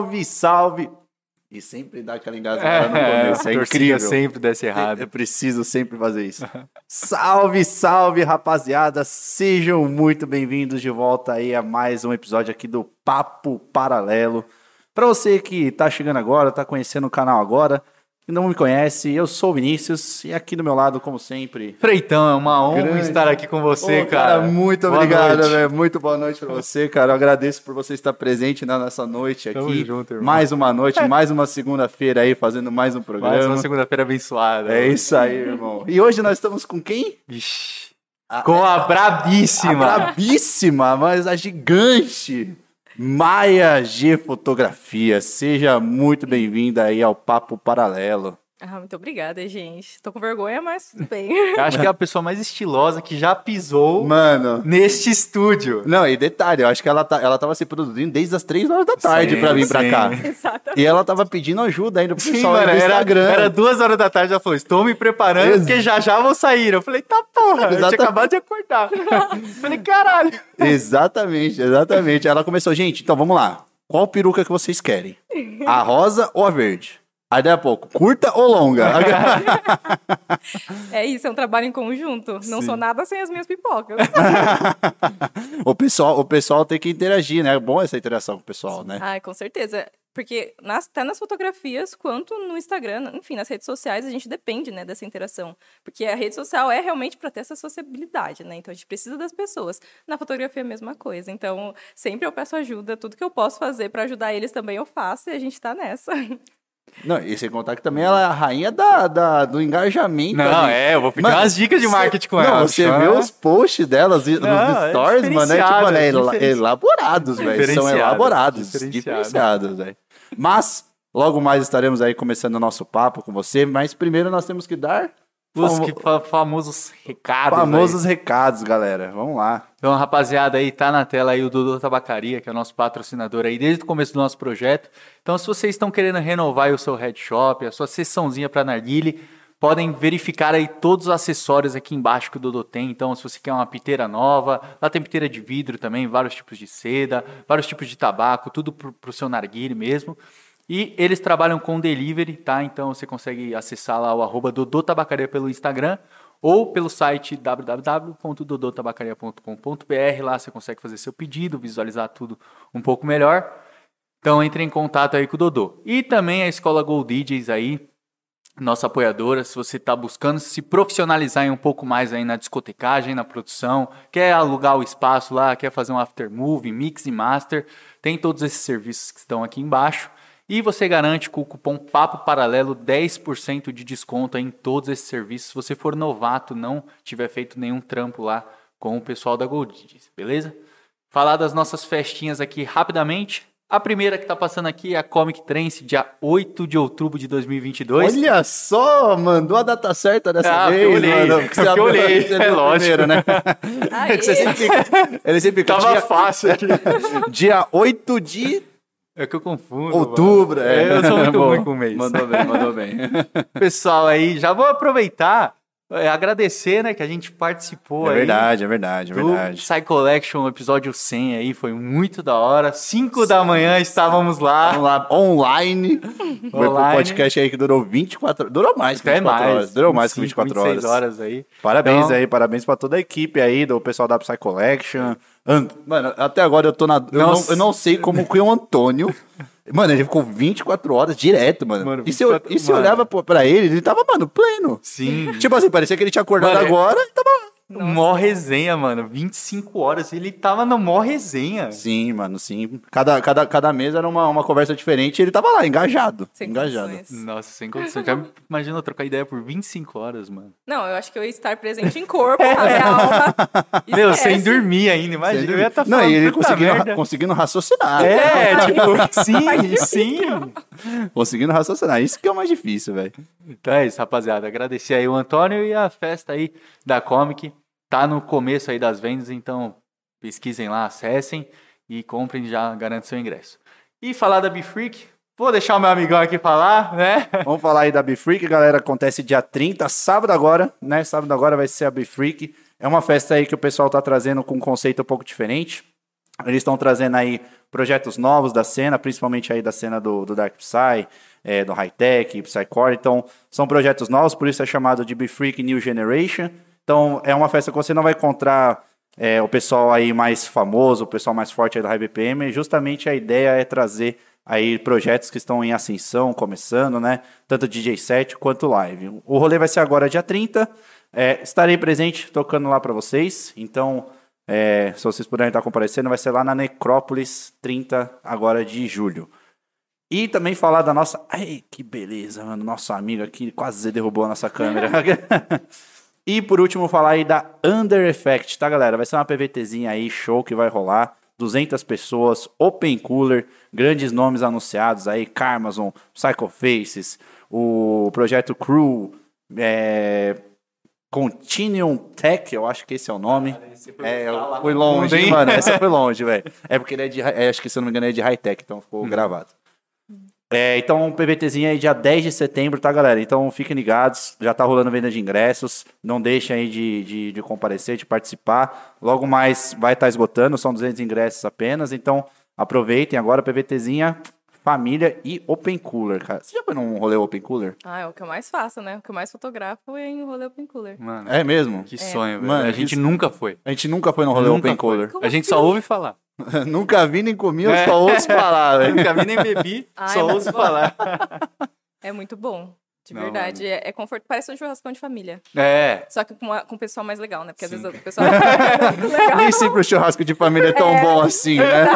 Salve, salve! E sempre dá aquela engasgada no começo. É, a torcida incrível. sempre desce errado. Eu preciso sempre fazer isso. salve, salve, rapaziada! Sejam muito bem-vindos de volta aí a mais um episódio aqui do Papo Paralelo. Para você que tá chegando agora, tá conhecendo o canal agora, não me conhece, eu sou o Vinícius e aqui do meu lado, como sempre. Freitão, é uma honra Grande. estar aqui com você, Ô, cara. Muito Boa obrigado, velho. Muito boa noite pra você, cara. Eu agradeço por você estar presente na nossa noite aqui. Tamo junto, irmão. mais uma noite, mais uma segunda-feira aí, fazendo mais um programa. Mais uma segunda-feira abençoada. É isso aí, irmão. E hoje nós estamos com quem? Vixe. A- Com a A brabíssima. brabíssima, mas a gigante Maia G Fotografia. Seja muito bem-vinda aí ao Papo Paralelo. Ah, muito obrigada, gente. Tô com vergonha, mas tudo bem. Eu acho que é a pessoa mais estilosa que já pisou Mano. neste estúdio. Não, e detalhe, eu acho que ela, tá, ela tava se produzindo desde as três horas da tarde Sim, pra vir pra sim. cá. Exatamente. E ela tava pedindo ajuda ainda pro Sim, pessoal mano, do era, Instagram. era duas horas da tarde, ela falou, estou me preparando, Ex- porque já já vou sair. Eu falei, tá porra, eu tinha Exatamente. acabado de acordar. falei, caralho. Exatamente, exatamente. Ela começou, gente, então vamos lá. Qual peruca que vocês querem? A rosa ou a verde? Aí daí a pouco, curta ou longa? É isso, é um trabalho em conjunto. Não Sim. sou nada sem as minhas pipocas. o, pessoal, o pessoal tem que interagir, né? É bom essa interação com o pessoal, né? Ai, com certeza. Porque nas, até nas fotografias, quanto no Instagram, enfim, nas redes sociais, a gente depende, né, dessa interação. Porque a rede social é realmente para ter essa sociabilidade, né? Então a gente precisa das pessoas. Na fotografia é a mesma coisa. Então, sempre eu peço ajuda. Tudo que eu posso fazer para ajudar eles também eu faço e a gente tá nessa. Não, e sem contar que também ela é a rainha da, da- do engajamento. Não, ali. é, eu vou pedir Mano, umas dicas de cê- marketing com não, ela. você bicho, vê é. os posts delas Não, nos é stories, mano, é tipo, mano, é elaborados, velho. São elaborados, diferenciado. diferenciados, velho. Mas, logo mais estaremos aí começando o nosso papo com você, mas primeiro nós temos que dar Os famo- famosos recados. famosos recados, galera. Vamos lá. Então, rapaziada, aí tá na tela aí o Dudu Tabacaria, que é o nosso patrocinador aí desde o começo do nosso projeto. Então, se vocês estão querendo renovar o seu headshop, a sua sessãozinha para narguile, podem verificar aí todos os acessórios aqui embaixo que o Dudu tem. Então, se você quer uma piteira nova, lá tem piteira de vidro também, vários tipos de seda, vários tipos de tabaco, tudo pro, pro seu narguile mesmo. E eles trabalham com delivery, tá? Então você consegue acessar lá o arroba Dodô Tabacaria pelo Instagram ou pelo site www.dodotabacaria.com.br. Lá você consegue fazer seu pedido, visualizar tudo um pouco melhor. Então entre em contato aí com o Dodô. E também a Escola Gold DJs aí, nossa apoiadora, se você está buscando se profissionalizar um pouco mais aí na discotecagem, na produção, quer alugar o espaço lá, quer fazer um after movie, mix e master, tem todos esses serviços que estão aqui embaixo. E você garante com o cupom Papo Paralelo 10% de desconto aí em todos esses serviços. Se você for novato, não tiver feito nenhum trampo lá com o pessoal da Gold beleza? Falar das nossas festinhas aqui rapidamente. A primeira que tá passando aqui é a Comic Trance, dia 8 de outubro de 2022. Olha só, mandou a data certa dessa Ah, vez, eu olhei, mano. porque você eu olhei, você é lógico. primeiro, né? É que você sempre fica, ele sempre fica Tava dia, fácil aqui. dia 8 de É que eu confundo. outubro. mano. É, Eu sou muito Bom, ruim com o mês. Mandou bem, mandou bem. Pessoal aí, já vou aproveitar, é, agradecer, né, que a gente participou É aí. verdade, é verdade, é verdade. Psy Collection, episódio 100 aí, foi muito da hora. 5 da manhã estávamos lá. Lá, online. Foi pro Online. podcast aí que durou 24 horas. Durou mais que Até 24 mais. horas. Durou mais que 25, 24 horas. 26 horas aí. Parabéns Então- aí, parabéns pra toda a equipe aí, do pessoal da Psy Collection. An- Mano, até agora eu tô na. Eu não, eu não sei como que o Antônio. Mano, ele ficou 24 horas direto, mano. Mano, e se eu, 24 e se eu mano. olhava pra ele, ele tava, mano, pleno. Sim. Tipo assim, parecia que ele tinha acordado Mano, é- agora e tava. Mó resenha, mano. 25 horas. Ele tava no mó resenha. Sim, mano, sim. Cada, cada, cada mês era uma, uma conversa diferente e ele tava lá, engajado. Sem engajado. condições. Nossa, sem condição. Já imagina eu trocar ideia por 25 horas, mano. Não, eu acho que eu ia estar presente em corpo, a minha alma. Meu, sem dormir ainda, imagina. Eu ia estar Não, falando e ele conseguindo, merda. conseguindo raciocinar. É, tipo, sim, sim. Conseguindo raciocinar. Isso que é o mais difícil, velho. Então é isso, rapaziada. Agradecer aí o Antônio e a festa aí da Comic. Tá no começo aí das vendas, então pesquisem lá, acessem e comprem já, garante seu ingresso. E falar da Bifreak, vou deixar o meu amigão aqui falar, né? Vamos falar aí da Bifreak, galera. Acontece dia 30, sábado agora, né? Sábado agora vai ser a Bifreak. É uma festa aí que o pessoal tá trazendo com um conceito um pouco diferente. Eles estão trazendo aí projetos novos da cena, principalmente aí da cena do, do Dark Psy, é, do High Tech, Psycore. Então, são projetos novos, por isso é chamado de Be Freak New Generation. Então, é uma festa que você não vai encontrar é, o pessoal aí mais famoso, o pessoal mais forte aí do High BPM. Justamente a ideia é trazer aí projetos que estão em ascensão, começando, né? Tanto DJ set quanto live. O rolê vai ser agora dia 30. É, estarei presente tocando lá para vocês. Então, é, se vocês puderem estar comparecendo, vai ser lá na Necrópolis 30, agora de julho. E também falar da nossa. Ai, que beleza, mano. Nosso amigo aqui quase derrubou a nossa câmera. e por último, falar aí da Under Effect, tá, galera? Vai ser uma PVTzinha aí, show que vai rolar. 200 pessoas, Open Cooler, grandes nomes anunciados aí, Carmazon, Psycho Faces, o projeto Crew, é, Continuum Tech, eu acho que esse é o nome. é, eu fui longe, hein, mano. Essa foi longe, velho. É porque ele é de. É, acho que se eu não me engano é de high-tech, então ficou uhum. gravado. É, então, um PVTzinho aí dia 10 de setembro, tá, galera? Então fiquem ligados, já tá rolando venda de ingressos. Não deixem aí de, de, de comparecer, de participar. Logo mais vai estar tá esgotando, são 200 ingressos apenas. Então aproveitem agora, PVTzinha família e open cooler, cara. Você já foi num rolê open cooler? Ah, é o que eu mais faço, né? O que eu mais fotografo é em rolê open cooler. Mano, é mesmo? Que é. sonho, velho. Mano, a gente nunca foi. A gente nunca foi num rolê nunca open foi. cooler. Como a gente assim? só ouve falar. nunca vi nem comi, eu é. só ouço falar, velho. nunca vi nem bebi, Ai, só ouço falar. é muito bom. De não, verdade, é, é conforto. Parece um churrascão de família. É. Só que com, uma, com o pessoal mais legal, né? Porque Sim. às vezes o pessoal. Nem sempre o churrasco de família é tão é, bom assim, né?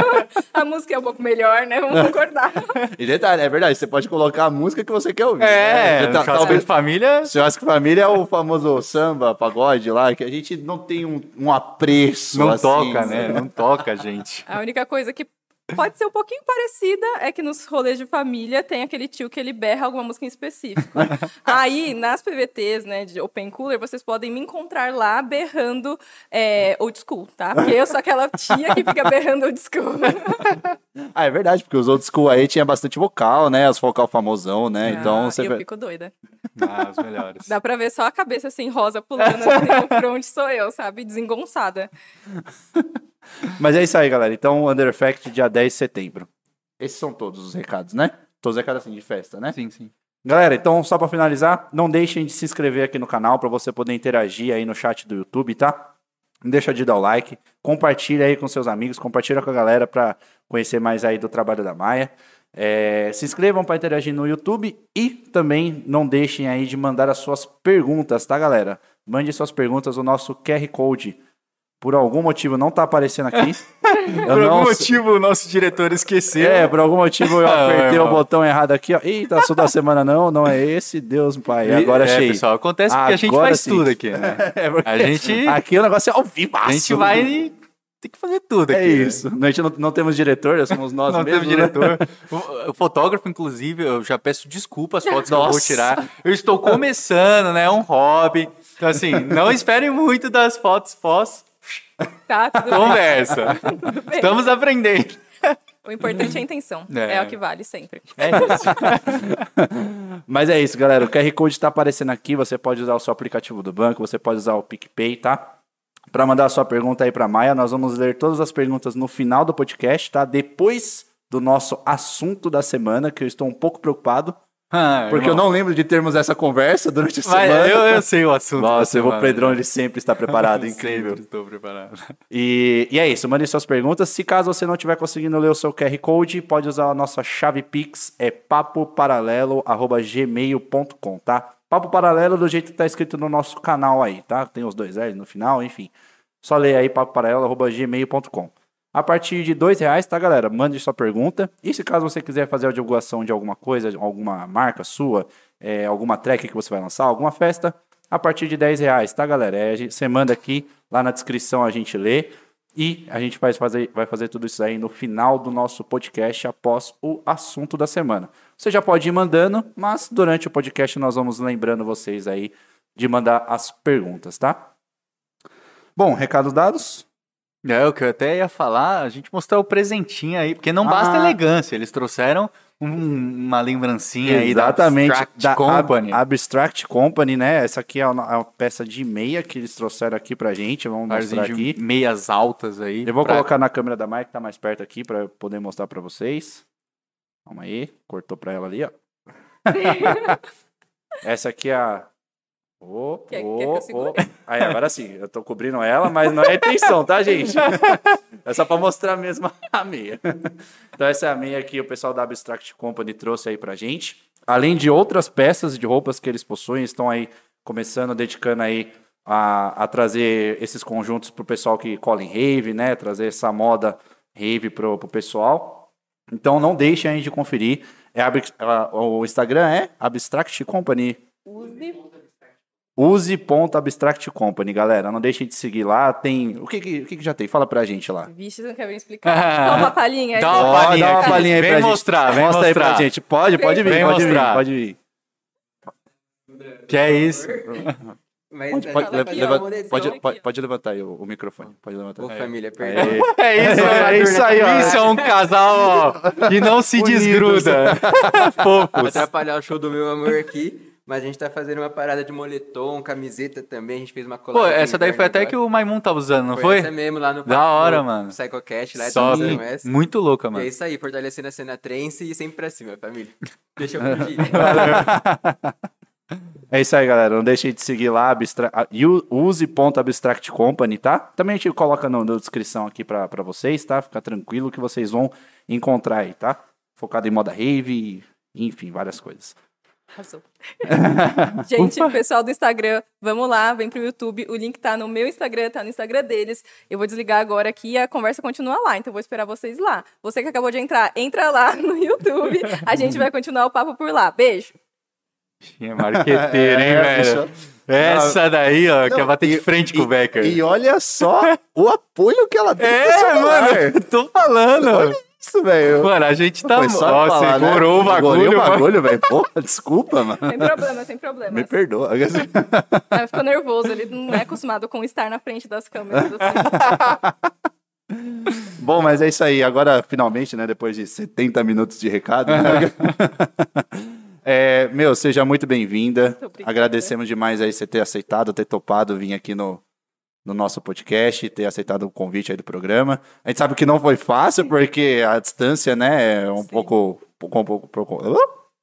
A música é um pouco melhor, né? Vamos concordar. E detalhe, é verdade, você pode colocar a música que você quer ouvir. É, né? tá, talvez de família. Churrasco de família é o famoso samba, pagode lá, que a gente não tem um, um apreço. Não assim, toca, né? Não toca, gente. A única coisa que Pode ser um pouquinho parecida, é que nos rolês de família tem aquele tio que ele berra alguma música em específico. Aí, nas PVTs, né, de Open Cooler, vocês podem me encontrar lá berrando é, old school, tá? Porque eu sou aquela tia que fica berrando old school. ah, é verdade, porque os old school aí tinha bastante vocal, né? As vocal famosão, né? Ah, então você. Eu fico doida. Ah, os melhores. Dá pra ver só a cabeça assim, rosa, pulando assim, pra onde sou eu, sabe? Desengonçada. Mas é isso aí, galera. Então, Under Effect, dia 10 de setembro. Esses são todos os recados, né? Todos os recados assim de festa, né? Sim, sim. Galera, então só para finalizar, não deixem de se inscrever aqui no canal para você poder interagir aí no chat do YouTube, tá? Não deixa de dar o like, compartilha aí com seus amigos, compartilha com a galera para conhecer mais aí do trabalho da Maia. É, se inscrevam para interagir no YouTube e também não deixem aí de mandar as suas perguntas, tá, galera? Mande suas perguntas, o nosso QR Code por algum motivo não tá aparecendo aqui. por algum motivo o nosso diretor esqueceu. É, por algum motivo eu ah, apertei o botão errado aqui, ó. Eita, assunto da semana não, não é esse, Deus, pai. Agora é, achei. pessoal, acontece porque a gente faz sim. tudo aqui, né? é a gente... Aqui o negócio é ao vivo. A gente vai tem que fazer tudo é aqui. É isso. Né? A gente não, não, temos diretor, somos nós não mesmos. Não temos diretor. o, o, fotógrafo, inclusive, eu já peço desculpas as fotos Nossa. que eu vou tirar. Eu estou começando, né? É um hobby. Então, assim, não esperem muito das fotos pós Tá, tudo Conversa. Tudo Estamos aprendendo. O importante é a intenção. É. é, o que vale sempre. É isso. Mas é isso, galera. O QR Code está aparecendo aqui. Você pode usar o seu aplicativo do banco, você pode usar o PicPay, tá? Para mandar a sua pergunta aí para Maia, nós vamos ler todas as perguntas no final do podcast, tá? Depois do nosso assunto da semana, que eu estou um pouco preocupado. Ah, porque irmão. eu não lembro de termos essa conversa durante a Mas semana. Eu, eu sei o assunto. Nossa, o Pedrão ele sempre está preparado, incrível. sempre estou preparado. E, e é isso, mande suas perguntas. Se caso você não estiver conseguindo ler o seu QR Code, pode usar a nossa chave Pix, é papoparalelo.gmail.com, tá? Papo Paralelo do jeito que está escrito no nosso canal aí, tá? Tem os dois L no final, enfim. Só leia aí papoparalelo.gmail.com. A partir de dois reais, tá, galera? Mande sua pergunta. E se caso você quiser fazer a divulgação de alguma coisa, alguma marca sua, é, alguma track que você vai lançar, alguma festa, a partir de 10 reais, tá, galera? É, você manda aqui, lá na descrição a gente lê. E a gente vai fazer, vai fazer tudo isso aí no final do nosso podcast, após o assunto da semana. Você já pode ir mandando, mas durante o podcast nós vamos lembrando vocês aí de mandar as perguntas, tá? Bom, recados dados. É, o que eu até ia falar, a gente mostrar o presentinho aí, porque não basta ah. elegância, eles trouxeram um- uma lembrancinha aí Exatamente. da Abstract da Company. Ab- Abstract Company, né? Essa aqui é uma, é uma peça de meia que eles trouxeram aqui pra gente. Vamos Parzinho mostrar aqui. meias altas aí. Eu vou pra- colocar na câmera da Mike, que tá mais perto aqui, pra eu poder mostrar pra vocês. Calma aí. Cortou pra ela ali, ó. Essa aqui é a. Ô, Quer- quer ô, que ô. Aí, agora sim, eu tô cobrindo ela, mas não é a intenção, tá, gente? É só pra mostrar mesmo a meia. Então, essa é a meia que o pessoal da Abstract Company trouxe aí pra gente. Além de outras peças de roupas que eles possuem, estão aí começando, dedicando aí a, a trazer esses conjuntos pro pessoal que cola em rave, né? Trazer essa moda rave pro, pro pessoal. Então, não deixem aí de conferir. É a- o Instagram é Abstract Company. Use. Use.abstract company, galera. Não deixem de seguir lá. Tem. O que, que, o que, que já tem? Fala pra gente lá. Vixe, você não quer vir explicar? Dá uma palhinha aí. Dá uma palhinha dar uma palhinha aí Vem pra gente. mostrar, vem Mostra aí pra mostrar. gente. Pode, pode vir, Vem pode mostrar. vir, pode vir. Que é isso? Mas Pode, a pode, le- leva- pode, pode, pode levantar aí o, o microfone. Pode levantar. Ô, família, Aí. perdão. É isso, É isso aí, ó. Isso é um casal, ó, que não se Unidos. desgruda. Vou Fofos. atrapalhar o show do meu amor aqui. Mas a gente tá fazendo uma parada de moletom, camiseta também. A gente fez uma Pô, colada. essa daí foi até que o Maimun tava usando, não foi? Essa mesmo lá no Da hora, do mano. Psychocast lá. Tá usando essa. Muito louca, E é mano. isso aí, fortalecendo a cena trance e sempre pra cima, família. Deixa eu fugir. É isso aí, galera. Não deixem de seguir lá, abstra... use.abstract company, tá? Também a gente coloca no- na descrição aqui pra, pra vocês, tá? Fica tranquilo que vocês vão encontrar aí, tá? Focado em moda rave, enfim, várias coisas. Arrasou. Gente, pessoal do Instagram, vamos lá, vem pro YouTube. O link tá no meu Instagram, tá no Instagram deles. Eu vou desligar agora aqui e a conversa continua lá, então eu vou esperar vocês lá. Você que acabou de entrar, entra lá no YouTube. A gente vai continuar o papo por lá. Beijo. Tinha marqueteira, hein, É, velho? Essa daí, ó, quer bater de frente com o Becker. E olha só o apoio que ela deu É, mano, tô falando. Olha isso, velho. Mano, a gente tá. Foi só Ó, falar, né? segurou o bagulho. Segurei o bagulho, velho. Porra, desculpa, mano. Sem problema, sem problema. Me perdoa. Ela ficou nervoso, ele não é acostumado com estar na frente das câmeras. assim. Bom, mas é isso aí. Agora, finalmente, né? Depois de 70 minutos de recado. né? É, meu, seja muito bem-vinda. Agradecemos demais aí você ter aceitado, ter topado vir aqui no, no nosso podcast, ter aceitado o convite aí do programa. A gente sabe que não foi fácil, porque a distância, né, é um Sim. pouco, um pouco, uh,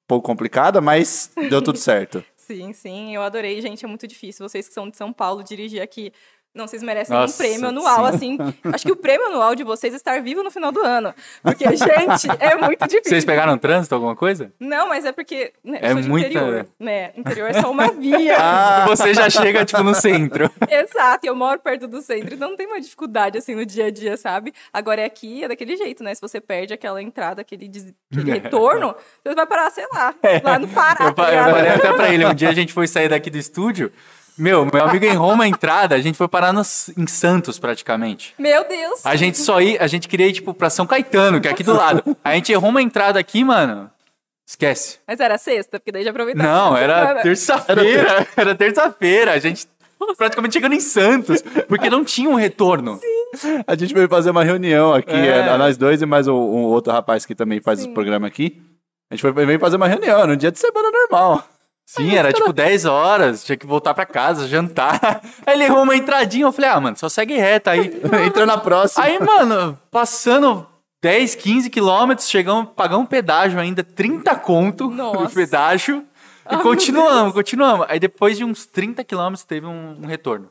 pouco complicada, mas deu tudo certo. Sim, sim, eu adorei, gente. É muito difícil. Vocês que são de São Paulo dirigir aqui. Não, vocês merecem Nossa, um prêmio anual, assim. Acho que o prêmio anual de vocês é estar vivo no final do ano. Porque, gente, é muito difícil. Vocês pegaram trânsito, alguma coisa? Não, mas é porque né, É muita- interior, né? Interior é só uma via. Ah, Você já chega, tipo, no centro. Exato, e eu moro perto do centro, então não tem uma dificuldade assim no dia a dia, sabe? Agora é aqui, é daquele jeito, né? Se você perde aquela entrada, aquele, des- aquele retorno, você vai parar, sei lá, lá no Pará. Eu, tá eu falei até pra ele, um dia a gente foi sair daqui do estúdio. Meu, meu amigo em Roma, a entrada, a gente foi parar nos- em Santos, praticamente. Meu Deus! A gente só ia, a gente queria ir, tipo, pra São Caetano, que é aqui do lado. A gente errou uma entrada aqui, mano. Esquece. Mas era sexta, porque daí já aproveitava. Não, era terça-feira. Era terça-feira. A gente praticamente chegando em Santos, porque não tinha um retorno. a gente veio fazer uma reunião aqui, É. é, nós dois e mais um, um outro rapaz que também faz Sim. o programa aqui. A gente foi, veio fazer uma reunião, num dia de semana normal. Sim, era tipo 10 horas, tinha que voltar pra casa, jantar. Aí ele errou uma entradinha, eu falei, ah, mano, só segue reta aí. Entra na próxima. Aí, mano, passando 10, 15 quilômetros, chegamos, pagamos pedágio ainda, 30 conto Nossa. de pedágio. E continuamos, continuamos. Aí depois de uns 30 quilômetros teve um, um retorno.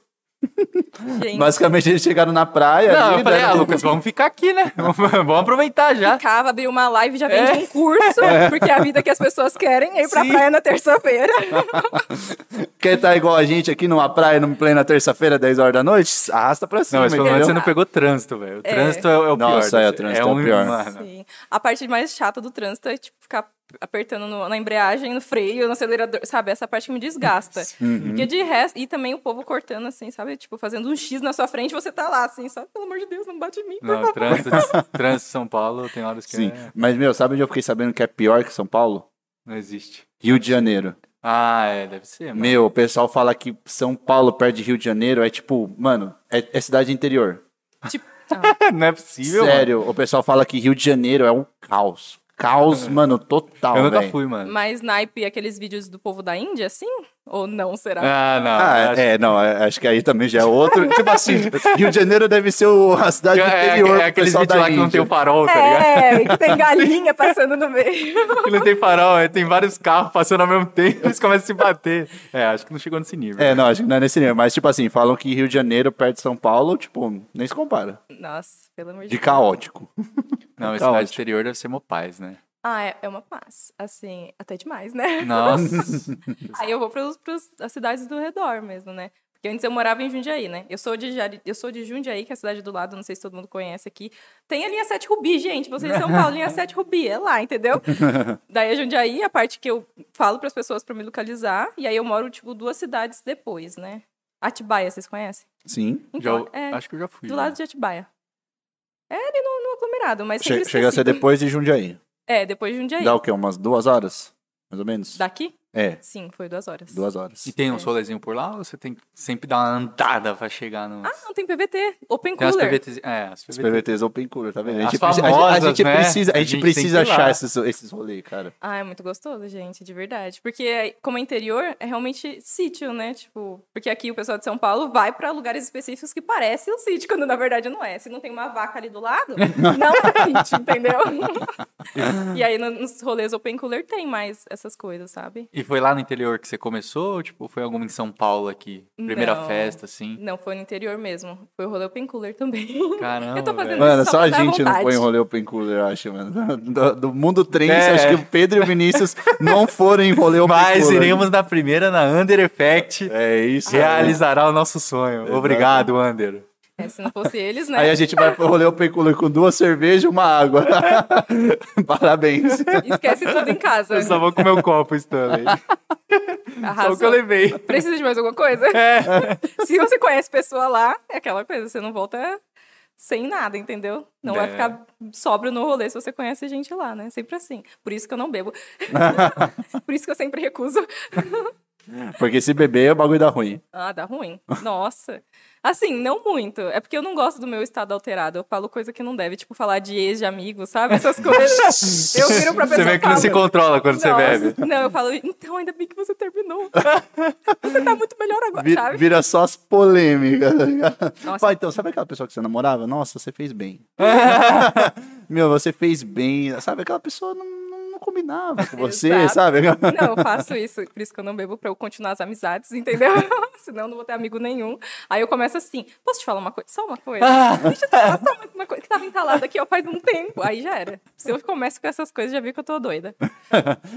Gente, Basicamente, eles chegaram na praia. Não, ali, eu falei, né? ah, Lucas, vamos ficar aqui, né? Vamos aproveitar já. ficava, abriu uma live, já vende É. um curso, porque é a vida que as pessoas querem é ir pra Sim. praia na terça-feira. Quer estar igual a gente aqui numa praia, num plena terça-feira, 10 horas da noite? Arrasta pra cima, Não, mas pelo menos você não pegou trânsito, velho. O É. trânsito é, é o pior. Nossa, é, o desse- trânsito é o um- pior. Sim. A parte mais chata do trânsito é, tipo, ficar apertando no- na embreagem, no freio, no acelerador, sabe? Essa parte que me desgasta. Uhum. Porque de resto, e também o povo cortando, assim, sabe? Tipo, fazendo um X na sua frente, você tá lá, assim, só, pelo amor de Deus, não bate em mim, por Não, favor. trânsito, de- trânsito São Paulo tem horas que Sim. é- Mas, meu, sabe onde eu fiquei sabendo que é pior que São Paulo? não existe. Rio de Janeiro. Ah, é, deve ser, mano. Meu, o pessoal fala que São Paulo perto de Rio de Janeiro é tipo, mano, é, é cidade interior. Tipo, ah, não é possível, mano. Sério, o pessoal fala que Rio de Janeiro é um caos. Caos, mano, total, eu nunca velho. fui, mano. Mas naipe aqueles vídeos do povo da Índia, assim? Ou não, será? Ah, não. Ah, acho- é, não, é, acho que aí também já é outro. tipo assim, Rio de Janeiro deve ser o- a cidade É, é, interior é pro aqueles vídeos da lá que não tem o farol, tá ligado? É, que tem galinha passando no meio. Que não tem farol, é, tem vários carros passando ao mesmo tempo, eles começam a se bater. É, acho que não chegou nesse nível. É, não, acho que não é nesse nível. Mas, tipo assim, falam que Rio de Janeiro, perto de São Paulo, tipo, nem se compara. Nossa, pelo amor de De Deus. caótico. Não, esse Caótico. cidade exterior deve ser Mopaz, né? Ah, é, é uma paz. Assim, até demais, né? Nossa. Aí eu vou para as cidades do redor mesmo, né? Porque antes eu morava em Jundiaí, né? Eu sou de eu sou de Jundiaí, que é a cidade do lado, não sei se todo mundo conhece aqui. Tem a linha 7 Rubi, gente. Vocês de São Paulo, linha 7 Rubi, é lá, entendeu? Daí a Jundiaí, a parte que eu falo para as pessoas para me localizar, e aí eu moro tipo duas cidades depois, né? Atibaia, vocês conhecem? Sim. Já- Então, é Acho que eu já fui. do já. lado de Atibaia. É ali no, no aglomerado, mas Che chega a ser depois de Jundiaí. É, depois de Jundiaí. Dá o quê? Umas duas horas? Mais ou menos? Daqui? É, Sim, foi duas horas. duas horas. E tem um É. solezinho por lá ou você tem que sempre dar uma andada pra chegar no. Ah, não, tem PVT. Open tem as Cooler. PVTs. É, as Os PVT. PVTs Open Cooler, tá vendo? A As gente, precisa, a gente- a famosas, gente né? precisa, a A gente gente precisa achar esses, esses rolês, cara. Ah, é muito gostoso, gente, de verdade. Porque, como é interior, é realmente sítio, né? Tipo, porque aqui o pessoal de São Paulo vai pra lugares específicos que parecem um sítio, quando na verdade não é. Se não tem uma vaca ali do lado, não é sítio, entendeu? e aí no- nos rolês Open Cooler tem mais essas coisas, sabe? E foi lá no interior que você começou? Ou, tipo, foi alguma em São Paulo aqui? Primeira Não. festa, assim? Não, foi no interior mesmo. Foi o rolê Open Cooler também. Caramba. Eu tô fazendo velho. Mano, só só a gente não vontade. põe rolê Open Cooler, eu acho, mano. Do, do mundo trens, É. acho que o Pedro e o Vinícius não foram em rolê Open Mas Cooler. iremos na primeira, na Under Effect. É isso. Realizará o nosso sonho. Exato. Obrigado, Under. É, se não fosse eles, né? Aí a gente vai pro rolê Open Cooler com duas cervejas e uma água. Parabéns. Esquece tudo em casa. Eu só vou com meu copo, Stanley. Só Arrasou. o que eu levei. Precisa de mais alguma coisa? É. Se você conhece pessoa lá, é aquela coisa, você não volta sem nada, entendeu? Não vai É. ficar sóbrio no rolê se você conhece gente lá, né? Sempre assim. Por isso que eu não bebo. Por isso que eu sempre recuso. Porque se beber, o bagulho dá ruim. Ah, dá ruim. Nossa. Assim, não muito. É porque eu não gosto do meu estado alterado. Eu falo coisa que não deve, tipo, falar de ex de amigo, sabe? Essas coisas. Eu viro pra pessoa Você vê que não se controla quando você "Nossa." bebe. Não, eu falo, então ainda bem que você terminou. Você tá muito melhor agora, Vi- sabe? vira só as polêmicas. tá? Nossa. Fala, então, sabe aquela pessoa que você namorava? Nossa, você fez bem. Meu, você fez bem. Sabe, aquela pessoa não combinava com você, Exato. sabe? Não, eu faço isso, por isso que eu não bebo, pra eu continuar as amizades, entendeu? Senão eu não vou ter amigo nenhum. Aí eu começo assim, posso te falar uma coisa? Só uma coisa? Deixa eu te falar só uma, uma coisa que tava entalada aqui, ó, faz um tempo. Aí já era. Se eu começo com essas coisas, já vi que eu tô doida.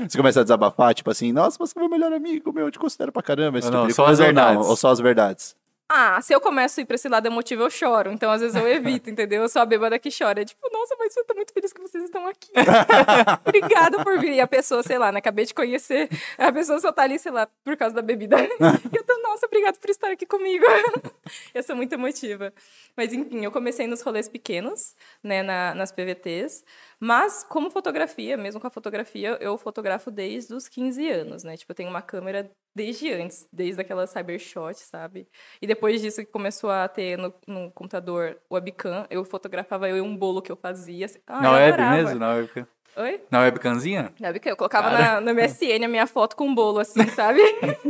Você começa a desabafar, tipo assim, nossa, você é meu melhor amigo, meu, eu te considero pra caramba. Esse Não, tipo de só coisa, as ou não? verdades. Ou só as verdades? Ah, se eu começo a ir pra esse lado emotivo, eu choro. Então, às vezes, eu evito, entendeu? Eu sou a bêbada que chora. É tipo, nossa, mas eu tô muito feliz que vocês estão aqui. Obrigada por vir. E a pessoa, sei lá, né? Acabei de conhecer. A pessoa só tá ali, sei lá, por causa da bebida. E eu tô, nossa, obrigada por estar aqui comigo. Eu sou muito emotiva. Mas, enfim, eu comecei nos rolês pequenos, né? na- nas PVTs. Mas, como fotografia, mesmo com a fotografia, eu fotografo desde os 15 anos, né? Tipo, eu tenho uma câmera desde antes, desde aquela Cybershot, sabe? E depois disso que começou a ter no, no computador webcam, eu fotografava eu e um bolo que eu fazia. assim. Ah, Na eu web adorava. mesmo? Na webcam? Oi? Na webcamzinha? Na webcam. Eu colocava na, no MSN a minha foto com um bolo, assim, sabe?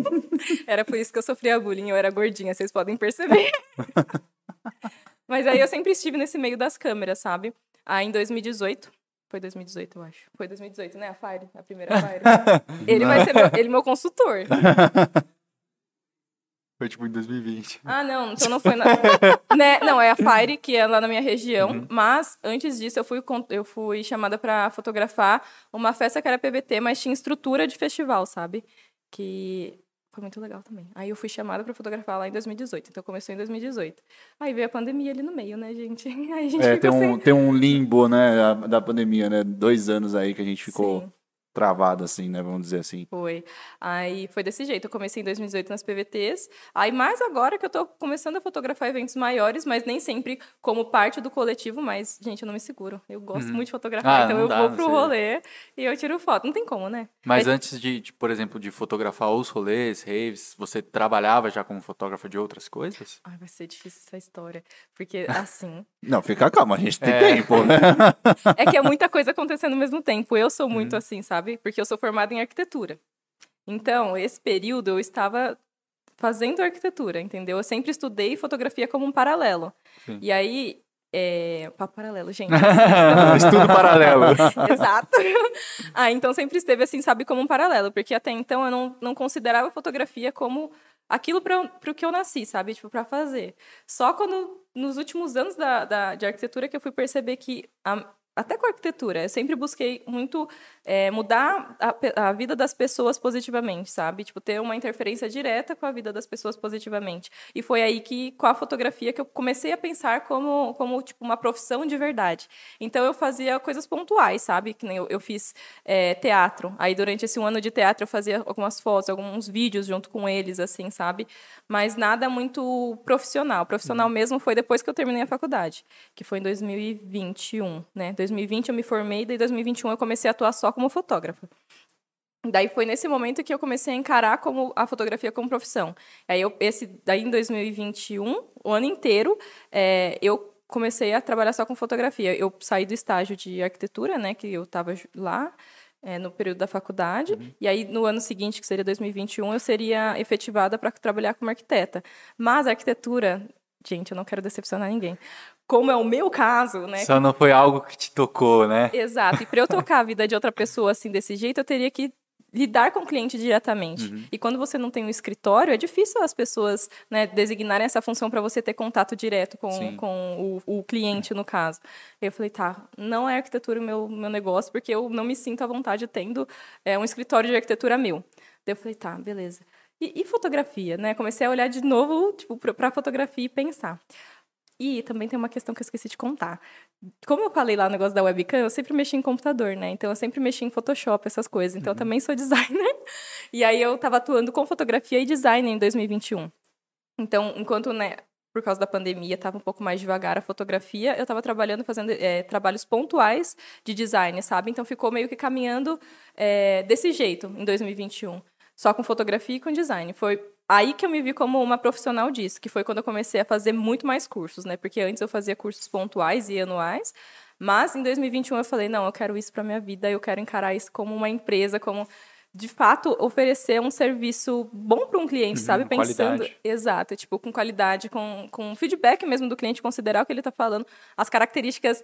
era por isso que eu sofria bullying, eu era gordinha, vocês podem perceber. Mas aí eu sempre estive nesse meio das câmeras, sabe? Aí em 2018, foi 2018, eu acho. Foi 2018, né? A Fire, a primeira Fire. Ele vai ser meu, ele é meu consultor. Foi tipo em 2020. Ah, não, então não foi na... né? Não, é a Fire, que é lá na minha região. Uhum. Mas, antes disso, eu fui, eu fui chamada pra fotografar uma festa que era PVT, mas tinha estrutura de festival, sabe? Que foi muito legal também. Aí eu fui chamada pra fotografar lá em 2018. Então começou em 2018. Aí veio a pandemia ali no meio, né, gente? Aí a gente É, tem um, sem... tem um limbo, né, da, da pandemia, né? Dois anos aí que a gente ficou Sim. Travada, assim, né? Vamos dizer assim. Foi. Aí foi desse jeito. Eu comecei em 2018 nas PVTs. Aí mais agora que eu tô começando a fotografar eventos maiores, mas nem sempre como parte do coletivo, mas, gente, eu não me seguro. Eu gosto muito de fotografar, Ah, então eu dá, vou pro rolê e eu tiro foto. Não tem como, né? Mas antes de, de, por exemplo, de fotografar os rolês, raves, você trabalhava já como fotógrafo de outras coisas? Ai, vai ser difícil essa história. Porque, assim, Não, fica calma, a gente tem É. tempo, né? é que é muita coisa acontecendo ao mesmo tempo. Eu sou Uhum. muito assim, sabe? Porque eu sou formada em arquitetura. Então, esse período eu estava fazendo arquitetura, entendeu? Eu sempre estudei fotografia como um paralelo. Sim. E aí, é... Papo paralelo, gente. Estudo paralelo. Exato. ah, então sempre esteve assim, sabe, como um paralelo. Porque até então eu não, não considerava a fotografia como aquilo para o que eu nasci, sabe? Tipo, para fazer. Só quando, nos últimos anos da, da, de arquitetura, que eu fui perceber que, a- até com a arquitetura, eu sempre busquei muito é, mudar a, a vida das pessoas positivamente, sabe? Tipo, ter uma interferência direta com a vida das pessoas positivamente. E foi aí que, com a fotografia, que eu comecei a pensar como, como tipo, uma profissão de verdade. Então, eu fazia coisas pontuais, sabe? Que nem eu, eu fiz é, teatro. Aí, durante esse um ano de teatro, eu fazia algumas fotos, alguns vídeos junto com eles, assim, sabe? Mas nada muito profissional. Profissional mesmo foi depois que eu terminei a faculdade, que foi em 2021, né? 2020 eu me formei, daí em 2021 eu comecei a atuar só como fotógrafa. Daí foi nesse momento que eu comecei a encarar como a fotografia como profissão. Aí eu, esse, daí em 2021, o ano inteiro, é, eu comecei a trabalhar só com fotografia. Eu saí do estágio de arquitetura, né, que eu estava lá é, no período da faculdade, e aí no ano seguinte, que seria 2021, eu seria efetivada para trabalhar como arquiteta. Mas a arquitetura, gente, eu não quero decepcionar ninguém. Como é o meu caso, né? Só não foi algo que te tocou, né? Exato. E para eu tocar a vida de outra pessoa assim desse jeito, eu teria que lidar com o cliente diretamente. E quando você não tem um escritório, é difícil as pessoas né, designarem essa função para você ter contato direto com, Sim. com o, o cliente, no caso. Eu falei, tá, não é arquitetura o meu, meu negócio, porque eu não me sinto à vontade tendo é, um escritório de arquitetura meu. Daí eu falei, tá, beleza. E, e fotografia, né? Comecei a olhar de novo, tipo, para fotografia e pensar. E também tem uma questão que eu esqueci de contar. Como eu falei lá no negócio da webcam, eu sempre mexi em computador, né? Então eu sempre mexi em Photoshop, essas coisas. Então eu também sou designer. E aí eu tava atuando com fotografia e design em 2021. Então, enquanto, né, por causa da pandemia, estava um pouco mais devagar a fotografia, eu estava trabalhando, fazendo é, trabalhos pontuais de design, sabe? Então ficou meio que caminhando é, desse jeito em 2021. Só com fotografia e com design. Foi aí que eu me vi como uma profissional disso, que foi quando eu comecei a fazer muito mais cursos, né? Porque antes eu fazia cursos pontuais e anuais, mas em 2021 eu falei, não, eu quero isso para minha vida, eu quero encarar isso como uma empresa, como de fato oferecer um serviço bom para um cliente, sabe? com Pensando, qualidade. exato, tipo com qualidade, com com feedback mesmo do cliente, considerar o que ele está falando, as características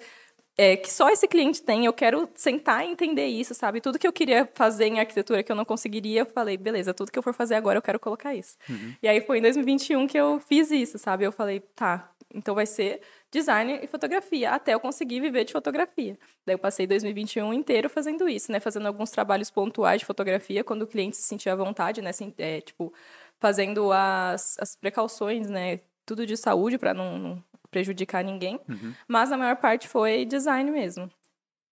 é, que só esse cliente tem, eu quero sentar e entender isso, sabe? Tudo que eu queria fazer em arquitetura que eu não conseguiria, eu falei, beleza, tudo que eu for fazer agora eu quero colocar isso. E aí foi em 2021 que eu fiz isso, sabe? Eu falei, tá, então vai ser design e fotografia, até eu conseguir viver de fotografia. Daí eu passei 2021 inteiro fazendo isso, né? Fazendo alguns trabalhos pontuais de fotografia, quando o cliente se sentia à vontade, né? É, tipo, fazendo as, as precauções, né? Tudo de saúde para não, não prejudicar ninguém. Mas a maior parte foi design mesmo.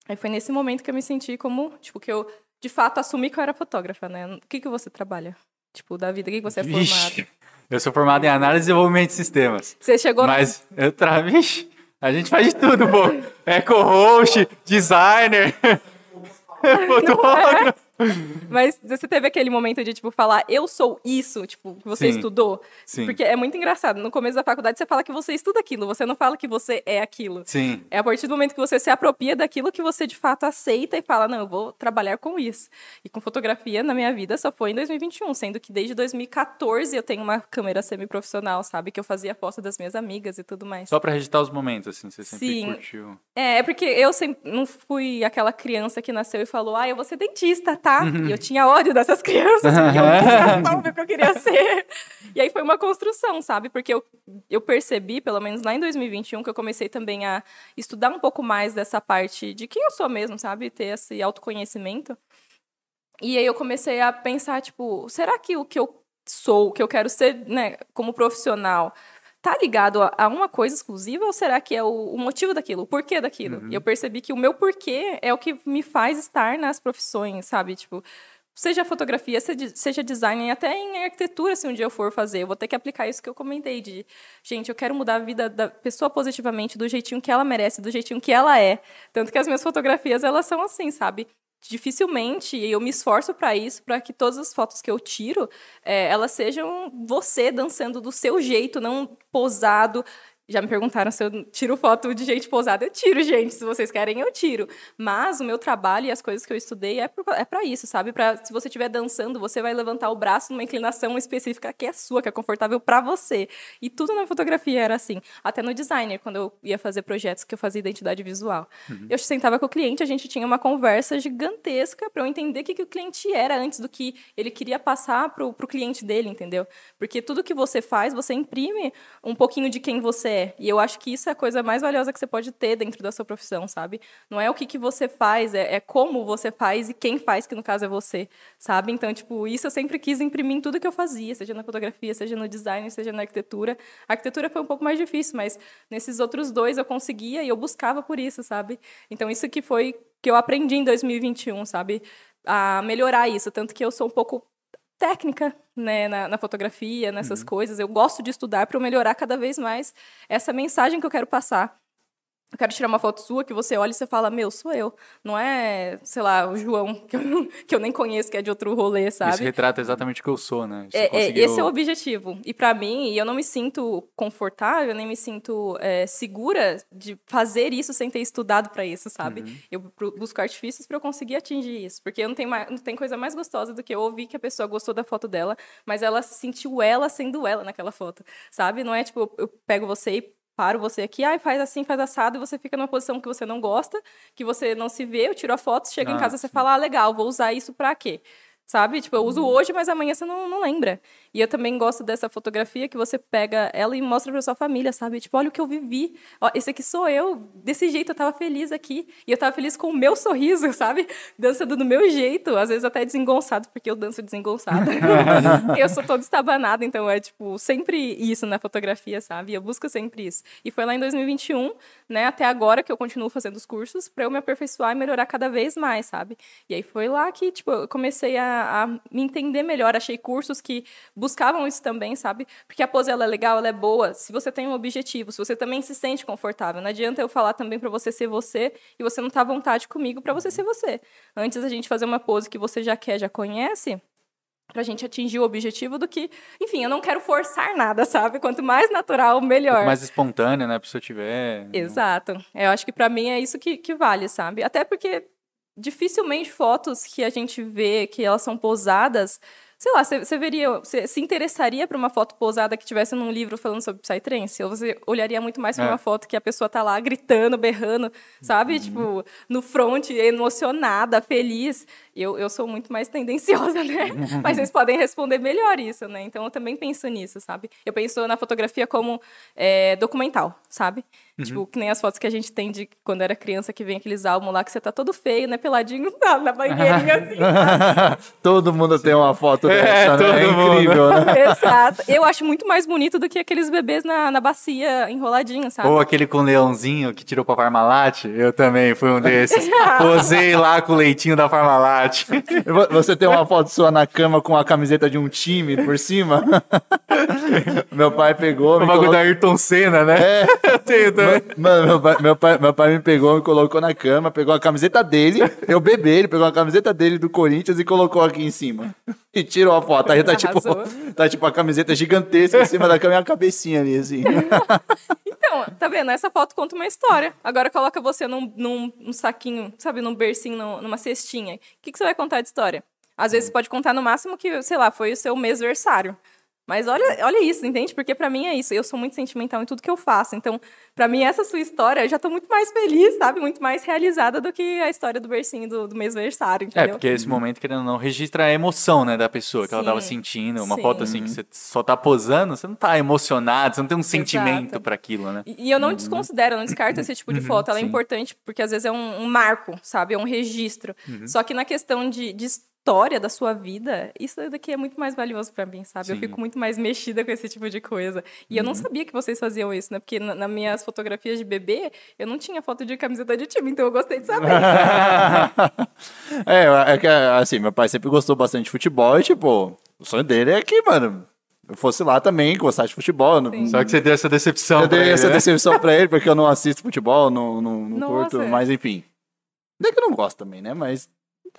Aí foi nesse momento que eu me senti como, tipo, que eu de fato assumi que eu era fotógrafa, né? O que que você trabalha? Tipo, da vida, o que você é formado? Vixe, eu sou formado em análise e desenvolvimento de sistemas. Você chegou Mas eu tra... Vixe, a gente faz de tudo, pô. Eco-host, designer, fotógrafo. Mas você teve aquele momento de, tipo, falar, eu sou isso, tipo, que você Sim. estudou? Sim. Porque é muito engraçado. No começo da faculdade, você fala que você estuda aquilo, você não fala que você é aquilo. Sim. É a partir do momento que você se apropria daquilo que você de fato aceita e fala, não, eu vou trabalhar com isso. E com fotografia na minha vida só foi em 2021, sendo que desde 2014 eu tenho uma câmera semi-profissional, sabe? Que eu fazia foto das minhas amigas e tudo mais. Só pra registrar os momentos, assim, você sempre Sim. curtiu. É, é porque eu sempre não fui aquela criança que nasceu e falou, ah, eu vou ser dentista, tá? E eu tinha ódio dessas crianças, porque eu não queria saber o que eu queria ser. E aí foi uma construção, sabe? Porque eu, eu percebi, pelo menos lá em 2021, que eu comecei também a estudar um pouco mais dessa parte de quem eu sou mesmo, sabe? Ter esse autoconhecimento. E aí eu comecei a pensar, tipo, será que o que eu sou, o que eu quero ser, né, como profissional, tá ligado a, a uma coisa exclusiva ou será que é o, o motivo daquilo, o porquê daquilo? E eu percebi que o meu porquê é o que me faz estar nas profissões, sabe? Tipo, seja fotografia, seja, seja design, até em arquitetura, se um dia eu for fazer, eu vou ter que aplicar isso que eu comentei de, gente, eu quero mudar a vida da pessoa positivamente, do jeitinho que ela merece, do jeitinho que ela é. Tanto que as minhas fotografias, elas são assim, sabe? Dificilmente, e eu me esforço para isso, para que todas as fotos que eu tiro, é, elas sejam você dançando do seu jeito, não posado, já me perguntaram se eu tiro foto de gente posada. Eu tiro, gente. Se vocês querem, eu tiro. Mas o meu trabalho e as coisas que eu estudei é, é para isso, sabe? Pra, se você estiver dançando, você vai levantar o braço numa inclinação específica que é sua, que é confortável para você. E tudo na fotografia era assim. Até no designer, quando eu ia fazer projetos que eu fazia identidade visual. Uhum. Eu sentava com o cliente, a gente tinha uma conversa gigantesca para eu entender o que, que o cliente era antes do que ele queria passar para o cliente dele, entendeu? Porque tudo que você faz, você imprime um pouquinho de quem você é é. E eu acho que isso é a coisa mais valiosa que você pode ter dentro da sua profissão, sabe? Não é o que, que você faz, é, é como você faz e quem faz, que no caso é você, sabe? Então, tipo, isso eu sempre quis imprimir em tudo que eu fazia, seja na fotografia, seja no design, seja na arquitetura. A arquitetura foi um pouco mais difícil, mas nesses outros dois eu conseguia e eu buscava por isso, sabe? Então, isso que foi que eu aprendi em 2021, sabe? A melhorar isso. Tanto que eu sou um pouco técnica né, na, na fotografia, nessas uhum. coisas. Eu gosto de estudar para melhorar cada vez mais essa mensagem que eu quero passar eu quero tirar uma foto sua que você olha e você fala, meu, sou eu. Não é, sei lá, o João, que eu, que eu nem conheço, que é de outro rolê, sabe? Isso retrata exatamente o que eu sou, né? É, conseguiu... Esse é o objetivo. E para mim, eu não me sinto confortável, nem me sinto é, segura de fazer isso sem ter estudado para isso, sabe? Uhum. Eu busco artifícios para eu conseguir atingir isso. Porque não tem, mais, não tem coisa mais gostosa do que eu ouvir que a pessoa gostou da foto dela, mas ela sentiu ela sendo ela naquela foto, sabe? Não é tipo, eu pego você e paro você aqui, ai, faz assim, faz assado, e você fica numa posição que você não gosta, que você não se vê, eu tiro a foto, chega ah, em casa e você fala, ah, legal, vou usar isso pra quê? Sabe? Tipo, eu uso uhum. hoje, mas amanhã você não, não lembra. E eu também gosto dessa fotografia que você pega ela e mostra pra sua família, sabe? Tipo, olha o que eu vivi. Ó, esse aqui sou eu. Desse jeito eu tava feliz aqui. E eu tava feliz com o meu sorriso, sabe? Dançando do meu jeito. Às vezes até desengonçado, porque eu danço desengonçada. eu sou toda estabanada, então é, tipo, sempre isso na fotografia, sabe? Eu busco sempre isso. E foi lá em 2021, né, até agora que eu continuo fazendo os cursos pra eu me aperfeiçoar e melhorar cada vez mais, sabe? E aí foi lá que, tipo, eu comecei a a, me entender melhor. Achei cursos que buscavam isso também, sabe? Porque a pose ela é legal, ela é boa. Se você tem um objetivo, se você também se sente confortável. Não adianta eu falar também para você ser você e você não tá à vontade comigo para você ser você. Antes a gente fazer uma pose que você já quer, já conhece, pra gente atingir o objetivo do que, enfim, eu não quero forçar nada, sabe? Quanto mais natural, melhor. mais espontânea, né, a pessoa tiver. Exato. Eu acho que para mim é isso que, que vale, sabe? Até porque dificilmente fotos que a gente vê que elas são posadas sei lá, você veria, você se interessaria por uma foto posada que tivesse num livro falando sobre Psytrance? Ou você olharia muito mais para é. uma foto que a pessoa tá lá gritando, berrando, sabe? Uhum. Tipo, no front, emocionada, feliz. Eu, eu sou muito mais tendenciosa, né? Mas vocês podem responder melhor isso, né? Então eu também penso nisso, sabe? Eu penso na fotografia como é, documental, sabe? Uhum. Tipo, que nem as fotos que a gente tem de quando era criança, que vem aqueles álbuns lá que você tá todo feio, né? Peladinho na, na banheirinha assim. todo mundo tem uma foto é, dessa, né? É incrível, né? Exato. Eu acho muito mais bonito do que aqueles bebês na, na bacia enroladinhos, sabe? Ou aquele com leãozinho que tirou pra Parmalat. Eu também fui um desses. Posei lá com o leitinho da Parmalat. Você tem uma foto sua na cama com a camiseta de um time por cima? meu pai pegou. O bagulho colocou... da Ayrton Senna, né? É. Eu tenho também. Mano, meu pai, meu, pai, meu pai me pegou, me colocou na cama, pegou a camiseta dele, eu bebi, ele pegou a camiseta dele do Corinthians e colocou aqui em cima. E tirou a foto. Aí tá tipo, tá tipo a camiseta gigantesca em cima da cama e a cabecinha ali, assim. Então, tá vendo? Essa foto conta uma história. Agora coloca você num, num, num saquinho, sabe, num bercinho, numa cestinha. O que, que você vai contar de história? Às vezes você pode contar no máximo que, sei lá, foi o seu mêsversário. Mas olha, olha isso, entende? Porque para mim é isso. Eu sou muito sentimental em tudo que eu faço. Então, para mim, essa sua história, eu já tô muito mais feliz, sabe? Muito mais realizada do que a história do bercinho do, do mêsversário, é, entendeu? É, porque esse momento, querendo ou não, registra a emoção, né, da pessoa, que sim, ela tava sentindo. Uma sim. foto assim que você só tá posando, você não tá emocionado, você não tem um sentimento para aquilo, né? E, e eu não uhum. desconsidero, eu não descarto esse tipo de uhum, foto. Ela é importante porque às vezes é um, um marco, sabe? É um registro. Uhum. Só que na questão de, de história da sua vida, isso daqui é muito mais valioso pra mim, sabe? Eu Sim. fico muito mais mexida com esse tipo de coisa. E eu não sabia que vocês faziam isso, né? Porque na- nas minhas fotografias de bebê, eu não tinha foto de camiseta de time, então eu gostei de saber. é, é que, assim, meu pai sempre gostou bastante de futebol e, tipo, o sonho dele é que, mano, eu fosse lá também, gostasse de futebol. eu Não. Só que você deu essa decepção eu pra dei ele, essa né? decepção pra ele, porque eu não assisto futebol, não, não, não curto, mas enfim. Não é que eu não gosto também, né? Mas.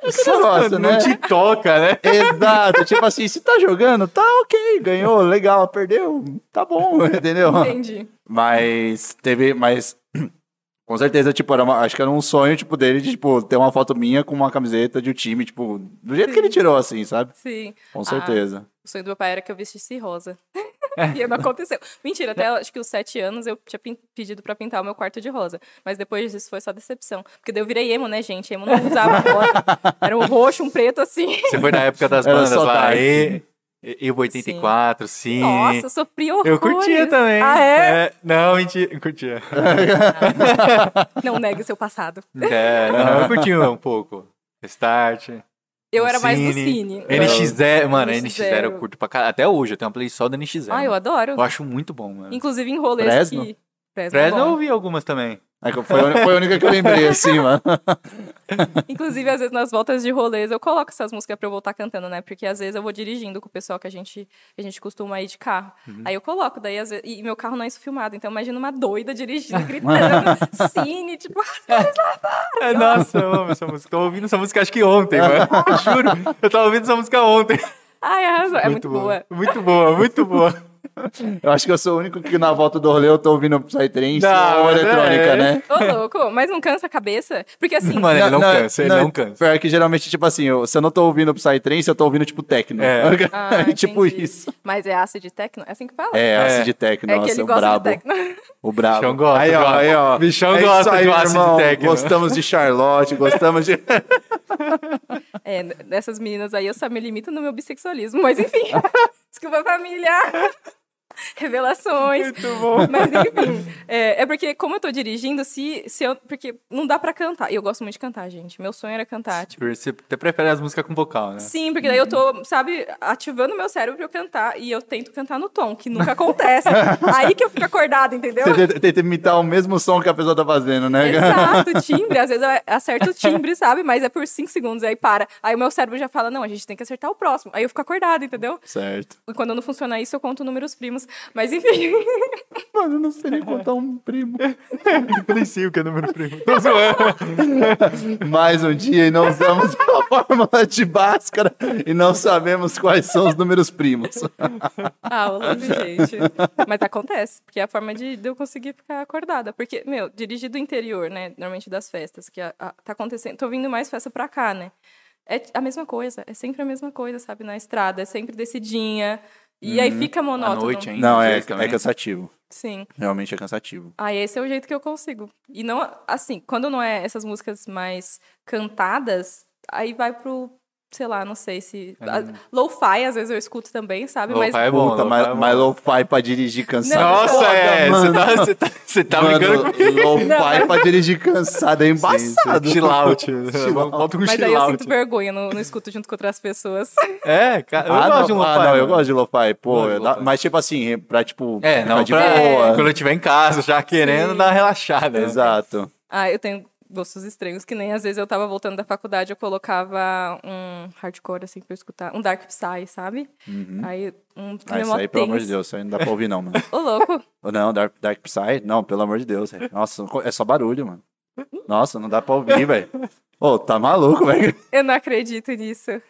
É eu gosto, não né? te toca, né? Exato, tipo assim, se tá jogando, tá ok, ganhou, legal, perdeu, tá bom, entendeu? Entendi. Mas teve, mas com certeza, tipo, era uma- acho que era um sonho, tipo, dele de, tipo, ter uma foto minha com uma camiseta de um time, tipo, do jeito que ele tirou, assim, sabe? Sim. Com Ah, certeza. O sonho do meu pai era que eu vestisse rosa. e não aconteceu. Mentira, até acho que os sete anos eu tinha pedido pra pintar o meu quarto de rosa. Mas depois disso foi só decepção. Porque daí eu virei emo, né, gente? Emo não usava rosa. Era um roxo, um preto assim. Você foi na época das bandas lá, dark. e, e, 84, sim. Nossa, eu sofri horrores. Eu curtia também. Ah, é? Não, mentira, eu curtia. Não negue o seu passado. É, não, eu curtia um pouco. Restart. Eu era mais do Cine. cine. NX0, mano, NX0. NX0 eu curto pra caralho. Até hoje, eu tenho uma playlist só da NX0. Ah, eu adoro. Eu acho muito bom, mano. Inclusive em rolês Fresno? que... Fresno, é Fresno eu bom. ouvi algumas também. É Foi, foi a única que eu lembrei, assim, mano. Inclusive, às vezes, nas voltas de rolês, eu coloco essas músicas pra eu voltar cantando, né? Porque às vezes eu vou dirigindo com o pessoal que a gente, que a gente costuma ir de carro. Uhum. Aí eu coloco, daí às vezes. E meu carro não é isso filmado, então imagina uma doida dirigindo, gritando, cine, tipo, É, nossa, eu amo essa música. Tô ouvindo essa música acho que ontem, mano. Juro. Eu tava ouvindo essa música ontem. ai, arrasou. É muito boa. Muito boa, muito boa. Eu acho que eu sou o único que na volta do rolê eu tô ouvindo Psytrance Não, ou eletrônica, é. né? Ô, louco, mas não cansa a cabeça? Porque assim. Mano, ele não, cansa, ele não, cansa. Pior que geralmente, tipo assim, eu- se eu não tô ouvindo Psytrance, eu tô ouvindo, tipo, techno. É. Ah, tipo entendi. isso. Mas é acid techno? É assim que fala? É, É. acid techno, É que nossa, ele o gosta brabo. de techno. O brabo. Bichão gosta, aí, ó, gosta. aí, ó. Bichão É gosta aí, do acid irmão. techno. Gostamos de Charlotte, gostamos de... É, dessas meninas aí eu só me limito no meu bissexualismo, mas enfim. Desculpa, família. Revelações. Muito bom. Mas enfim, é, é porque como eu tô dirigindo, se, se eu. Porque não dá pra cantar. E eu gosto muito de cantar, gente. Meu sonho era cantar. Tipo, Você até prefere as músicas com vocal, né? sim, porque daí eu tô, sabe, ativando meu cérebro pra eu cantar. E eu tento cantar no tom, que nunca acontece. Aí que eu fico acordada, entendeu? Você tenta- imitar o mesmo som que a pessoa tá fazendo, né? Exato, timbre. Às vezes eu acerto o timbre, sabe? Mas é por cinco segundos, aí para. Aí o meu cérebro já fala, não, a gente tem que acertar o próximo. Aí eu fico acordada, entendeu? Certo. E quando não funciona isso, eu conto números primos. Mas enfim. Mano, eu não sei nem contar um primo. Eu nem sei o que é número primo. Tô zoando. Mais um dia e não usamos a fórmula de Bhaskara e não sabemos quais são os números primos. Ah, ô louco, gente. Mas acontece, porque é a forma de, de eu conseguir ficar acordada. Porque, meu, dirigir do interior, né? Normalmente das festas, que a- a- tá acontecendo. Tô vindo mais festa pra cá, né? É a mesma coisa, é sempre a mesma coisa, sabe? Na estrada, é sempre descidinha. E aí fica monótono. noite ainda. Não, é, é cansativo. Sim. Realmente é cansativo. Ah, esse é o jeito que eu consigo. E não, assim, quando não é essas músicas mais cantadas, aí vai pro, sei lá, não sei se. a- Lo-fi, às vezes eu escuto também, sabe? Lo-fi Mas é bom, Puta, lo-fi mas, é bom. mas lo-fi pra dirigir cansado. Não, Nossa, Foda, é. Você tá, você tá, você tá brincando comigo. lo-fi pra dirigir cansado é embaçado. Chill out. Chill out. Bota um Mas chill aí eu sinto vergonha, não, não escuto junto com outras pessoas. É, cara, eu ah, gosto não, de um ah, lo-fi. não, eu gosto de lo-fi, pô. Dá- lo-fi. mas tipo assim, pra tipo. É, não, ficar de pra, boa. quando eu estiver em casa, já querendo Sim. dar uma relaxada. né? Exato. Ah, eu tenho gostos estranhos, que nem às vezes eu tava voltando da faculdade, eu colocava um hardcore, assim, pra eu escutar. Um dark psy, sabe? Aí, um Ah, isso aí, pelo amor de. Deus, isso aí não dá pra ouvir, não, mano. Ô, louco. Ou Não, Dark, Dark Psy, não, pelo amor de Deus. velho. Nossa, é só barulho, mano. Nossa, não dá pra ouvir, velho. Ô, tá maluco, velho. Eu não acredito nisso.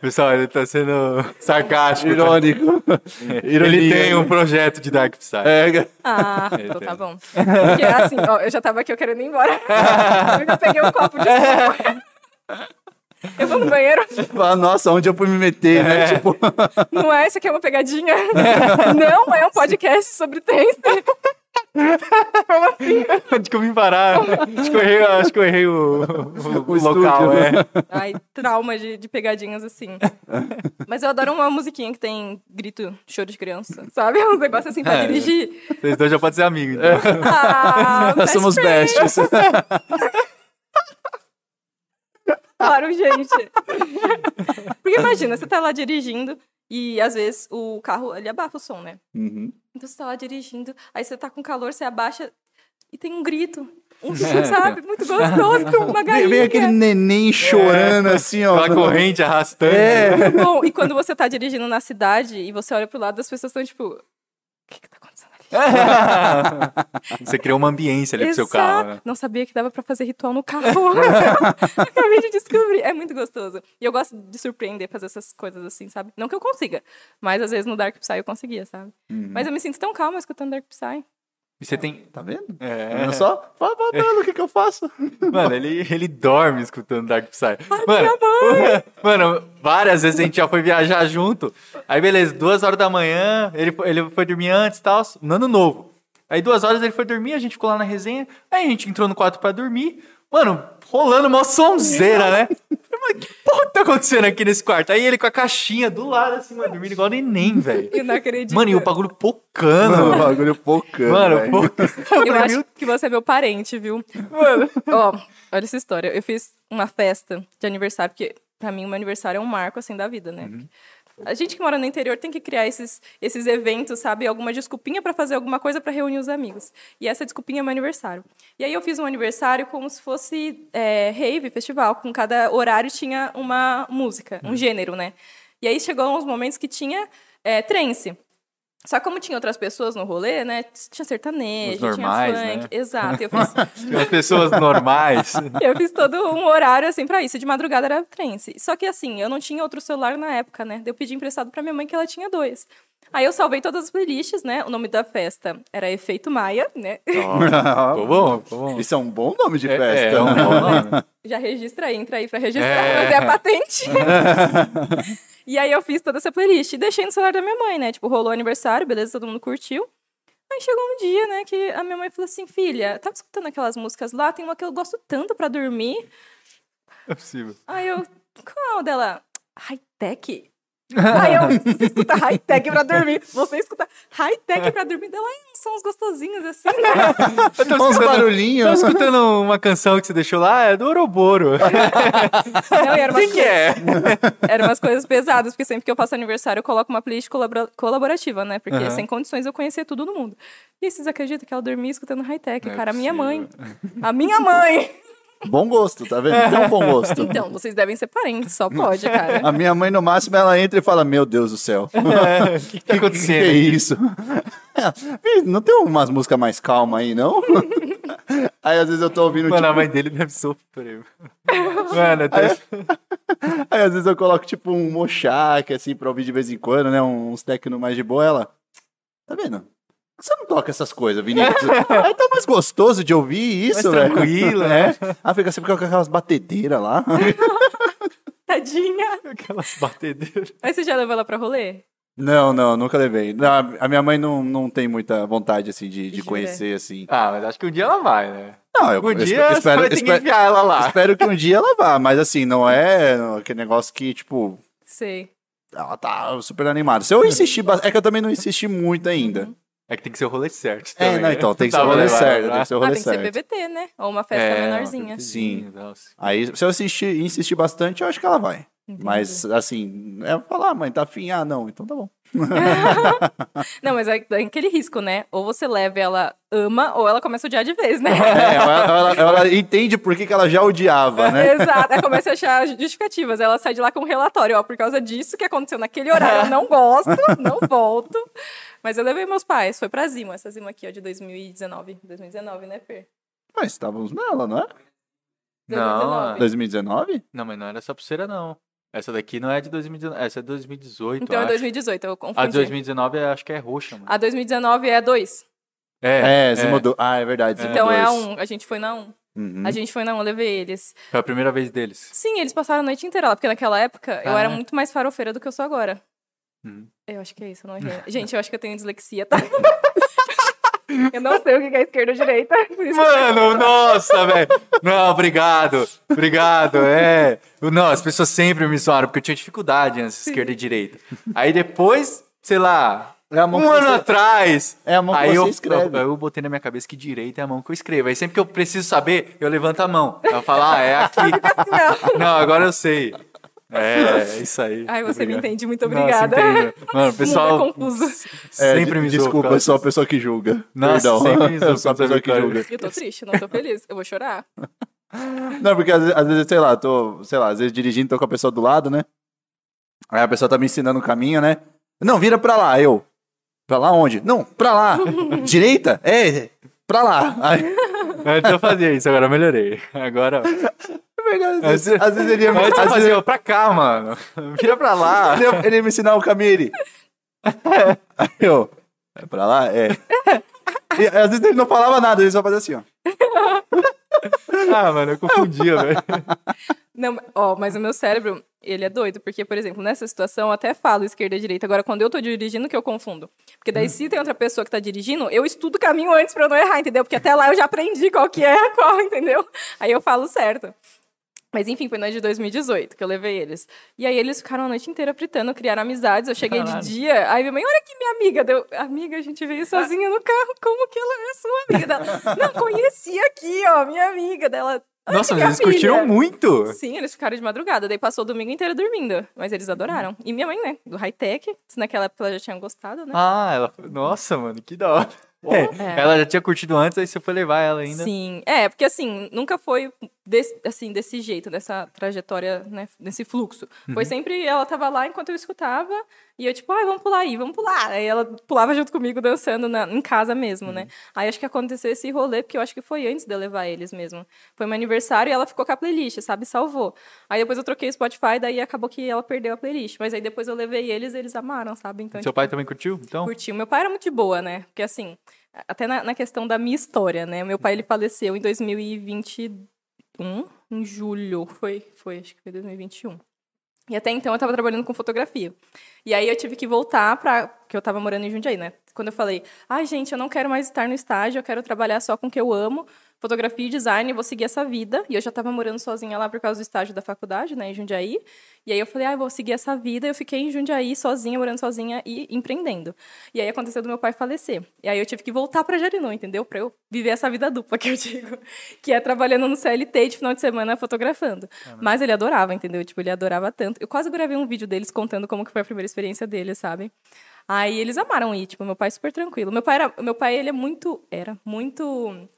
Pessoal, ele tá sendo sarcástico. Irônico. Ele Ironia. tem um projeto de Dark Psy. É, Ah, então tá bom. Porque assim, ó, eu já tava aqui, eu querendo ir embora. eu já peguei um copo de suco. Eu vou no banheiro. fala, nossa, onde eu fui me meter, né? Tipo, Não é, isso aqui é uma pegadinha. Não, é um podcast sobre trens. Onde que eu vim parar? Acho que eu errei, acho que eu errei o, o- o estúdio. local, é. Ai, trauma de, de pegadinhas assim. Mas eu adoro uma musiquinha que tem grito, choro de criança, sabe? Um negócio assim pra É. dirigir. Vocês dois já podem ser amigos. Então. Ah, nós somos friends. bestes. Claro, gente. Porque imagina, você tá lá dirigindo e às vezes o carro ele abafa o som, né? Uhum. Então você tá lá dirigindo, aí você tá com calor, você abaixa e tem um grito. Um som, sabe? Muito gostoso pra uma galinha. vem aquele neném chorando assim, ó. Aquela corrente arrastando. É. Bom, e quando você tá dirigindo na cidade e você olha pro lado, as pessoas estão tipo. O que que tá? Você criou uma ambiência ali pro seu Exato. carro. Né? Não sabia que dava pra fazer ritual no carro. Acabei de descobrir. É muito gostoso. E eu gosto de surpreender, fazer essas coisas assim, sabe? Não que eu consiga, mas às vezes no Dark Psy eu conseguia, sabe? Uhum. Mas eu me sinto tão calma escutando Dark Psy. E você tem. Tá vendo? É. Olha só. Fala, fala, o que que eu faço? Mano, ele, ele dorme escutando Dark Psy. Mano, mano, várias vezes a gente já foi viajar junto. Aí, beleza, duas horas da manhã, ele, foi- ele foi dormir antes e tal, no ano novo. Aí, duas horas ele foi dormir, a gente ficou lá na resenha. Aí, a gente entrou no quarto pra dormir. Mano, rolando uma sonzeira, né? Falei, Mano, que porra que tá acontecendo aqui nesse quarto? Aí ele com a caixinha do lado, assim, mano, dormindo igual neném, velho. Eu não acredito. Mano, e o bagulho Mano, pocando. o bagulho pocando. Mano, pocando. Eu acho que você é meu parente, viu? Mano. Ó, olha essa história. Eu fiz uma festa de aniversário, porque pra mim o meu aniversário é um marco, assim, da vida, né? A gente que mora no interior tem que criar esses, esses eventos, sabe? Alguma desculpinha pra fazer alguma coisa pra reunir os amigos. E essa desculpinha é meu aniversário. E aí eu fiz um aniversário como se fosse é, rave, festival. Com cada horário tinha uma música, um gênero, né? E aí chegou uns momentos que tinha é, trance. Só que como tinha outras pessoas no rolê, né? Tinha sertanejo, normais, tinha funk. né? Exato. Eu fiz, As pessoas normais. eu fiz todo um horário, assim, pra isso. De madrugada era trance. Só que, assim, eu não tinha outro celular na época, né? Eu pedi emprestado pra minha mãe, que ela tinha dois. Aí eu salvei todas as playlists, né? O nome da festa era Efeito Maia, né? Ficou bom, ficou bom. Isso é um bom nome de É, festa. é um bom nome. Já registra aí, entra aí pra registrar, É. mas é a patente. e aí eu fiz toda essa playlist e deixei no celular da minha mãe, né? Tipo, rolou aniversário, beleza, todo mundo curtiu. Aí chegou um dia, né, que a minha mãe falou assim, filha, tava escutando aquelas músicas lá, tem uma que eu gosto tanto pra dormir. É possível. Aí eu, qual dela? High-tech? Aí eu, você escuta high-tech pra dormir. Você escuta high-tech pra dormir. Ai, são uns gostosinhos assim, né? Eu tô Uns escutando, tô barulhinhos. escutando uma canção que você deixou lá, é do Ouroboro. Não, e era umas, Quem que é? eram umas coisas pesadas, porque sempre que eu faço aniversário, eu coloco uma playlist colabora- colaborativa, né? Porque Aham. sem condições eu conhecer tudo no mundo. E vocês acreditam que ela dormia escutando high-tech? É cara, a minha mãe. A minha mãe! Bom gosto, tá vendo? Tem um bom gosto. Então, vocês devem ser parentes, só pode, cara. A minha mãe, no máximo, ela entra e fala: Meu Deus do céu. É, O que, que tá Que acontecendo? é isso? Não tem umas músicas mais calmas aí, não? Aí às vezes eu tô ouvindo. Mano, a tipo, mãe dele deve sofrer. Mano, eu tô... Aí às vezes eu coloco tipo um mochak, assim, pra ouvir de vez em quando, né? Uns techno mais de boa. Ela. Tá vendo? Você não toca essas coisas, Vinícius. Aí tá mais gostoso de ouvir isso, Mais velho. tranquilo, né? Ah, fica sempre com aquelas batedeiras lá. Tadinha. aquelas batedeiras. Aí você já levou ela pra rolê? Não, não, nunca levei. Não, a minha mãe não, não tem muita vontade, assim, de, de conhecer, assim. Ah, mas acho que um dia ela vai, né? Não, eu Um eu dia espero, que espero, enfiar ela lá. espero que um dia ela vá, mas assim, não é aquele negócio que, tipo, Sei. ela tá super animada. Se eu insistir, é que eu também não insisti muito ainda. É que tem que ser o rolê certo. É, também, não, né? então, tem que ser Tá o rolê certo, tem que ser o Ah, rolê tem que ser certo. BBT, né? Ou uma festa É, menorzinha. uma Sim. Aí, se eu insistir, insistir bastante, eu acho que ela vai. Entendi. Mas, assim, é falar, ah, mãe, tá afim? Ah, não, então tá bom. Não, mas é tem aquele risco, né? Ou você leva e ela ama, ou ela começa a odiar de vez, né? É, ela, ela- ela entende por que, que ela já odiava, né? Exato. Ela começa a achar justificativas. Ela sai de lá com um relatório, ó, por causa disso que aconteceu naquele horário. Eu não gosto, não volto. Mas eu levei meus pais, foi pra Zima, essa Zima aqui, ó, de 2019. 2019, né, Fer? Mas estávamos nela, não é? Não, 2019? Não, mas não era essa pulseira, não. Essa daqui não é de 2019. Essa é de 2018. Então é acho. 2018, eu confundi. A de 2019 é- acho que é roxa, mano. A 2019 é a 2. É, você mudou. Ah, é verdade. Zima Então é a 2. 1. A gente foi na 1. Uhum. A gente foi na 1, eu levei eles. Foi a primeira vez deles. Sim, eles passaram a noite inteira lá, porque naquela época eu Ah, era é? muito mais farofeira do que eu sou agora. Uhum. Eu acho que é isso, eu não errei. Gente, eu acho que eu tenho dislexia, tá? eu não sei o que é esquerda ou direita. Mano, nossa, velho. Não, obrigado. Obrigado, é. Não, as pessoas sempre me zoaram, porque eu tinha dificuldade antes, esquerda e direita. Aí depois, sei lá, É a mão um ano você- atrás. É a mão que aí você eu, escreve. Eu, eu botei na minha cabeça que direita é a mão que eu escrevo. Aí sempre que eu preciso saber, eu levanto a mão. Eu falo, ah, é aqui. Não, agora eu sei. É, é isso aí. Ai, você me Obrigado. entende. Muito Nossa, obrigada. entendo. Mano, pessoal Mundo é confuso. É, sempre me Desculpa, causa eu sou a pessoa que julga. Nossa, Perdão. sempre me eu sou a pessoa que julga. Eu tô triste, não tô feliz. Eu vou chorar. Não, porque às vezes, às vezes, sei lá, tô, sei lá, às vezes dirigindo, tô com a pessoa do lado, né? Aí a pessoa tá me ensinando o caminho, né? Não, vira pra lá, eu. Pra lá onde? Não, pra lá. Direita? É, pra lá. Aí, Antes eu fazia isso, agora eu melhorei. Agora. Às, vezes, às vezes ele ia me, Antes eu às vezes pra cá, mano. Vira pra lá. ele, ia, ele ia me ensinar o caminho, ele. Aí eu, é pra lá? É. E, às vezes ele não falava nada, ele só fazia assim, ó. Ah, mano, eu confundia, velho. Não, ó, mas o meu cérebro, ele é doido, porque, por exemplo, nessa situação eu até falo esquerda e direita. Agora, quando eu tô dirigindo, que eu confundo. Porque daí, se tem outra pessoa que tá dirigindo, eu estudo o caminho antes pra eu não errar, entendeu? Porque até lá eu já aprendi qual que é a qual, entendeu? Aí eu falo certo. Mas enfim, foi no ano de 2018 que eu levei eles. E aí eles ficaram a noite inteira fritando, criaram amizades. Eu cheguei Caralho. de dia, aí minha mãe, olha aqui minha amiga. Deu, amiga, a gente veio sozinha no carro, como que ela é sua amiga? Dela, não, conheci aqui, ó, minha amiga dela. "Olha Nossa, mas eles filha." curtiram muito. Sim, eles ficaram de madrugada. Daí passou o domingo inteiro dormindo. Mas eles adoraram. E minha mãe, né? Do high-tech. se Naquela época ela já tinha gostado, né? Ah, ela. Nossa, mano, que da hora. É, Ela já tinha curtido antes, aí você foi levar ela ainda. Sim. É, porque assim, nunca foi desse, assim, desse jeito, nessa trajetória, né? Nesse fluxo. Foi sempre, ela tava lá enquanto eu escutava. E eu, tipo, ai, vamos pular aí, vamos pular. Aí ela pulava junto comigo, dançando na, em casa mesmo, né? Aí acho que aconteceu esse rolê, porque eu acho que foi antes de eu levar eles mesmo. Foi meu aniversário e ela ficou com a playlist, sabe? Salvou. Aí depois eu troquei o Spotify, daí acabou que ela perdeu a playlist. Mas aí depois eu levei eles, eeles amaram, sabe? Então, Seu pai também curtiu? Então? curtiu. Meu pai era muito de boa, né? Porque assim, até na, na questão da minha história, né? Meu pai ele faleceu em 2021, em julho. Foi, foi, acho que foi 2021. E até então eu tava trabalhando com fotografia. E aí eu tive que voltar para que eu tava morando em Jundiaí, né? Quando eu falei: "Ai, gente, eu não quero mais estar no estágio, eu quero trabalhar só com o que eu amo, fotografia e design, vou seguir essa vida". E eu já tava morando sozinha lá por causa do estágio da faculdade, né, em Jundiaí. E aí eu falei: "Ah, eu vou seguir essa vida". Eu fiquei em Jundiaí sozinha, morando sozinha e empreendendo. E aí aconteceu do meu pai falecer. E aí eu tive que voltar para Jarinu, entendeu? Para eu viver essa vida dupla que eu digo, que é trabalhando no CLT de final de semana fotografando. Mas ele adorava, entendeu? Tipo, ele adorava tanto. Eu quase gravei um vídeo deles contando como que foi a primeira experiência dele, sabe? Aí eles amaram ir, tipo, meu pai é super tranquilo. Meu pai era, meu pai ele é muito, era muito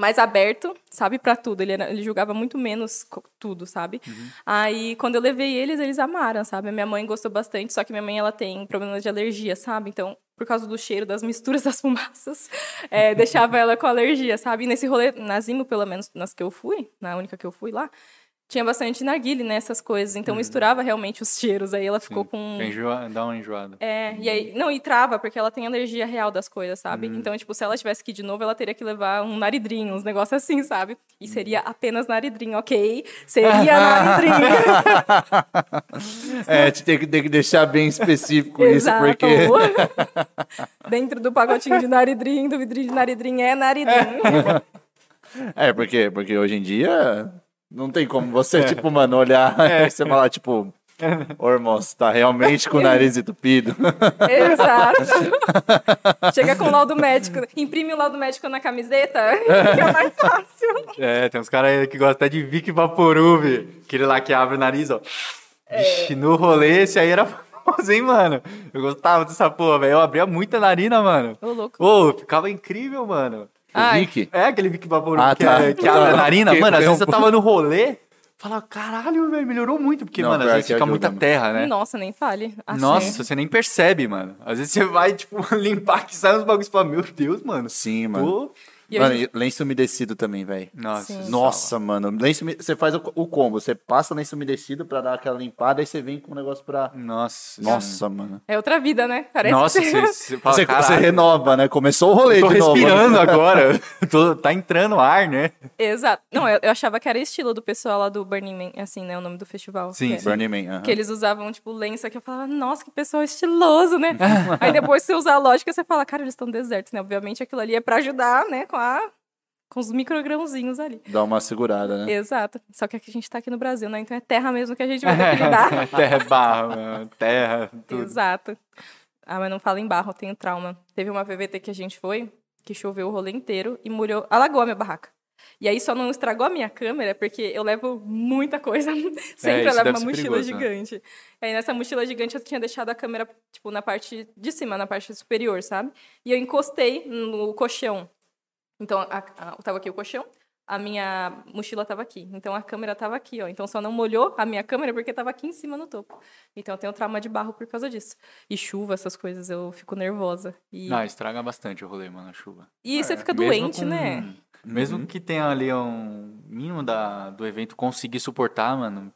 mais aberto, sabe, pra tudo. Ele, era- ele julgava muito menos tudo, sabe? Aí, quando eu levei eles, eles amaram, sabe? A minha mãe gostou bastante, só que minha mãe, ela tem problema de alergia, sabe? Então, por causa do cheiro, das misturas das fumaças, é, deixava ela com alergia, sabe? E nesse rolê, na Zimo, pelo menos, nas que eu fui, na única que eu fui lá, tinha bastante narguile, né, essas coisas. Então, misturava realmente os cheiros. Aí ela ficou com... Enjoa, dá uma enjoada. É, e aí, não, e trava, porque ela tem alergia real das coisas, sabe? Hum. Então, tipo, se ela tivesse que ir de novo, ela teria que levar um naridrinho, uns negócios assim, sabe? E Hum. seria apenas naridrinho, ok? Seria naridrinho. É, a gente tem que, tem que deixar bem específico isso, porque. Dentro do pacotinho de naridrinho, do vidrinho de naridrinho, é naridrinho. É, porque, porque hoje em dia não tem como você, É. tipo, mano, olhar e você falar, tipo, ô irmão, você tá realmente com o nariz entupido. Exato. Chega com o laudo médico, imprime o laudo médico na camiseta, que é mais fácil. É, tem uns caras aí que gostam até de Vic Vaporub. Aquele lá que abre o nariz, ó. É. Vixe, no rolê, esse aí era famoso, hein, mano? Eu gostava dessa porra, velho. Eu abria muita narina, mano. Ô, louco. Ô, ficava incrível, mano. Ai. Vic? É aquele Vic Vaporub Ah, que, tá. é- que abre a Tá. narina. Mano, às com- vezes eu tava no rolê, falava, caralho, velho, melhorou muito. Porque, Não, mano, às vezes fica ajuda, muita mano. terra, né? Nossa, nem fale. Assim. Nossa, você nem percebe, mano. Às vezes você vai, tipo, limpar que sai uns bagulhos e fala, meu Deus, mano. Sim, mano. Tô... E Mano, hoje- e lenço umedecido também, velho. Nossa, Sim. Nossa, mano. Lenço, você faz o, o combo. Você passa lenço umedecido pra dar aquela limpada e você vem com o negócio pra. Nossa. Nossa, mano. É outra vida, né? Parece Nossa, que você, você fala, Você, você "Caralho, renova, né? Começou o rolê tô de novo, né? respirando agora. Tô- tá entrando ar, né? Exato. Não, eu, eu achava que era estilo do pessoal lá do Burning Man, assim, né? O nome do festival. Sim, que, sim. Burning Man. aham. Que eles usavam, tipo, lenço que eu falava, nossa, que pessoal estiloso, né? Aí depois você usar a lógica, você fala, cara, eles estão desertos, né? Obviamente aquilo ali é pra ajudar, né? Com Com os microgrãozinhos ali. Dá uma segurada, né? Exato. Só que aqui a gente tá aqui no Brasil, né? Então é terra mesmo que a gente vai ter que lidar. terra é barra, mano. terra, tudo. Exato. Ah, mas não fala em barro, eu tenho trauma. Teve uma VVT que a gente foi, que choveu o rolê inteiro e molhou, alagou a minha barraca. E aí só não estragou a minha câmera, porque eu levo muita coisa. Sempre eu isso levo uma mochila perigoso, né? gigante. Aí nessa mochila gigante eu tinha deixado a câmera, tipo, na parte de cima, na parte superior, sabe? E eu encostei no colchão. Então, a, a, tava aqui o colchão, a minha mochila tava aqui. Então a câmera tava aqui, ó. Então só não molhou a minha câmera porque tava aqui em cima no topo. Então eu tenho trauma de barro por causa disso. E chuva, essas coisas, eu fico nervosa. E, Não, estraga bastante o rolê, mano, a chuva. e você fica É, doente, com- né? Mesmo que tenha ali um mínimo da, do evento conseguir suportar, mano.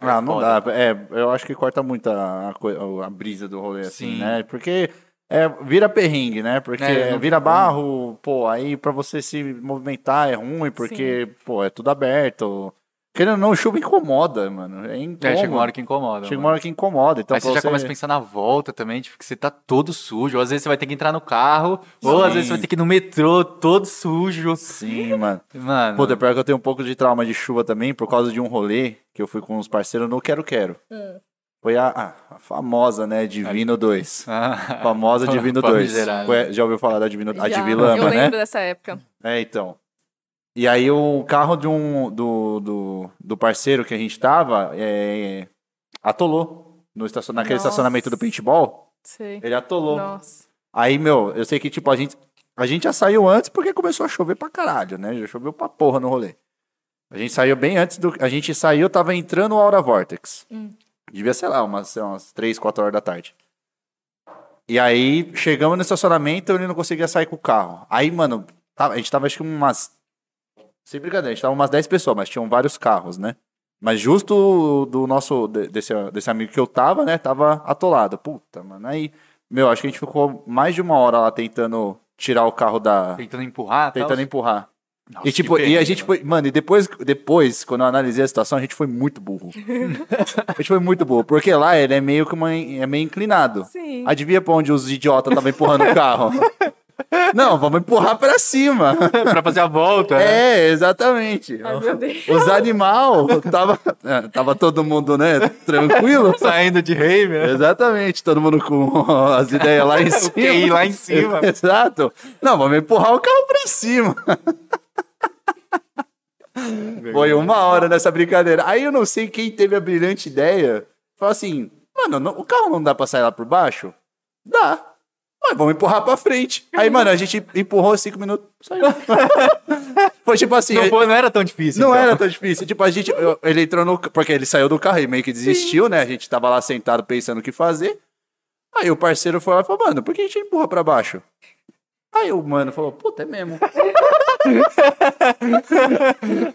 é Ah, não foda. dá. É, eu acho que corta muito a, a a brisa do rolê, assim, Sim. né? Porque é, vira perrengue, né? Porque É, vira barro, pô, aí pra você se movimentar é ruim, porque, pô, é tudo aberto. Querendo ou não, chuva incomoda, mano. É incômodo. É, chega uma hora que incomoda. Chega mano. uma hora que incomoda. Então, Aí você já começa a pensar na volta também, tipo, que você tá todo sujo. Ou às vezes você vai ter que entrar no carro, ou às Sim. vezes você vai ter que ir no metrô todo sujo. Sim, mano. Mano, Pô, pior que eu tenho um pouco de trauma de chuva também, por causa de um rolê que eu fui com uns parceiros no Quero Quero. Hum. Foi a, a- a famosa, né, Divino 2. Ah, Famosa Divino 2. Famigerada. Foi- Já ouviu falar da Divino, a Divilama, eu né? lembro dessa época. É, então. E aí o carro de um, do, do, do parceiro que a gente tava é, atolou no estacion, naquele Nossa. estacionamento do paintball. Sei. Ele atolou. Nossa. Aí, meu, eu sei que, tipo, a gente, a gente já saiu antes porque começou a chover pra caralho, né? Já choveu pra porra no rolê. A gente saiu bem antes do. A gente saiu, tava entrando o Aura Vortex. Hum. Devia, sei lá, umas, umas 3, 4 horas da tarde. E aí, chegamos no estacionamento, ele não conseguia sair com o carro. Aí, mano, tava- a gente tava acho que umas. Sem brincadeira, a gente tava umas 10 pessoas, mas tinham vários carros, né? Mas justo do nosso. de- Desse, desse amigo que eu tava, né? Tava atolado. Puta, mano. Aí, meu, acho que a gente ficou mais de uma hora lá tentando tirar o carro da. tentando empurrar, tal. Tentando empurrar. Nossa, e tipo, e a gente mano. foi. Mano, e depois, depois, quando eu analisei a situação, a gente foi muito burro. a gente foi muito burro. Porque lá ele é meio que uma, é meio inclinado. Sim. Adivinha pra onde os idiotas estavam empurrando o carro? Não, vamos empurrar pra cima. pra fazer a volta. né? É, exatamente. Ai, meu Deus. Os animal, tava, é, tava todo mundo, né, tranquilo. Saindo de rave, né? Exatamente, todo mundo com as ideias lá em cima. QI lá em cima. Exato. Não, vamos empurrar o carro pra cima. Foi uma hora nessa brincadeira. Aí eu não sei quem teve a brilhante ideia. Falou assim, mano, não- o carro não dá pra sair lá por baixo? Dá. Mas vamos empurrar pra frente. Aí, mano, a gente empurrou cinco minutos, saiu. Foi tipo assim... Não, foi- não era tão difícil. Não então. era tão difícil. Tipo, a gente. eu- Ele entrou no. Porque ele saiu do carro e meio que desistiu, né? A gente tava lá sentado pensando o que fazer. Aí o parceiro foi lá e falou, mano, por que a gente empurra pra baixo? Aí o mano falou, puta, é mesmo.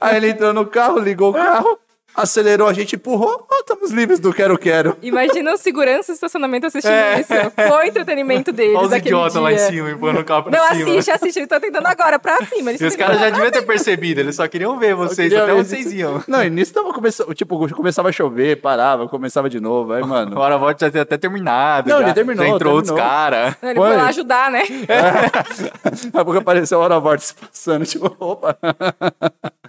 Aí ele entrou no carro, ligou o carro, acelerou, a gente empurrou, ó, estamos livres do quero-quero. Imagina os seguranças do estacionamento assistindo É. isso. Foi o entretenimento deles Olha os idiotas lá em cima, empurrando o carro pra Não, cima. assiste, assiste. Eles estão tentando agora pra cima. Eles E os tão caras já deviam ter percebido, eles só queriam ver vocês, Queria até ver vocês iam. Não, e nisso tava começando, tipo, começava a chover, parava, começava de novo. Aí, mano. O hora volta já tinha até terminado. Não, já, ele terminou, Já entrou terminou. outros caras. Ele foi lá ajudar, né? Daqui a pouco apareceu a hora vortex passando, tipo, opa.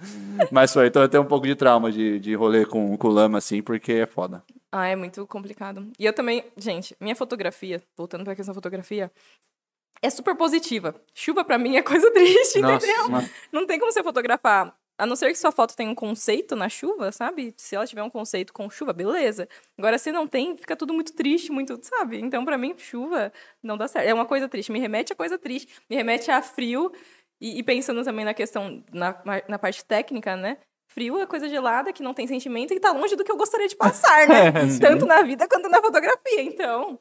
Mas foi, então eu tenho um pouco de trauma de, de rolê com, com lama, assim, porque é foda. Ah, é muito complicado. E eu também, gente, minha fotografia, voltando pra questão da fotografia, é super positiva. Chuva pra mim é coisa triste, Nossa, entendeu? mano. Não tem como você fotografar. A não ser que sua foto tenha um conceito na chuva, sabe? Se ela tiver um conceito com chuva, beleza. Agora, se não tem, fica tudo muito triste, muito, sabe? Então, pra mim, chuva não dá certo. É uma coisa triste. Me remete a coisa triste. Me remete a frio. E, e pensando também na questão, na, na parte técnica, né? Frio é coisa gelada, que não tem sentimento e tá longe do que eu gostaria de passar, né? Tanto na vida quanto na fotografia. Então,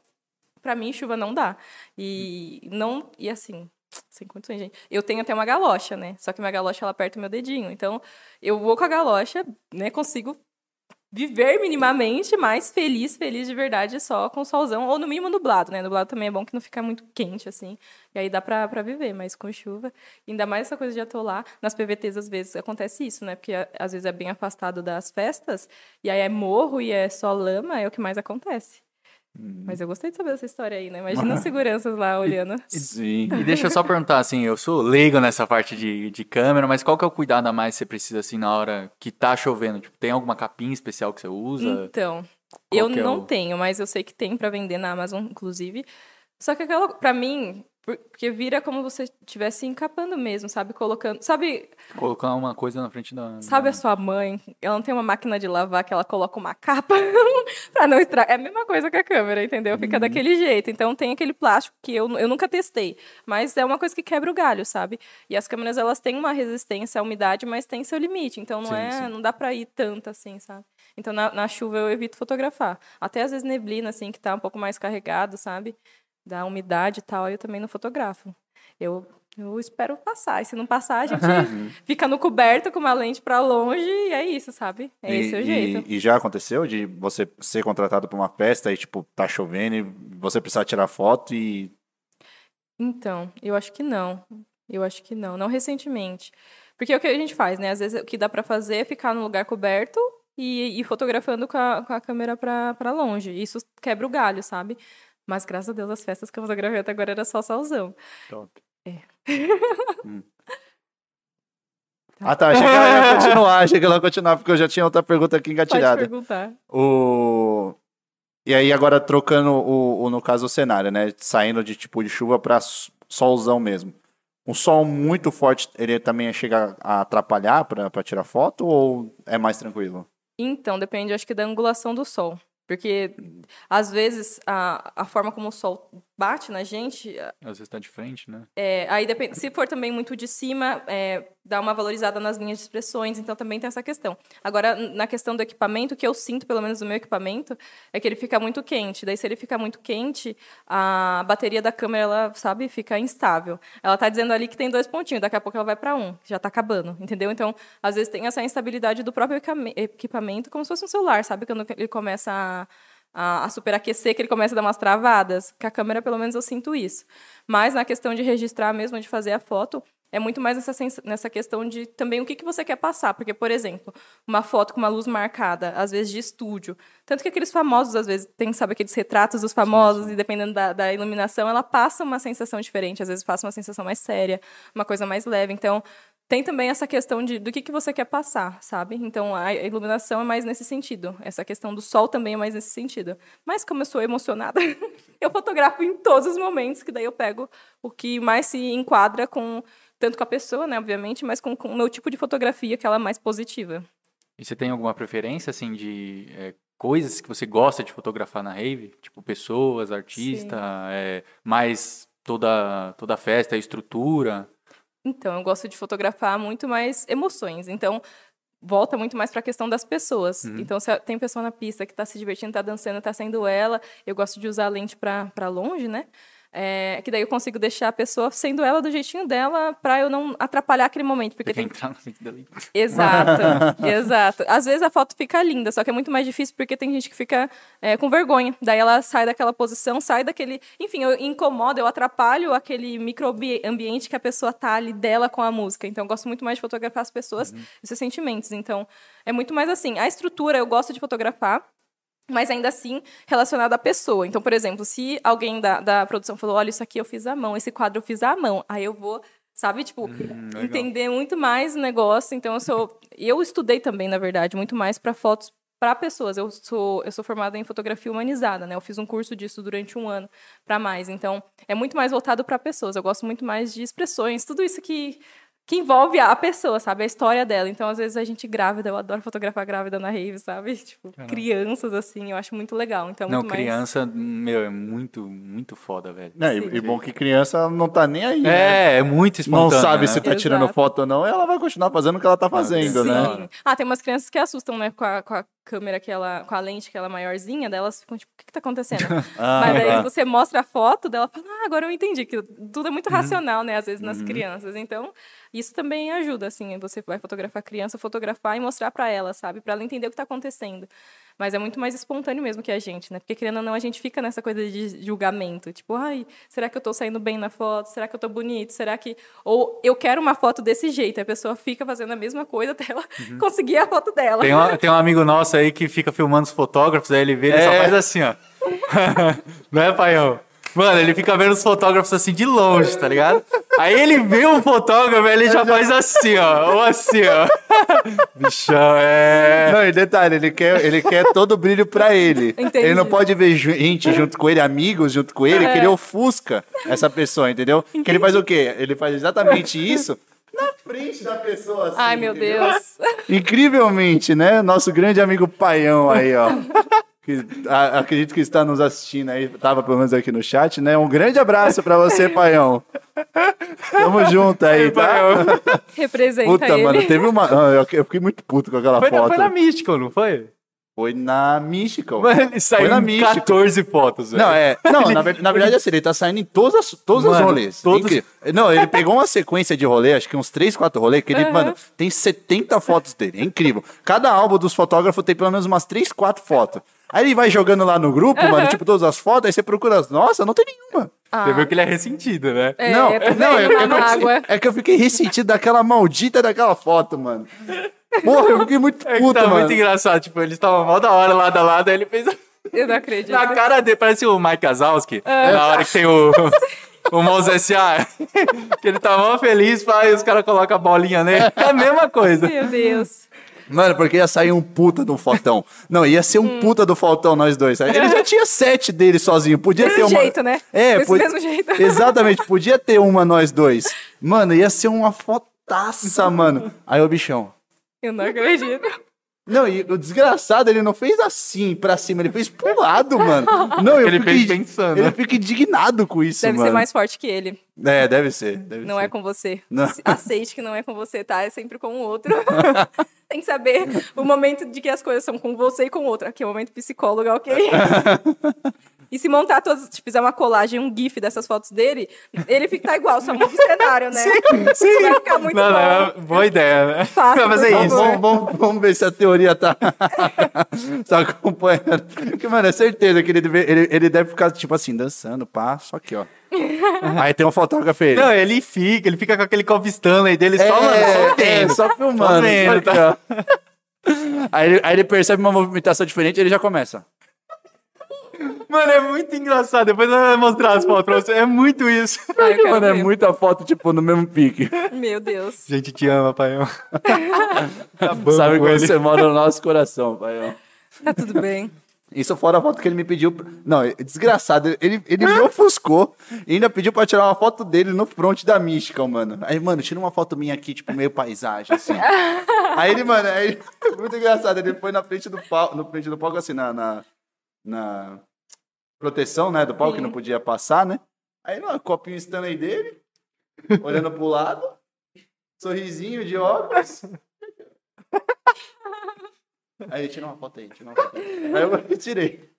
pra mim, chuva não dá. E não. E assim, sem condições, gente. Eu tenho até uma galocha, né? Só que minha galocha ela aperta o meu dedinho. Então, eu vou com a galocha, né? Consigo viver minimamente, mas feliz, feliz de verdade, só com solzão, ou no mínimo nublado, né? Nublado também é bom que não fica muito quente, assim. E aí dá pra, pra viver, mas com chuva. Ainda mais essa coisa de atolar. Nas PVTs, às vezes, acontece isso, né? Porque às vezes é bem afastado das festas, e aí é morro e é só lama, é o que mais acontece. Mas eu gostei de saber dessa história aí, né? Imagina as seguranças lá olhando. Sim. E deixa eu só perguntar, assim, eu sou leigo nessa parte de, de câmera, mas qual que é o cuidado a mais que você precisa, assim, na hora que tá chovendo? Tipo, tem alguma capinha especial que você usa? Então, Qual eu é não o- tenho, mas eu sei que tem pra vender na Amazon, inclusive. Só que aquela, pra mim, porque vira como você estivesse encapando mesmo, sabe? Colocando. Sabe, Colocar uma coisa na frente da. sabe da... a sua mãe? Ela não tem uma máquina de lavar que ela coloca uma capa pra não estragar. É a mesma coisa com a câmera, entendeu? Fica daquele jeito. Então tem aquele plástico que eu, eu nunca testei. Mas é uma coisa que quebra o galho, sabe? E as câmeras, elas têm uma resistência à umidade, mas tem seu limite. Então não Sim, é. sim. Não dá pra ir tanto assim, sabe? Então na, na chuva eu evito fotografar. Até às vezes neblina, assim, que tá um pouco mais carregado, sabe? Da umidade e tal, eu também não fotografo. Eu, eu espero passar. E se não passar, a gente fica no coberto com uma lente pra longe e é isso, sabe? É e, esse o e- jeito. E, já aconteceu de você ser contratado pra uma festa e, tipo, tá chovendo e você precisar tirar foto e. Então, eu acho que não. Eu acho que não. Não recentemente. Porque é o que a gente faz, né? Às vezes o que dá pra fazer é ficar no lugar coberto e ir fotografando com a, com a câmera pra longe. Isso quebra o galho, sabe? Mas graças a Deus as festas que eu fotografei até agora era só solzão. Top. Ah, tá. Achei que ela ia continuar. Achei que ela ia continuar, porque eu já tinha outra pergunta aqui Pode engatilhada. perguntar. O... E aí, agora trocando o, o- no caso, o cenário, né? Saindo de tipo de chuva pra s- solzão mesmo. Um sol muito forte, ele também chega a atrapalhar pra tirar foto ou é mais tranquilo? Então, depende, acho que, da angulação do sol. Porque, às vezes, a, a forma como o sol bate na gente, Às vezes tá de frente, né? é, aí depende. Se for também muito de cima, é, dá uma valorizada nas linhas de expressões, então também tem essa questão. Agora, na questão do equipamento, o que eu sinto, pelo menos no meu equipamento, é que ele fica muito quente. Daí, se ele fica muito quente, a bateria da câmera, ela, sabe, fica instável. Ela tá dizendo ali que tem dois pontinhos, daqui a pouco ela vai para um, já tá acabando, entendeu? Então, às vezes tem essa instabilidade do próprio equipame- equipamento, como se fosse um celular, sabe? Quando ele começa a, a, a superaquecer, que ele começa a dar umas travadas. Com a câmera, pelo menos, eu sinto isso. Mas na questão de registrar mesmo, de fazer a foto, é muito mais nessa, nessa questão de também o que, que você quer passar. Porque, por exemplo, uma foto com uma luz marcada, às vezes de estúdio. Tanto que aqueles famosos, às vezes, tem, sabe, aqueles retratos dos famosos, e dependendo da, da iluminação, ela passa uma sensação diferente. Às vezes passa uma sensação mais séria, uma coisa mais leve. Então, tem também essa questão de, do que, que você quer passar, sabe? Então, a iluminação é mais nesse sentido. Essa questão do sol também é mais nesse sentido. Mas como eu sou emocionada, eu fotografo em todos os momentos, que daí eu pego o que mais se enquadra com tanto com a pessoa, né, obviamente, mas com, com o meu tipo de fotografia, que ela é mais positiva. E você tem alguma preferência, assim, de é, coisas que você gosta de fotografar na rave? Tipo, pessoas, artista, é, mais toda, toda a festa, a estrutura? Então, eu gosto de fotografar muito mais emoções. Então, volta muito mais para a questão das pessoas. Então, se tem pessoa na pista que está se divertindo, está dançando, está sendo ela, eu gosto de usar a lente para longe, né? É, que daí eu consigo deixar a pessoa sendo ela do jeitinho dela para eu não atrapalhar aquele momento. Porque tem entrar na frente dali? Exato, exato. Às vezes a foto fica linda, só que é muito mais difícil porque tem gente que fica é, com vergonha. Daí ela sai daquela posição, sai daquele. Enfim, eu incomodo, eu atrapalho aquele microambiente que a pessoa tá ali dela com a música. Então eu gosto muito mais de fotografar as pessoas e seus sentimentos. Então é muito mais assim. A estrutura eu gosto de fotografar. Mas ainda assim, relacionado à pessoa. Então, por exemplo, se alguém da, da produção falou: olha, isso aqui eu fiz à mão, esse quadro eu fiz à mão. Aí eu vou, sabe, tipo, legal. entender muito mais o negócio. Então, eu sou. Eu estudei também, na verdade, muito mais para fotos para pessoas. Eu sou, eu sou formada em fotografia humanizada, né? Eu fiz um curso disso durante um ano para mais. Então, é muito mais voltado para pessoas. Eu gosto muito mais de expressões, tudo isso que que envolve a pessoa, sabe? A história dela. Então, às vezes, a gente grávida, eu adoro fotografar grávida na rave, sabe? Tipo, crianças, assim, eu acho muito legal. Então, é Não, muito mais... criança, meu, é muito, muito foda, velho. Né, Sim. e, e bom que criança não tá nem aí, né? É, é muito Não espontâneo, sabe né? se tá Exato. tirando foto ou não, ela vai continuar fazendo o que ela tá fazendo, Sim. né? Ah, tem umas crianças que assustam, né? Com a, com a câmera, que ela, com a lente que ela é maiorzinha, daí elas ficam tipo, o que, que tá acontecendo? Ah, Mas daí ah. você mostra a foto dela, fala, ah, agora eu entendi, que tudo é muito Uhum. racional, né? Às vezes nas crianças. Então, isso também ajuda, assim, você vai fotografar a criança, fotografar e mostrar pra ela, sabe? Pra ela entender o que tá acontecendo. Mas é muito mais espontâneo mesmo que a gente, né? Porque querendo ou não, a gente fica nessa coisa de julgamento. Tipo, ai, será que eu tô saindo bem na foto? Será que eu tô bonito? Será que. Ou eu quero uma foto desse jeito. A pessoa fica fazendo a mesma coisa até ela conseguir a foto dela. Tem, uma- tem um amigo nosso aí que fica filmando os fotógrafos, aí ele vê, ele só É. faz assim, ó. Não é, paião? Mano, ele fica vendo os fotógrafos assim de longe, tá ligado? Aí ele vê um fotógrafo, ele já faz assim, ó. Ou assim, ó. Bichão, é. Não, e detalhe, ele quer, ele quer todo o brilho pra ele. Entendi. Ele não pode ver gente junto com ele, amigos junto com ele, que ele ofusca essa pessoa, entendeu? Que ele faz o quê? Ele faz exatamente isso na frente da pessoa, assim, Ai, meu entendeu? Deus. Incrivelmente, né? Nosso grande amigo Paião aí, ó. Que, a- acredito que está nos assistindo aí, tava pelo menos aqui no chat, né? Um grande abraço pra você, Paião. Tamo junto aí, tá? Representa Puta, ele. mano, teve uma. ah, Eu fiquei muito puto com aquela Foi, na- foto. foi na Mystical, não foi? Foi na Mystical. Mano, ele saiu na em Mystical. 14 fotos, velho. Não, é. Não, na, na verdade, assim, ele tá saindo em todos, as, todos os Mano, rolês. todos- Incrível. Não, ele pegou uma sequência de rolê, acho que uns 3, 4 rolês, que ele, mano, tem 70 fotos dele. É incrível. Cada álbum dos fotógrafos tem pelo menos umas 3, 4 fotos. Aí ele vai jogando lá no grupo, mano, tipo, todas as fotos, aí você procura as. Nossa, não tem nenhuma. Você viu que ele é ressentido, né? É, não, tô não, é, é, que eu- mágoa. é que eu fiquei ressentido daquela maldita daquela foto, mano. Porra, eu fiquei muito É que puto, tá mano. muito engraçado. Tipo, eles estavam mal da hora lado a lado, aí ele fez Eu não acredito. na cara dele. Parece o Mike Wazowski. É. Na hora que tem o, o Mons S.A. que ele tá mó feliz, e os caras colocam a bolinha nele. É a mesma coisa. Meu Deus. Mano, porque ia sair um puta do fotão. Não, ia ser um puta do fotão nós dois. Ele já tinha sete dele sozinho. Podia ter Desse uma. jeito, né? É, Desse pod- mesmo jeito. Exatamente, podia ter uma nós dois. Mano, ia ser uma fotaça, mano. Aí o bichão. Eu não acredito. Não, e o desgraçado, ele não fez assim pra cima, ele fez pro lado, mano. Não, eu Ele fiquei, fez pensando. Ele fica indignado com isso, Deve mano. ser mais forte que ele. É, deve ser. Deve Não ser. é com você. Não. Aceite que não é com você, tá? É sempre com o outro. Tem que saber o momento de que as coisas são com você e com o outro. Aqui é o momento psicólogo, ok? E se montar todas, se fizer uma colagem, um gif dessas fotos dele, ele fica tá igual, só muda o cenário, né? Sim, Isso vai ficar muito não, bom. não, boa ideia, né? Vai fazer por isso. Vamos, vamos, vamos ver se a teoria tá, tá acompanhando. Porque, mano, é certeza que ele deve, ele, ele deve ficar, tipo assim, dançando, pá, só aqui, ó. Aí tem um fotógrafo ele. Não, ele fica, ele fica com aquele Coffee Stanley dele só, mano, só é, vendo. só filmando. Só vendo, ó. Aí, ele, aí ele percebe uma movimentação diferente e ele já começa. Mano, é muito engraçado. Depois eu vou mostrar as fotos pra você. É muito isso. Quero Mano, é ver. muita foto, tipo, no mesmo pique. Meu Deus. Gente, te ama, paião. tá bom Sabe com quando você mora no nosso coração, pai. ó. Tá tudo bem. Isso fora a foto que ele me pediu. Não, é desgraçado. Ele, ele me ofuscou e ainda pediu pra tirar uma foto dele no front da Mystical, mano. Aí, mano, tira uma foto minha aqui, tipo, meio paisagem, assim. aí ele, mano, aí, muito engraçado. Ele foi na frente do palco, no frente do palco, assim, na, na, na proteção, né, do palco, que não podia passar, né? Aí, mano, copinho Stanley dele, olhando pro lado, sorrisinho de óculos. Aí, tira uma foto aí, tira uma foto aí. Aí eu tirei.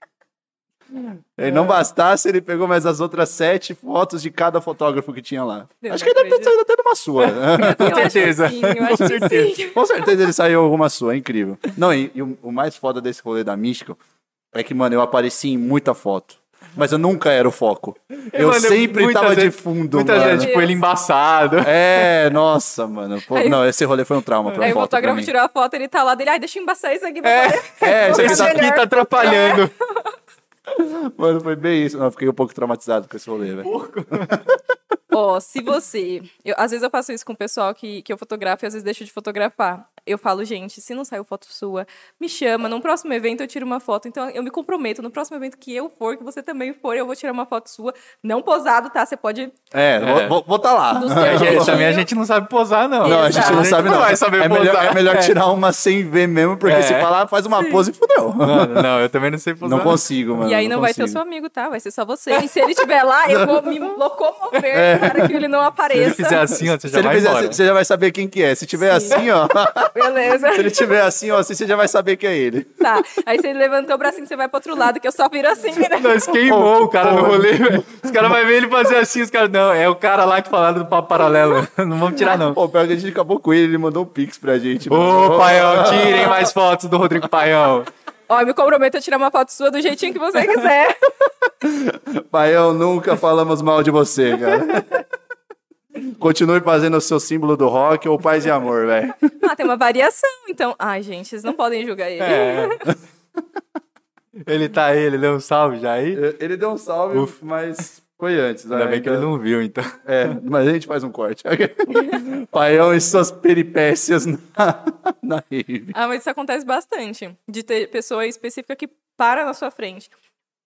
E não bastasse, ele pegou mais as outras sete fotos de cada fotógrafo que tinha lá. Eu acho não que ele deve ter saído até numa sua. né? Com certeza. sim, Com certeza. sim. Com certeza ele saiu alguma sua, é incrível. Não, e, e o, o mais foda desse rolê da Mística é que, mano, eu apareci em muita foto. Mas eu nunca era o foco. Eu Mano, sempre muita tava de gente- fundo, Muita mano. gente, tipo, ele embaçado. É, nossa, mano. Pô, Aí- não, esse rolê foi um trauma pra Aí o foto pra fotógrafo mim. tirou a foto, ele tá lá dele. Ai, deixa eu embaçar isso aqui pra É, poder- É, isso aqui Isso tá aqui tá atrapalhando. Mano, foi bem isso. Não, eu fiquei um pouco traumatizado com esse rolê, velho. Ó, se você. eu- às vezes eu faço isso com o pessoal que, que eu fotografo e às vezes deixo de fotografar. Eu falo, gente, se não saiu foto sua, me chama. Num próximo evento eu tiro uma foto. Então eu me comprometo. No próximo evento que eu for, que você também for, eu vou tirar uma foto sua. Não posado, tá? Você pode. É, vou- vou vou tá lá. Jeitinho. também a gente não sabe posar, não. Não, a gente não Exato. sabe não. vai saber é, melhor, posar. é melhor É. tirar uma sem ver mesmo, porque É. se falar, faz uma pose e fudeu. Mano, não, eu também não sei posar. Não consigo, mano. e aí não, vai ter o consigo. seu amigo, tá? Vai ser só você. E se ele estiver lá, eu vou me locomover para que ele não Se ele apareça. fizer assim, ó, você Se já ele vai fizer embora. assim, você já vai saber quem que é. Se tiver Sim. assim, ó. Beleza. se ele tiver assim, ó, assim, você já vai saber que é ele. Tá. Aí você levantou o bracinho, você vai pro outro lado, que eu só viro assim, né? Nós queimou o cara no rolê, velho. Os caras vão ver ele fazer assim, os caras, não, é o cara lá que falaram do papo paralelo. Não vamos tirar, não. Pô, pior que a gente acabou com ele, ele mandou um pix pra gente. Ô, mano. Paião, tirem mais fotos do Rodrigo Paião. Ó, eu me comprometo a tirar uma foto sua do jeitinho que você quiser. Paião, nunca falamos mal de você, cara. Continue fazendo o seu símbolo do rock ou paz e amor, velho. Ah, tem uma variação, então. Ai, gente, vocês não podem julgar ele. É. Ele tá aí, ele deu um salve já aí. Ele deu um salve, mas Foi antes. Ainda né? bem que ele Então- não viu, então. É, mas a gente faz um corte. Paião e suas peripécias na, na rave. Ah, mas isso acontece bastante. De ter pessoa específica que para na sua frente.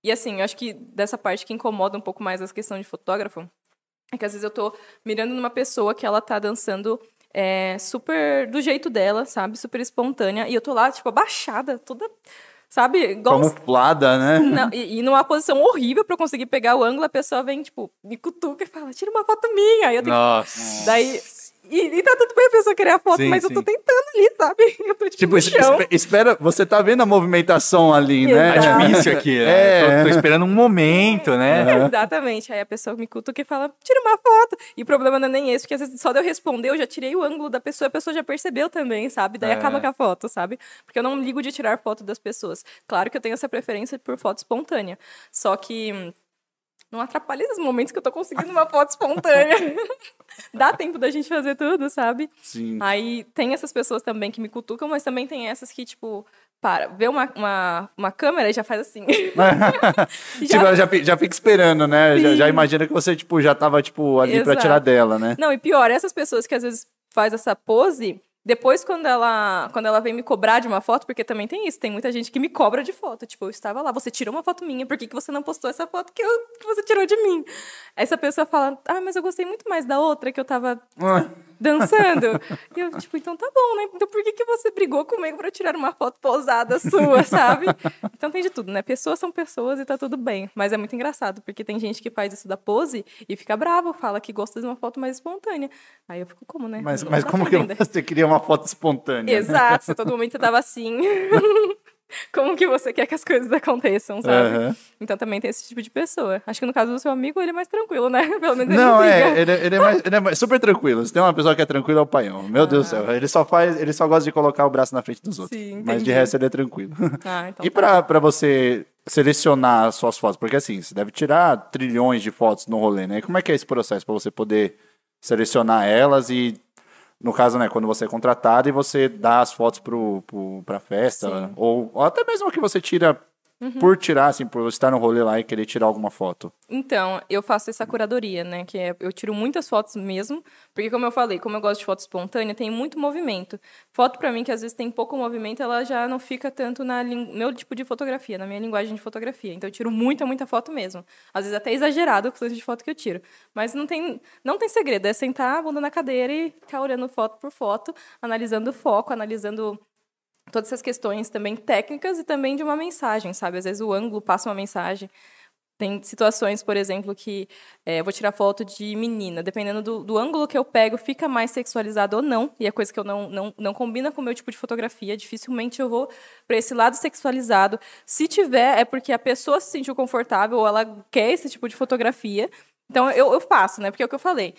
E assim, eu acho que dessa parte que incomoda um pouco mais a questão de fotógrafo é que às vezes eu tô mirando numa pessoa que ela tá dançando é, super do jeito dela, sabe? Super espontânea. E eu tô lá, tipo, abaixada, toda. Sabe? Igual. Camuflada, né? Não, e, e numa posição horrível pra eu conseguir pegar o ângulo, a pessoa vem, tipo, me cutuca e fala, tira uma foto minha. Aí eu tenho Nossa. Daí. E, e tá tudo bem a pessoa querer a foto, Sim, mas eu tô sim. tentando ali, sabe? Eu tô tipo, Tipo, espera, você tá vendo a movimentação ali, né? Tá difícil aqui, né? É. Tô, tô esperando um momento, né? Exatamente. Aí a pessoa me cutuca e fala, tira uma foto. E o problema não é nem esse, porque às vezes só de eu responder, eu já tirei o ângulo da pessoa, a pessoa já percebeu também, sabe? Daí É. acaba com a foto, sabe? Porque eu não ligo de tirar foto das pessoas. Claro que eu tenho essa preferência por foto espontânea. Só que hum, não atrapalha os momentos que eu tô conseguindo uma foto espontânea. Dá tempo da gente fazer tudo, sabe? Sim. Aí tem essas pessoas também que me cutucam, mas também tem essas que, tipo, para, vê uma, uma, uma câmera e já faz assim. Tipo, ela já, já fica esperando, né? Já, já imagina que você, tipo, já tava, tipo, ali pra Exato. tirar dela, né? Não, e pior, essas pessoas que às vezes faz essa pose, depois quando ela, quando ela vem me cobrar de uma foto, porque também tem isso, tem muita gente que me cobra de foto. Tipo, eu estava lá, você tirou uma foto minha, por que, que você não postou essa foto que, eu, que você tirou de mim? Essa pessoa fala, ah, mas eu gostei muito mais da outra que eu tava dançando. E eu, tipo, então tá bom, né? Então por que, que você brigou comigo pra tirar uma foto posada sua, sabe? Então tem de tudo, né? Pessoas são pessoas e tá tudo bem. Mas é muito engraçado, porque tem gente que faz isso da pose e fica bravo, fala que gosta de uma foto mais espontânea. Aí eu fico, como, né? Mas, mas como que você queria uma foto espontânea? né? Exato, todo momento você tava assim. Como que você quer que as coisas aconteçam, sabe? Aham. Então também tem esse tipo de pessoa. Acho que no caso do seu amigo, ele é mais tranquilo, né? Pelo menos ele Não, não é, ele, ele é mais, ele é mais- super tranquilo. Se tem uma pessoa que é tranquila, é o paião. Meu Deus do céu. Ele só faz, ele só gosta de colocar o braço na frente dos outros. Sim, Mas de resto ele é tranquilo. Ah, então E tá. pra, pra você selecionar as suas fotos? Porque assim, você deve tirar trilhões de fotos no rolê, né? Como é que é esse processo pra você poder selecionar elas e, no caso, né, quando você é contratado e você dá as fotos pro, pra festa, Sim. ou, ou até mesmo que você tira por tirar, assim, por estar no rolê lá e querer tirar alguma foto. Então, eu faço essa curadoria, né? Que é, eu tiro muitas fotos mesmo, porque como eu falei, como eu gosto de foto espontânea, tem muito movimento. Foto pra mim que às vezes tem pouco movimento, ela já não fica tanto na meu tipo de fotografia, na minha linguagem de fotografia. Então eu tiro muita, muita foto mesmo. Às vezes até exagerado o tanto de foto que eu tiro. Mas não tem, não tem segredo, é sentar a bunda na cadeira e ficar olhando foto por foto, analisando o foco, analisando todas essas questões também técnicas e também de uma mensagem, sabe? Às vezes o ângulo passa uma mensagem. Tem situações, por exemplo, que é, eu vou tirar foto de menina. Dependendo do, do ângulo que eu pego, fica mais sexualizado ou não. E é coisa que eu não, não, não combina com o meu tipo de fotografia. Dificilmente eu vou para esse lado sexualizado. Se tiver, é porque a pessoa se sentiu confortável ou ela quer esse tipo de fotografia. Então eu, eu faço, né? Porque é o que eu falei.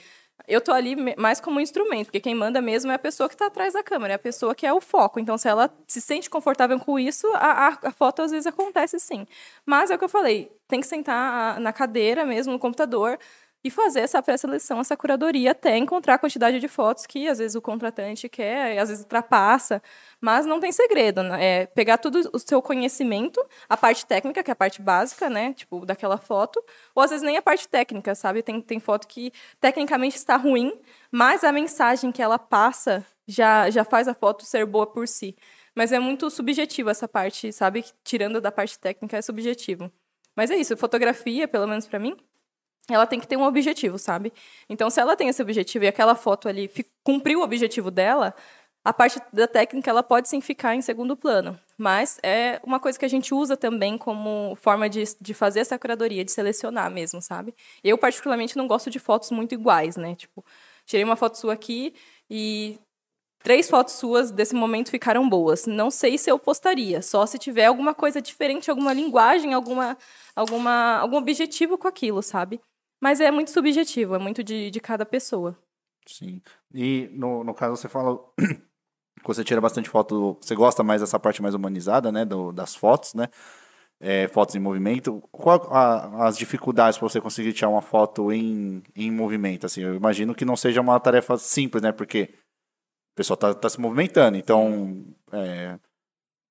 Eu tô ali mais como um instrumento, porque quem manda mesmo é a pessoa que está atrás da câmera, é a pessoa que é o foco. Então, se ela se sente confortável com isso, a, a- a foto às vezes acontece sim. Mas é o que eu falei, tem que sentar a- na cadeira mesmo, no computador, e fazer essa pré-seleção, essa curadoria, até encontrar a quantidade de fotos que às vezes o contratante quer, às vezes ultrapassa. Mas não tem segredo, né? É pegar tudo o seu conhecimento, a parte técnica, que é a parte básica, né? Tipo, daquela foto, ou às vezes nem a parte técnica, sabe? Tem, tem foto que tecnicamente está ruim, mas a mensagem que ela passa já, já faz a foto ser boa por si. Mas é muito subjetivo essa parte, sabe? Tirando da parte técnica, é subjetivo. Mas é isso, fotografia, pelo menos para mim, ela tem que ter um objetivo, sabe? Então, se ela tem esse objetivo e aquela foto ali cumpriu o objetivo dela, a parte da técnica ela pode sim ficar em segundo plano. Mas é uma coisa que a gente usa também como forma de, de fazer essa curadoria, de selecionar mesmo, sabe? Eu, particularmente, não gosto de fotos muito iguais, né? Tipo, tirei uma foto sua aqui e três fotos suas desse momento ficaram boas. Não sei se eu postaria, só se tiver alguma coisa diferente, alguma linguagem, alguma, alguma, algum objetivo com aquilo, sabe? Mas é muito subjetivo, é muito de, de cada pessoa. Sim. E no, no caso você fala você tira bastante foto, você gosta mais dessa parte mais humanizada, né, do- das fotos, né? É, fotos em movimento. Qual a- as dificuldades para você conseguir tirar uma foto em, em movimento? Assim, eu imagino que não seja uma tarefa simples, né? Porque a pessoa tá, tá se movimentando, então é,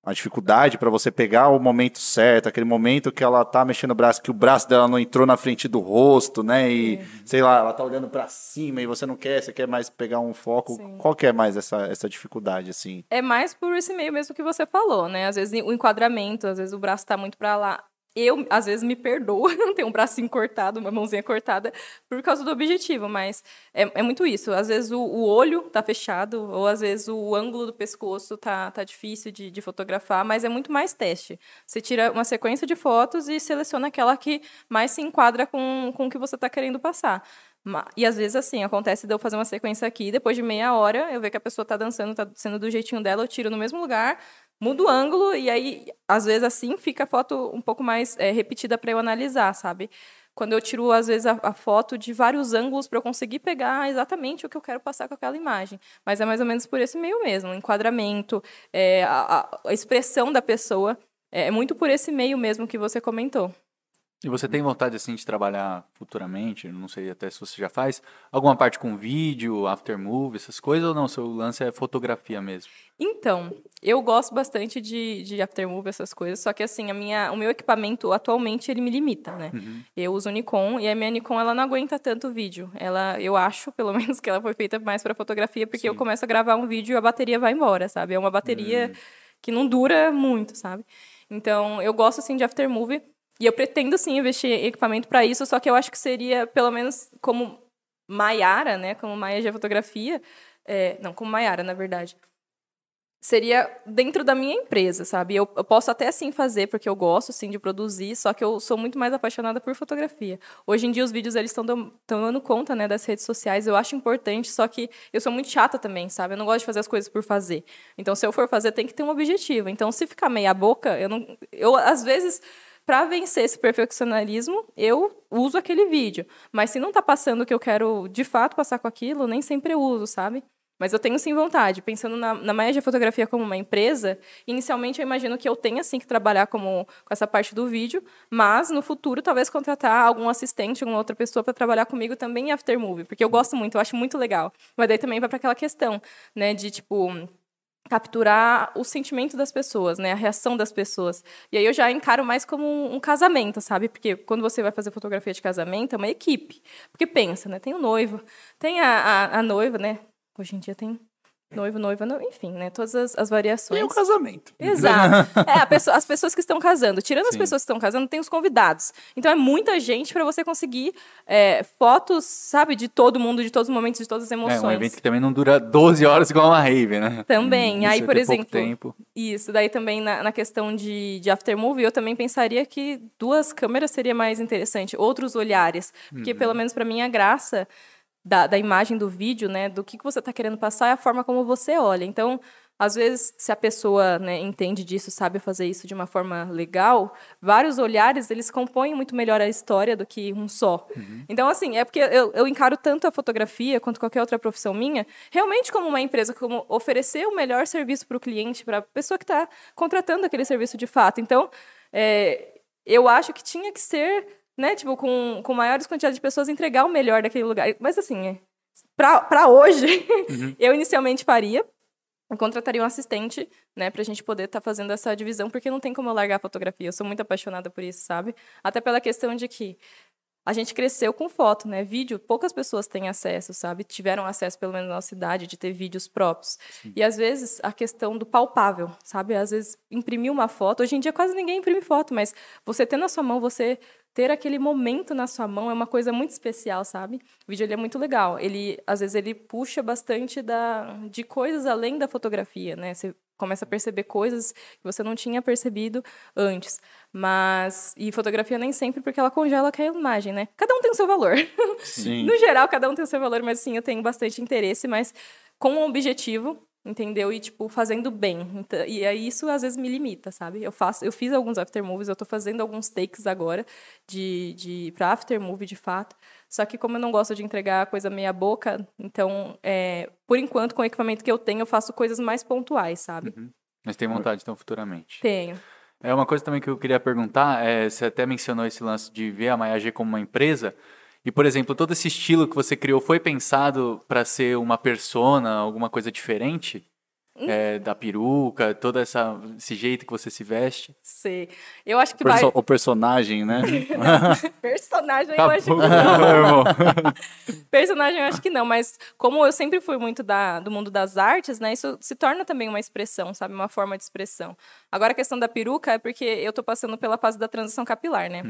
uma dificuldade para você pegar o momento certo, aquele momento que ela tá mexendo o braço, que o braço dela não entrou na frente do rosto, né? E, É. sei lá, ela tá olhando para cima e você não quer, você quer mais pegar um foco. Sim. Qual que é mais essa, essa dificuldade, assim? É mais por esse meio mesmo que você falou, né? Às vezes o enquadramento, às vezes o braço tá muito pra lá. Eu, às vezes, me perdoo, tenho um bracinho cortado, uma mãozinha cortada, por causa do objetivo, mas é, é muito isso. Às vezes o, o olho tá fechado, ou às vezes o ângulo do pescoço tá, tá difícil de, de fotografar, mas é muito mais teste. Você tira uma sequência de fotos e seleciona aquela que mais se enquadra com, com o que você tá querendo passar. E às vezes, assim, acontece de eu fazer uma sequência aqui, depois de meia hora, eu ver que a pessoa tá dançando, tá sendo do jeitinho dela, eu tiro no mesmo lugar, mudo o ângulo, e aí, às vezes, assim, fica a foto um pouco mais é, repetida para eu analisar, sabe? Quando eu tiro, às vezes, a, a foto de vários ângulos para eu conseguir pegar exatamente o que eu quero passar com aquela imagem. Mas é mais ou menos por esse meio mesmo, o enquadramento, é, a, a- a expressão da pessoa, é, é muito por esse meio mesmo que você comentou. E você tem vontade, assim, de trabalhar futuramente, não sei até se você já faz, alguma parte com vídeo, aftermovie, essas coisas, ou não? Seu lance é fotografia mesmo? Então, eu gosto bastante de, de aftermovie, essas coisas, só que assim, a minha, o meu equipamento atualmente ele me limita, né? Eu uso Nikon e a minha Nikon ela não aguenta tanto vídeo. Ela, eu acho, pelo menos, que ela foi feita mais para fotografia, porque eu Sim. começo a gravar um vídeo e a bateria vai embora, sabe? É uma bateria que não dura muito, sabe? Então, eu gosto assim de aftermovie e eu pretendo sim investir em equipamento para isso, só que eu acho que seria pelo menos como Maiara, né? Como Maia de fotografia, é, não, como Maiara, na verdade seria dentro da minha empresa, sabe? Eu, eu posso até sim fazer, porque eu gosto sim de produzir, só que eu sou muito mais apaixonada por fotografia. Hoje em dia os vídeos eles estão dando conta, né, das redes sociais. Eu acho importante, só que eu sou muito chata também, sabe? Eu não gosto de fazer as coisas por fazer. Então se eu for fazer, tem que ter um objetivo. Então se ficar meia boca, eu não eu às vezes para vencer esse perfeccionismo, eu uso aquele vídeo. Mas se não tá passando o que eu quero de fato passar com aquilo, nem sempre eu uso, sabe? Mas eu tenho sim vontade. Pensando na, na Maia de Fotografia como uma empresa, inicialmente eu imagino que eu tenha sim que trabalhar como, com essa parte do vídeo, mas no futuro talvez contratar algum assistente, alguma outra pessoa para trabalhar comigo também em aftermovie, porque eu gosto muito, eu acho muito legal. Mas daí também vai para aquela questão, né, de tipo capturar o sentimento das pessoas, né, a reação das pessoas. E aí eu já encaro mais como um, casamento, sabe? Porque quando você vai fazer fotografia de casamento, é uma equipe. Porque pensa, né, tem o noivo, tem a, a, a noiva, né? Hoje em dia tem noivo, noiva, no- enfim, né? Todas as, as variações. E o casamento. Exato. É, pessoa- as pessoas que estão casando. Tirando as Sim. pessoas que estão casando, tem os convidados. Então é muita gente para você conseguir é, fotos, sabe, de todo mundo, de todos os momentos, de todas as É, emoções. um evento que também não dura 12 horas igual uma rave, né? Também. Isso Aí, é por exemplo, tempo. Isso, daí também na, na questão de, de aftermovie, eu também pensaria que duas câmeras seria mais interessante, outros olhares. Porque, pelo menos para mim, a graça da, da imagem do vídeo, né, do que, que você está querendo passar é a forma como você olha. Então, às vezes, se a pessoa né, entende disso, sabe fazer isso de uma forma legal, vários olhares, eles compõem muito melhor a história do que um só. Então, assim, é porque eu, eu encaro tanto a fotografia quanto qualquer outra profissão minha, realmente como uma empresa, como oferecer o melhor serviço para o cliente, para a pessoa que está contratando aquele serviço de fato. Então, é, eu acho que tinha que ser, né, tipo, com, com maiores quantidades de pessoas, entregar o melhor daquele lugar. Mas, assim, é, para hoje, eu inicialmente faria, eu contrataria um assistente, né, pra gente poder estar fazendo essa divisão, porque não tem como eu largar a fotografia. Eu sou muito apaixonada por isso, sabe? Até pela questão de que a gente cresceu com foto, né? Vídeo, poucas pessoas têm acesso, sabe? Tiveram acesso, pelo menos na nossa cidade, de ter vídeos próprios. E às vezes a questão do palpável, sabe? Às vezes imprimir uma foto. Hoje em dia quase ninguém imprime foto, mas você ter na sua mão, você ter aquele momento na sua mão é uma coisa muito especial, sabe? O vídeo ele é muito legal. Ele, às vezes, ele puxa bastante da, de coisas além da fotografia, né? Você começa a perceber coisas que você não tinha percebido antes. Mas e fotografia nem sempre porque ela congela aquela imagem, né? Cada um tem o seu valor. Sim. No geral, cada um tem o seu valor, mas sim, eu tenho bastante interesse, mas com um objetivo, entendeu? E, tipo, fazendo bem. Então, e aí isso às vezes me limita, sabe? Eu faço, eu fiz alguns aftermovies, eu tô fazendo alguns takes agora de, de pra aftermovie, de fato. Só que como eu não gosto de entregar coisa meia boca, então, é, por enquanto, com o equipamento que eu tenho, eu faço coisas mais pontuais, sabe? Mas tem vontade, então, futuramente. Tenho. É uma coisa também que eu queria perguntar, é, você até mencionou esse lance de ver a Maiagê como uma empresa. E, por exemplo, todo esse estilo que você criou foi pensado para ser uma persona, alguma coisa diferente? é, da peruca, todo essa, esse jeito que você se veste? Sei. Eu acho que Perso- vai. O personagem, né? Personagem, eu acho que não. Personagem, eu acho que não, mas como eu sempre fui muito da, do mundo das artes, né, isso se torna também uma expressão, sabe? Uma forma de expressão. Agora, a questão da peruca é porque eu tô passando pela fase da transição capilar, né?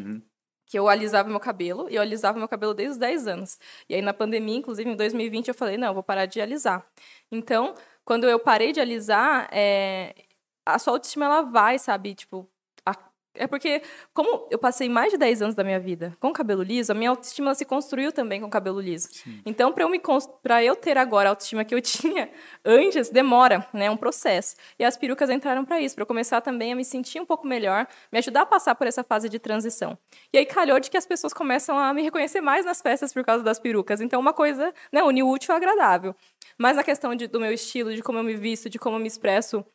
Que eu alisava meu cabelo, e eu alisava meu cabelo desde os 10 anos. E aí, na pandemia, inclusive, em 2020, eu falei, não, vou parar de alisar. Então, quando eu parei de alisar, é, a sua autoestima, ela vai, sabe? Tipo, é porque, como eu passei mais de 10 anos da minha vida com cabelo liso, a minha autoestima se construiu também com cabelo liso. Então, para eu, me eu ter agora a autoestima que eu tinha antes, demora, né? É um processo. E as perucas entraram para isso, para eu começar também a me sentir um pouco melhor, me ajudar a passar por essa fase de transição. E aí calhou de que as pessoas começam a me reconhecer mais nas festas por causa das perucas. Então, uma coisa, né? Unir o útil ao agradável. Mas na questão de- do meu estilo, de como eu me visto, de como eu me expresso,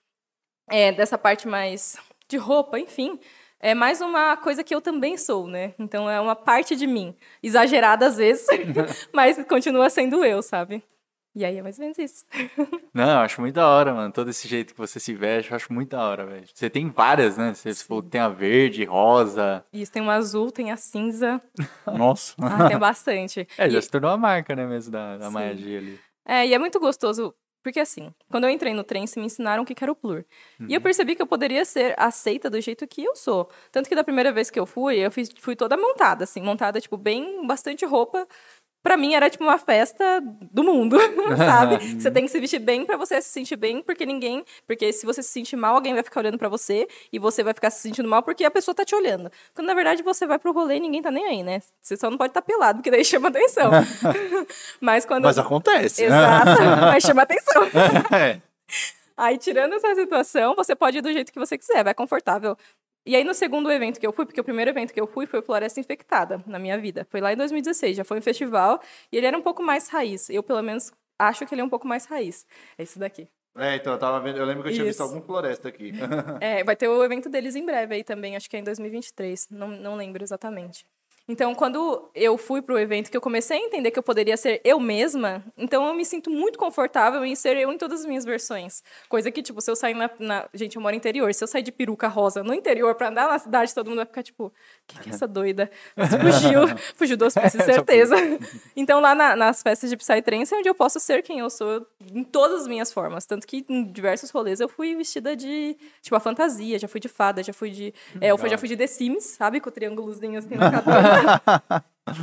é, dessa parte mais de roupa, enfim, é mais uma coisa que eu também sou, né? Então é uma parte de mim, exagerada às vezes, mas continua sendo eu, sabe? E aí é mais ou menos isso. Não, eu acho muito da hora, mano. Todo esse jeito que você se veste, eu acho muito da hora, velho. Você tem várias, né? Você falou que tem a verde, rosa. Isso tem o azul, tem a cinza, Nossa. ah, tem bastante. É, já E- se tornou uma marca, né, mesmo, da, da G ali. É, e é muito gostoso, porque assim, quando eu entrei no Trance, me ensinaram o que era o plur. E eu percebi que eu poderia ser aceita do jeito que eu sou. Tanto que da primeira vez que eu fui, eu fui toda montada, assim, montada, tipo, bem, bastante roupa. Pra mim era tipo uma festa do mundo, sabe? Você tem que se vestir bem pra você se sentir bem, porque ninguém. Porque se você se sentir mal, alguém vai ficar olhando pra você e você vai ficar se sentindo mal porque a pessoa tá te olhando. Quando na verdade você vai pro rolê e ninguém tá nem aí, né? Você só não pode estar pelado, porque daí chama atenção. Mas quando. Mas acontece. Exato, mas chama atenção. É. Aí, tirando essa situação, você pode ir do jeito que você quiser, vai confortável. E aí, no segundo evento que eu fui, porque o primeiro evento que eu fui foi o Floresta Infectada na minha vida. Foi lá em 2016, já foi um festival, e ele era um pouco mais raiz. Eu, pelo menos, acho que ele é um pouco mais raiz. É esse daqui. É, então eu tava vendo, eu lembro que eu tinha visto Isso. algum floresta aqui. É, vai ter o evento deles em breve aí também, acho que é em 2023, não, não lembro exatamente. Então, quando eu fui pro evento, que eu comecei a entender que eu poderia ser eu mesma, então eu me sinto muito confortável em ser eu em todas as minhas versões. Coisa que, tipo, se eu sair na, na- Gente, eu moro no interior, se eu sair de peruca rosa no interior pra andar na cidade, todo mundo vai ficar tipo, que que é essa doida? Você fugiu, fugiu do hospício, certeza. Então, lá na- nas festas de Psytrance é onde eu posso ser quem eu sou em todas as minhas formas. Tanto que em diversos rolês eu fui vestida de, tipo, a fantasia, já fui de fada, já fui de. É, eu fui- já fui de The Sims, sabe? Com o triângulozinho assim na.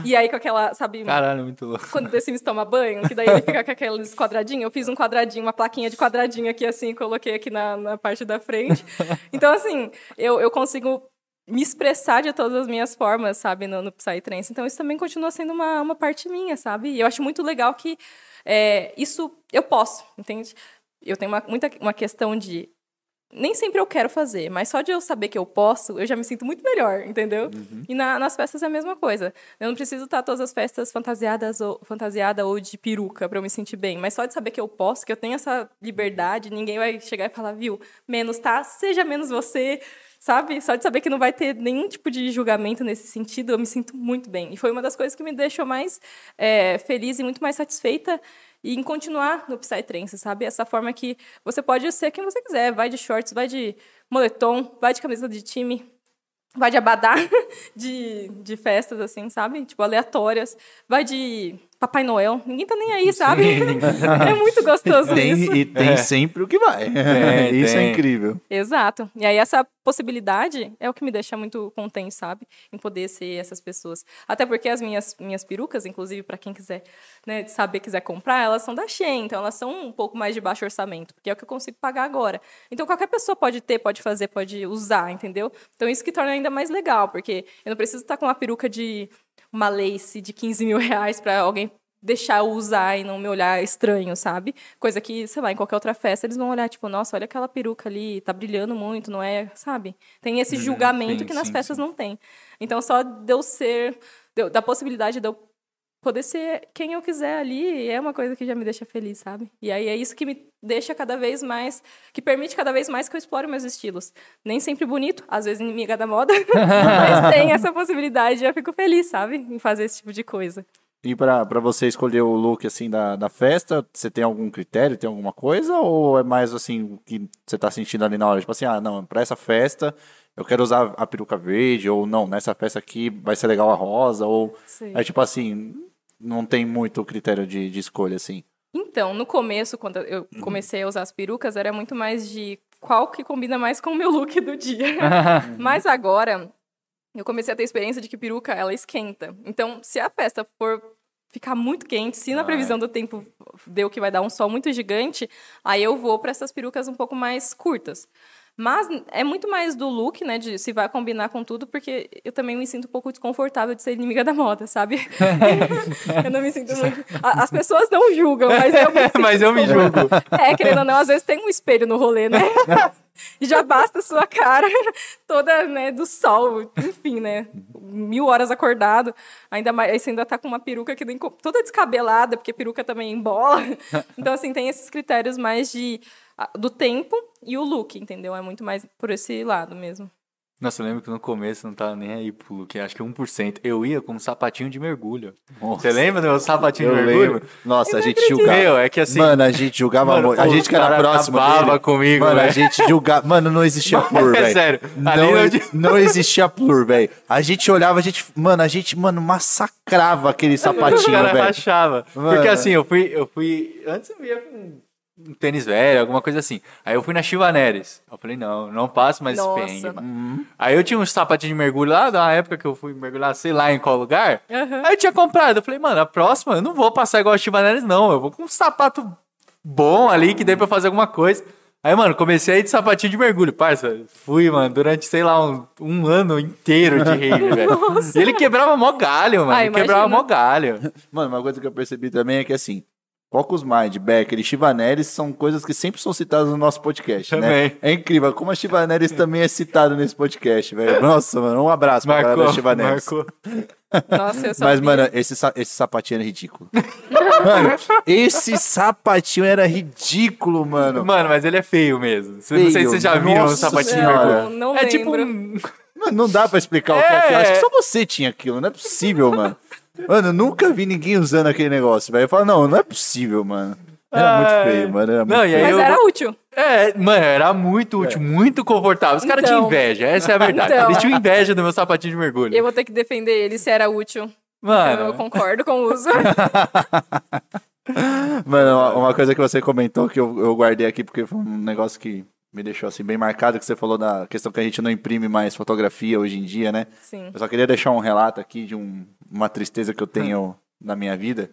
e aí com aquela, sabe? Caralho, muito louco. Quando o The Sims toma banho, que daí ele fica com aqueles quadradinhos. Eu fiz um quadradinho, uma plaquinha de quadradinho aqui, assim, coloquei aqui na, na parte da frente. Então, assim, eu, eu consigo me expressar de todas as minhas formas, sabe, no, no Psytrance. Então, isso também continua sendo uma, uma parte minha, sabe? E eu acho muito legal que é, isso eu posso, entende? Eu tenho uma, muita, uma questão de nem sempre eu quero fazer, mas só de eu saber que eu posso, eu já me sinto muito melhor, entendeu? E na- nas festas é a mesma coisa. Eu não preciso estar todas as festas fantasiadas ou fantasiada ou de peruca para eu me sentir bem, mas só de saber que eu posso, que eu tenho essa liberdade, ninguém vai chegar e falar, viu, menos tá, seja menos você, sabe? Só de saber que não vai ter nenhum tipo de julgamento nesse sentido, eu me sinto muito bem. E foi uma das coisas que me deixou mais é, feliz e muito mais satisfeita em continuar no Psytrance, sabe? Essa forma que você pode ser quem você quiser. Vai de shorts, vai de moletom, vai de camisa de time, vai de abadá de, de festas, assim, sabe? Tipo, aleatórias. Vai de Papai Noel. Ninguém tá nem aí, sabe? é muito gostoso Tem, isso. e tem sempre o que vai. Tem, isso é tem. incrível. Exato. E aí essa possibilidade é o que me deixa muito contente, sabe? Em poder ser essas pessoas. Até porque as minhas, minhas perucas, inclusive para quem quiser né, saber, quiser comprar, elas são da Shein, então elas são um pouco mais de baixo orçamento, porque é o que eu consigo pagar agora. Então qualquer pessoa pode ter, pode fazer, pode usar, entendeu? Então isso que torna ainda mais legal, porque eu não preciso estar com uma peruca de uma lace de 15 mil reais para alguém deixar eu usar e não me olhar estranho, sabe? Coisa que, sei lá, em qualquer outra festa eles vão olhar, tipo, nossa, olha aquela peruca ali, tá brilhando muito, não é, sabe? Tem esse julgamento sim, que nas sim, festas sim. não tem. Então, só de eu ser, de eu- da possibilidade de eu poder ser quem eu quiser ali, é uma coisa que já me deixa feliz, sabe? E aí é isso que me deixa cada vez mais, que permite cada vez mais que eu explore meus estilos. Nem sempre bonito, às vezes inimiga da moda, mas tem essa possibilidade e eu fico feliz, sabe? Em fazer esse tipo de coisa. E pra, pra você escolher o look, assim, da, da festa, você tem algum critério, tem alguma coisa? Ou é mais, assim, o que você tá sentindo ali na hora? Tipo assim, ah, não, pra essa festa eu quero usar a peruca verde, ou não, nessa festa aqui vai ser legal a rosa, ou... Sim. É tipo assim, não tem muito critério de, de escolha, assim. Então, no começo, quando eu comecei a usar as perucas, era muito mais de qual que combina mais com o meu look do dia. Mas agora, eu comecei a ter experiência de que peruca, ela esquenta. Então, se a festa for ficar muito quente, se na Ah, previsão do tempo deu que vai dar um sol muito gigante, aí eu vou para essas perucas um pouco mais curtas. Mas é muito mais do look, né? De se vai combinar com tudo, porque eu também me sinto um pouco desconfortável de ser inimiga da moda, sabe? eu não me sinto muito. A- As pessoas não julgam, mas eu me Mas eu me julgo. é, querendo ou não, às vezes tem um espelho no rolê, né? Já basta a sua cara toda, né, do sol, enfim, né? Mil horas acordado, ainda mais, aí você ainda tá com uma peruca que nem, toda descabelada, porque peruca também embola. Então, assim, tem esses critérios mais de do tempo e o look, entendeu? É muito mais por esse lado mesmo. Nossa, eu lembro que no começo eu não tava nem aí pro look, acho que 1%. Eu ia com um sapatinho de mergulho. Você lembra do meu sapatinho Eu de mergulho? lembro. Nossa, a gente julgava. Meu, é que assim. mano, a gente julgava Mano, muito. A o gente que era cara próximo dele. comigo, Mano, a velho. gente julgava. Mano, não existia plur, é velho. sério, ali Não, não não existia plur, velho. A gente olhava, a gente. Mano, a gente, mano, massacrava aquele o sapatinho, cara velho. rachava. Mano. Porque assim, eu fui, eu fui. Antes eu ia com um tênis velho, alguma coisa assim. Aí eu fui na Chivaneres. Eu falei, não, não passo mais esse Nossa. perrengue, mano. Aí eu tinha uns sapatinhos de mergulho lá, da época que eu fui mergulhar, sei lá em qual lugar. Aham. Aí eu tinha comprado. Eu falei, mano, a próxima eu não vou passar igual a Chivaneres, não. Eu vou com um sapato bom ali, que dê pra fazer alguma coisa. Aí, mano, comecei a ir de sapatinho de mergulho, parça. Fui, mano, durante, sei lá, um, um ano inteiro de rave, velho. E ele quebrava mó galho, mano. Ah, ele quebrava mó galho. Mano, uma coisa que eu percebi também é que assim. Focus Mind, Becker e Chivaneres são coisas que sempre são citadas no nosso podcast, né? Também. É incrível como a Chivaneres também é citado nesse podcast, velho. Nossa, mano, um abraço pra galera da Marcou, Chivaneres. marcou. Nossa, eu só Mas, mano, esse, esse sapatinho era ridículo. mano, esse sapatinho era ridículo, mano. Mano, mas ele é feio mesmo. Cê- Não sei se Feio, vocês já viram um nossa sapatinho de senhora. mergulho. Não, não É lembro. tipo um... Mano, não dá pra explicar o que é aquilo. É. Acho que só você tinha aquilo, não é possível, mano. Mano, eu nunca vi ninguém usando aquele negócio, velho. Eu falo, não, não é possível, mano. Era muito Ai. feio, mano. Era Não, muito e aí feio. Mas eu- era útil. É, mano, era muito útil, muito confortável. Os caras Então. tinham inveja, essa é a verdade. Então. Eles tinham inveja do meu sapatinho de mergulho. Eu vou ter que defender ele se era útil. Eu Mano, concordo com o uso. Mano, uma- uma coisa que você comentou que eu, eu guardei aqui porque foi um negócio que me deixou assim bem marcado, que você falou da questão que a gente não imprime mais fotografia hoje em dia, né? Sim. Eu só queria deixar um relato aqui de um- uma tristeza que eu tenho na minha vida.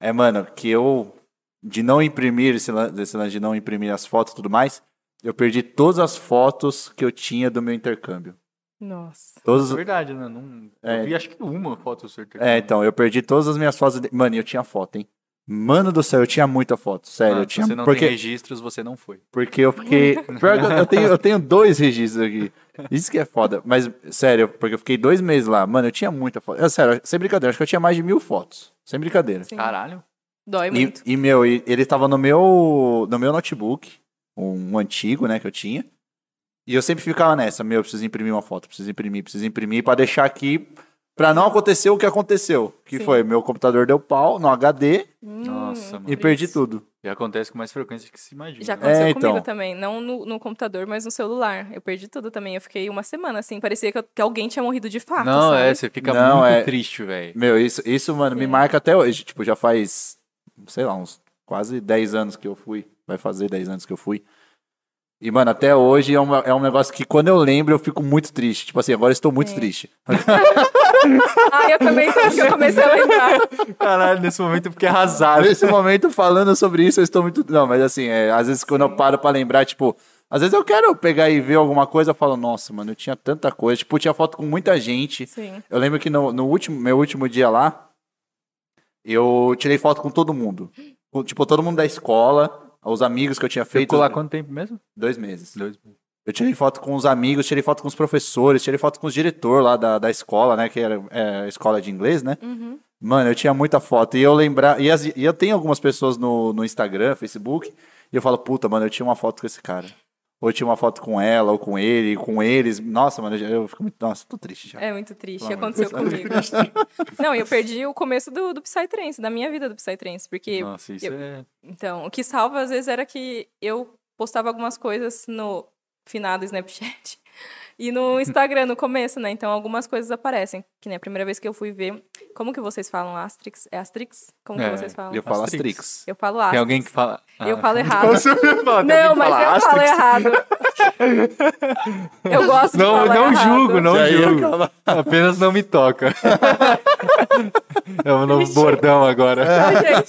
É, mano, que eu, de não imprimir, esse desse lance de não imprimir as fotos e tudo mais, eu perdi todas as fotos que eu tinha do meu intercâmbio. Nossa. Todas, é verdade, né? Não, É. Eu vi acho que uma foto certa. é, então, eu perdi todas as minhas fotos. de- Mano, e eu tinha foto, hein? Mano do céu, eu tinha muita foto, sério. eu Mano, tinha, você não porque, tem registros, você não foi. porque eu fiquei. Pior que eu, eu tenho, eu tenho dois registros aqui. Isso que é foda. Mas, sério, porque eu fiquei dois meses lá. Mano, eu tinha muita foto. É, sério, sem brincadeira, acho que eu tinha mais de mil fotos. Sem brincadeira. Sim. Caralho. Dói E, muito. e, meu, e ele tava no meu, no meu notebook, um, um antigo, né, que eu tinha. E eu sempre ficava nessa, meu, eu preciso imprimir uma foto, preciso imprimir, preciso imprimir pra deixar aqui, pra não acontecer o que aconteceu. Que Sim. foi, meu computador deu pau no HD Nossa, mano. e perdi tudo. E acontece com mais frequência que se imagina. Já né? aconteceu É, comigo então. também. Não no, no computador, mas no celular. Eu perdi tudo também. Eu fiquei uma semana assim. Parecia que, eu- que alguém tinha morrido de fato. Não, sabe? é, você fica Não, muito é- triste, velho. Meu, isso, isso mano, me Sim. marca até hoje. Tipo, já faz, sei lá, uns quase 10 anos que eu fui. Vai fazer 10 anos que eu fui. E, mano, até hoje é um, é um negócio que quando eu lembro eu fico muito triste. Tipo assim, agora estou muito Sim. triste. Ah, eu também tô, que eu comecei a lembrar. Caralho, nesse momento eu fiquei arrasado. Nesse momento, falando sobre isso, eu estou muito. Não, mas assim, é, às vezes quando eu paro pra lembrar, tipo, às vezes eu quero pegar e ver alguma coisa, eu falo, nossa, mano, eu tinha tanta coisa. Tipo, tinha foto com muita gente. Sim. Eu lembro que no, no último, meu último dia lá, eu tirei foto com todo mundo. Com, Tipo, todo mundo da escola, os amigos que eu tinha feito. Ficou lá quanto tempo mesmo? Dois meses. Dois. Eu tirei foto com os amigos, tirei foto com os professores, tirei foto com os diretores lá da, da escola, né? Que era é, a escola de inglês, né? Uhum. Mano, eu tinha muita foto. E eu lembrar. E, as- e eu tenho algumas pessoas no, no Instagram, Facebook. E eu falo, puta, mano, eu tinha uma foto com esse cara. Ou tinha uma foto com ela, ou com ele, com eles. Nossa, mano, eu, eu fico muito. Nossa, tô triste já. É muito triste, Pelo aconteceu comigo. Não, eu perdi o começo do, do Psytrance, da minha vida do Psytrance, porque Nossa, isso eu- é. Então, o que salva às vezes era que eu postava algumas coisas no finado Snapchat e no Instagram no começo, né? Então algumas coisas aparecem. Que nem a primeira vez que eu fui ver. Como que vocês falam Asterix? É Asterix? Como que É, vocês falam? Eu falo Asterix. Asterix. Eu falo Tem Asterix. alguém que fala. Eu Ah. falo errado. Você me fala, tem Não, mas fala eu falo errado. Eu gosto de Não, falar não errado. julgo, não Já julgo. Apenas não me toca. é um novo bordão agora. Ai, gente.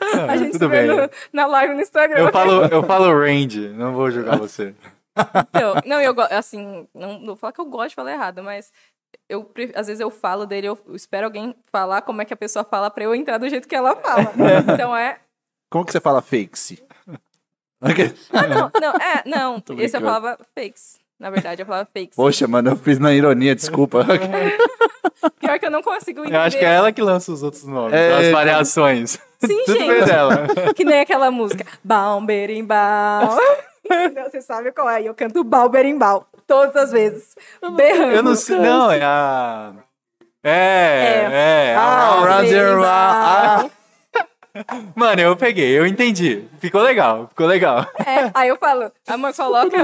Ah, A gente se tudo vê bem. no- na live no Instagram. Eu falo, eu falo range, não vou julgar você. Então, não, eu gosto, assim, não, não vou falar que eu gosto de falar errado, mas eu, às vezes eu falo dele, eu espero alguém falar como é que a pessoa fala pra eu entrar do jeito que ela fala. Então é. Como que você fala fakes? Ah, não, não, é, não. Esse eu falava fakes. Na verdade, eu falava fakes. Poxa, mano, eu fiz na ironia, desculpa. Pior que eu não consigo entender. Eu acho que é ela que lança os outros nomes, É, as variações. Sim, Tudo gente. bem dela. Que nem aquela música. Bal, berimbau. Entendeu? Você sabe qual é? Eu canto bal, berimbau. Todas as vezes. Berrando. Eu não sei, não, é a... É, é. a Ah. Roger, ah, Mano, eu peguei, eu entendi. Ficou legal, ficou legal. É, aí eu falo, amor, coloca.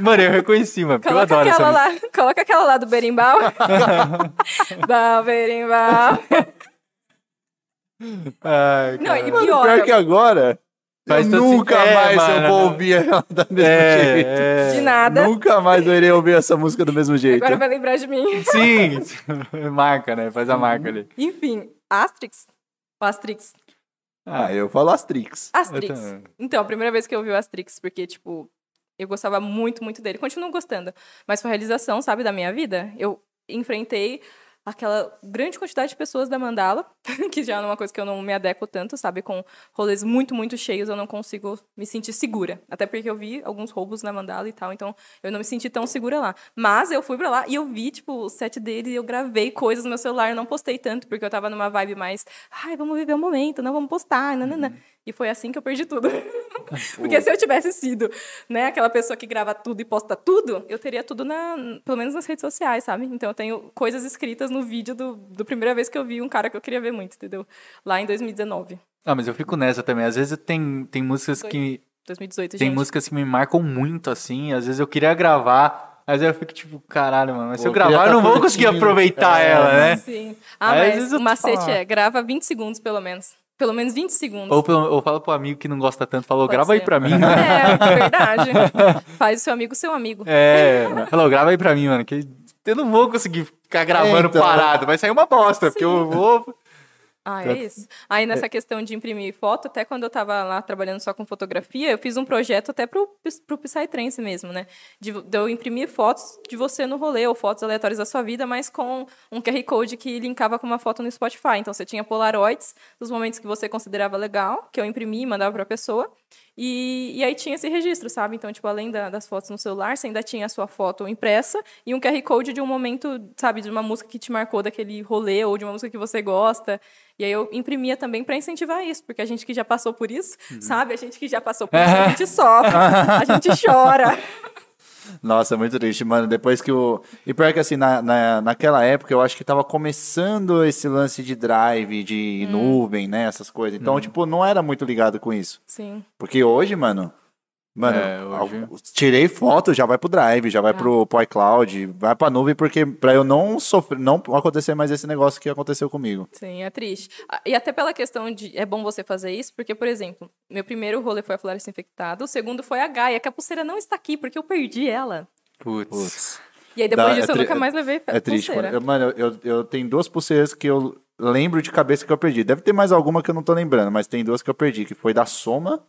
Mano, eu reconheci, mano, porque eu Coloca adoro essa aquela música. lá, coloca aquela lá do berimbau. Bal, berimbau. Ai, Não, e cara. Mano, pior. pior que agora, Faz eu nunca. É, mais eu mano. vou ouvir ela da mesmo jeito. É, De é. nada. Nunca mais eu irei ouvir essa música do mesmo jeito. Agora vai lembrar de mim. Sim, marca, né? Faz a marca ali. Enfim, Asterix. O Asterix. Ah, eu falo Astrix. Asterix. também. Então, a primeira vez que eu vi o Asterix, porque, tipo, eu gostava muito, muito dele. Continuo gostando. Mas foi a realização, sabe, da minha vida. Eu enfrentei aquela grande quantidade de pessoas da mandala, que já é uma coisa que eu não me adequo tanto, sabe? Com rolês muito, muito cheios, eu não consigo me sentir segura. Até porque eu vi alguns roubos na mandala e tal, então eu não me senti tão segura lá. Mas eu fui pra lá e eu vi, tipo, o set dele eu gravei coisas no meu celular, eu não postei tanto, porque eu tava numa vibe mais, ai, vamos viver o momento, não vamos postar, nananã. E foi assim que eu perdi tudo. Porque se eu tivesse sido, né, aquela pessoa que grava tudo e posta tudo, eu teria tudo na, pelo menos nas redes sociais, sabe? Então eu tenho coisas escritas no vídeo do, do primeira vez que eu vi um cara que eu queria ver muito, entendeu? Lá em 2019. Ah, mas eu fico nessa também. Às vezes tem, tem músicas que. 2018, Tem gente. músicas que me marcam muito, assim. Às vezes eu queria gravar, mas eu fico tipo, caralho, mano. Mas se Pô, eu eu gravar, eu tá não vou conseguir aproveitar É, ela, né? Sim. Ah, mas vezes eu o macete falo, é, grava 20 segundos pelo menos. Pelo menos 20 segundos. Ou pelo- eu falo pro amigo que não gosta tanto, falou, grava aí ser. pra mim. É, verdade. Faz o seu amigo seu amigo. É, falou, grava aí pra mim, mano, que eu não vou conseguir ficar gravando então. parado, vai sair uma bosta, porque eu vou... Ah, é isso. Aí nessa questão de imprimir foto, até quando eu tava lá trabalhando só com fotografia, eu fiz um projeto até pro, pro Psytrance mesmo, né? De, de eu imprimir fotos de você no rolê, ou fotos aleatórias da sua vida, mas com um QR Code que linkava com uma foto no Spotify. Então você tinha polaroids dos momentos que você considerava legal, que eu imprimi e mandava pra pessoa. E, e aí tinha esse registro, sabe? Então, tipo, além da- das fotos no celular, você ainda tinha a sua foto impressa e um QR Code de um momento, sabe, de uma música que te marcou daquele rolê ou de uma música que você gosta. E aí eu imprimia também para incentivar isso, porque a gente que já passou por isso, sabe? A gente que já passou por isso, a gente sofre, a gente chora. Nossa, muito triste, mano. Depois que o. E pior que assim, na, na, naquela época eu acho que tava começando esse lance de drive, de nuvem, né? Essas coisas. Então, tipo, não era muito ligado com isso. Sim. Porque hoje, mano. Mano, É, hoje- al- tirei foto, já vai pro drive, já vai Ah. pro, pro iCloud, vai pra nuvem, porque pra eu não sofrer, não acontecer mais esse negócio que aconteceu comigo. Sim, é triste. E até pela questão de. É bom você fazer isso, porque, por exemplo, meu primeiro rolê foi a floresta infectada, o segundo foi a Gaia, que a pulseira não está aqui, porque eu perdi ela. Putz. Putz. E aí depois Dá- disso é eu nunca mais levei É triste, pulseira. mano. Eu, mano, eu, eu tenho duas pulseiras que eu lembro de cabeça que eu perdi. Deve ter mais alguma que eu não tô lembrando, mas tem duas que eu perdi, que foi da Soma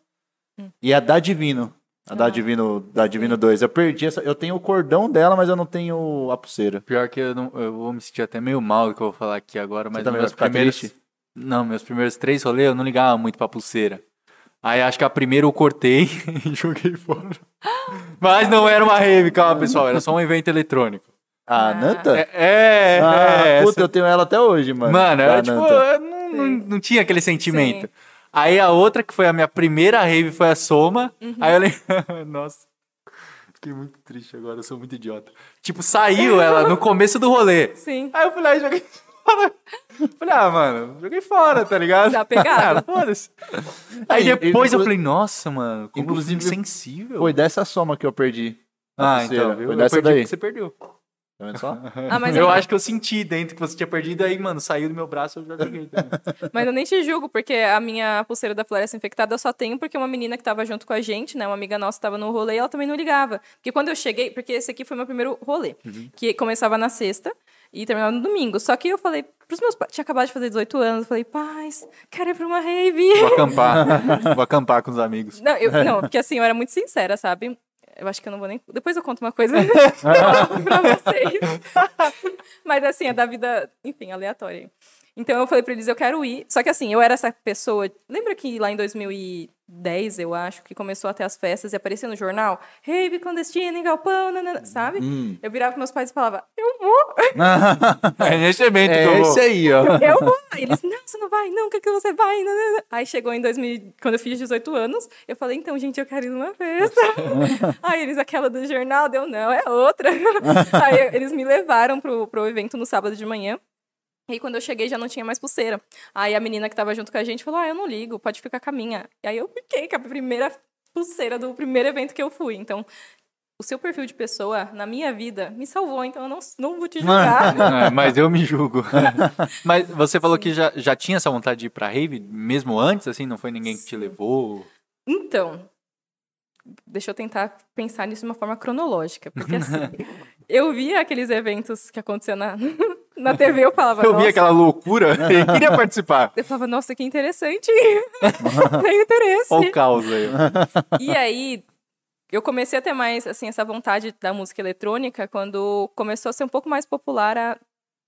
e a da Divino. A da. Ah. Divino, da Divino 2. Eu perdi essa. Eu tenho o cordão dela, mas eu não tenho a pulseira. Pior que eu, não, eu vou me sentir até meio mal do que eu vou falar aqui agora, mas meus vai ficar primeiros, triste? Não, meus primeiros três rolês eu não ligava muito pra pulseira. Aí acho que a primeira eu cortei e joguei fora. Mas não era uma rave, calma pessoal, era só um evento eletrônico. A Ah. Nanta? É, é, ah, é, puta, essa- eu tenho ela até hoje, mano. Mano, era tipo, Nanta. eu não, não, não tinha aquele sentimento. Aí a outra, que foi a minha primeira rave, foi a Soma. Aí eu lembro. Nossa. Fiquei muito triste agora, eu sou muito idiota. Tipo, saiu ela no começo do rolê. Sim. Aí eu fui lá e joguei fora. Falei, ah, mano, joguei fora, tá ligado? Dá pegada. Ah, Foda-se. Aí Aí, depois eu falei, nossa, mano, como Inclusive, insensível. Foi dessa soma que eu perdi. Ah, então, viu? Foi Eu dessa perdi daí. porque você perdeu. Tá? Ah, mas eu eu, acho que eu senti dentro que você tinha perdido, aí, mano, saiu do meu braço, eu já joguei também. mas eu nem te julgo, porque a minha pulseira da floresta infectada eu só tenho porque uma menina que tava junto com a gente, né? Uma amiga nossa tava no rolê e ela também não ligava. Porque quando eu cheguei, porque esse aqui foi meu primeiro rolê, que começava na sexta e terminava no domingo. Só que eu falei pros meus pais, tinha acabado de fazer 18 anos, eu falei, pais, quero ir pra uma rave. Vou acampar. Vou acampar com os amigos. Não, eu, não, porque assim, eu era muito sincera, sabe? Eu acho que eu não vou nem. Depois eu conto uma coisa pra vocês. Mas assim, é da vida, enfim, aleatória. Então eu falei pra eles, eu quero ir. Só que assim, eu era essa pessoa. Lembra que lá em 2010, eu acho, que começou a ter as festas e aparecia no jornal? Rave clandestina em galpão, nanana, sabe? Eu virava pros meus pais e falava, eu vou, É nesse evento que eu É vou. esse aí, ó. eu vou. Aí eles, não, você não vai, não, o que, que você vai? Nanana. Aí chegou em 2000, quando eu fiz 18 anos, eu falei, então, gente, eu quero ir numa festa. Aí eles, aquela do jornal, deu, não, é outra. Aí eles me levaram pro, pro evento no sábado de manhã. E aí, quando eu cheguei, já não tinha mais pulseira. Aí a menina que tava junto com a gente falou, ah, eu não ligo, pode ficar com a minha. E aí eu fiquei com a primeira pulseira do primeiro evento que eu fui. Então, o seu perfil de pessoa, na minha vida, me salvou, então eu não, não vou te julgar. É, mas eu me julgo. mas você falou que já, já tinha essa vontade de ir pra rave, mesmo antes, assim? Não foi ninguém que te levou? Então, deixa eu tentar pensar nisso de uma forma cronológica. Porque assim, eu via aqueles eventos que aconteciam na, na TV, eu falava, Eu nossa. vi aquela loucura e queria participar. Eu falava, nossa, que interessante. Tem interesse. Olha o caos aí. E aí, eu comecei a ter mais, assim, essa vontade da música eletrônica quando começou a ser um pouco mais popular a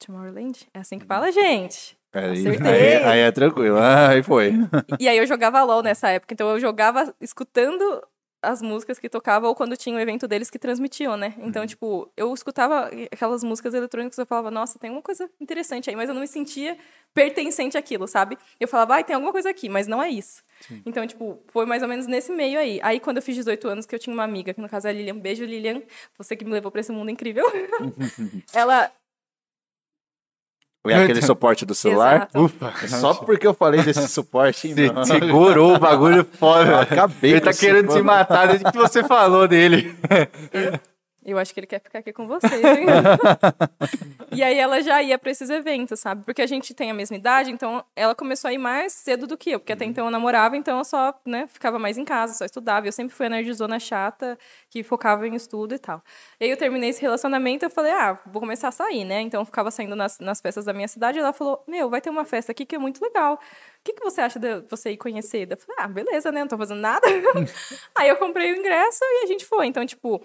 Tomorrowland. É assim que fala, gente. Aí, Acertei. aí, aí é tranquilo. Aí foi. E aí eu jogava LOL nessa época, então eu jogava escutando as músicas que tocavam ou quando tinha um evento deles que transmitiam, né? Então, tipo, eu escutava aquelas músicas eletrônicas e eu falava, nossa, tem uma coisa interessante aí, mas eu não me sentia pertencente àquilo, sabe? Eu falava, ai, tem alguma coisa aqui, mas não é isso. Então, tipo, foi mais ou menos nesse meio aí. Aí, quando eu fiz 18 anos, que eu tinha uma amiga, que no caso é a Lilian, beijo, Lilian, você que me levou pra esse mundo incrível. Ela, Foi aquele suporte do celular. Exato. Ufa. Só porque eu falei desse suporte, Se- não. segurou o bagulho Eu fora. acabei Ele tá querendo se suporte. matar desde que você falou dele. Eu acho que ele quer ficar aqui com vocês, hein? e aí ela já ia pra esses eventos, sabe? Porque a gente tem a mesma idade, então ela começou a ir mais cedo do que eu, porque até então eu namorava, então eu só, né, ficava mais em casa, só estudava. Eu sempre fui a nerdzona chata, que focava em estudo e tal. E aí eu terminei esse relacionamento, eu falei, ah, vou começar a sair, né? Então eu ficava saindo nas, nas festas da minha cidade, e ela falou, meu, vai ter uma festa aqui que é muito legal. O que, que você acha de você ir conhecer? Eu falei, ah, beleza, né? Não tô fazendo nada. aí eu comprei o ingresso e a gente foi. Então, tipo,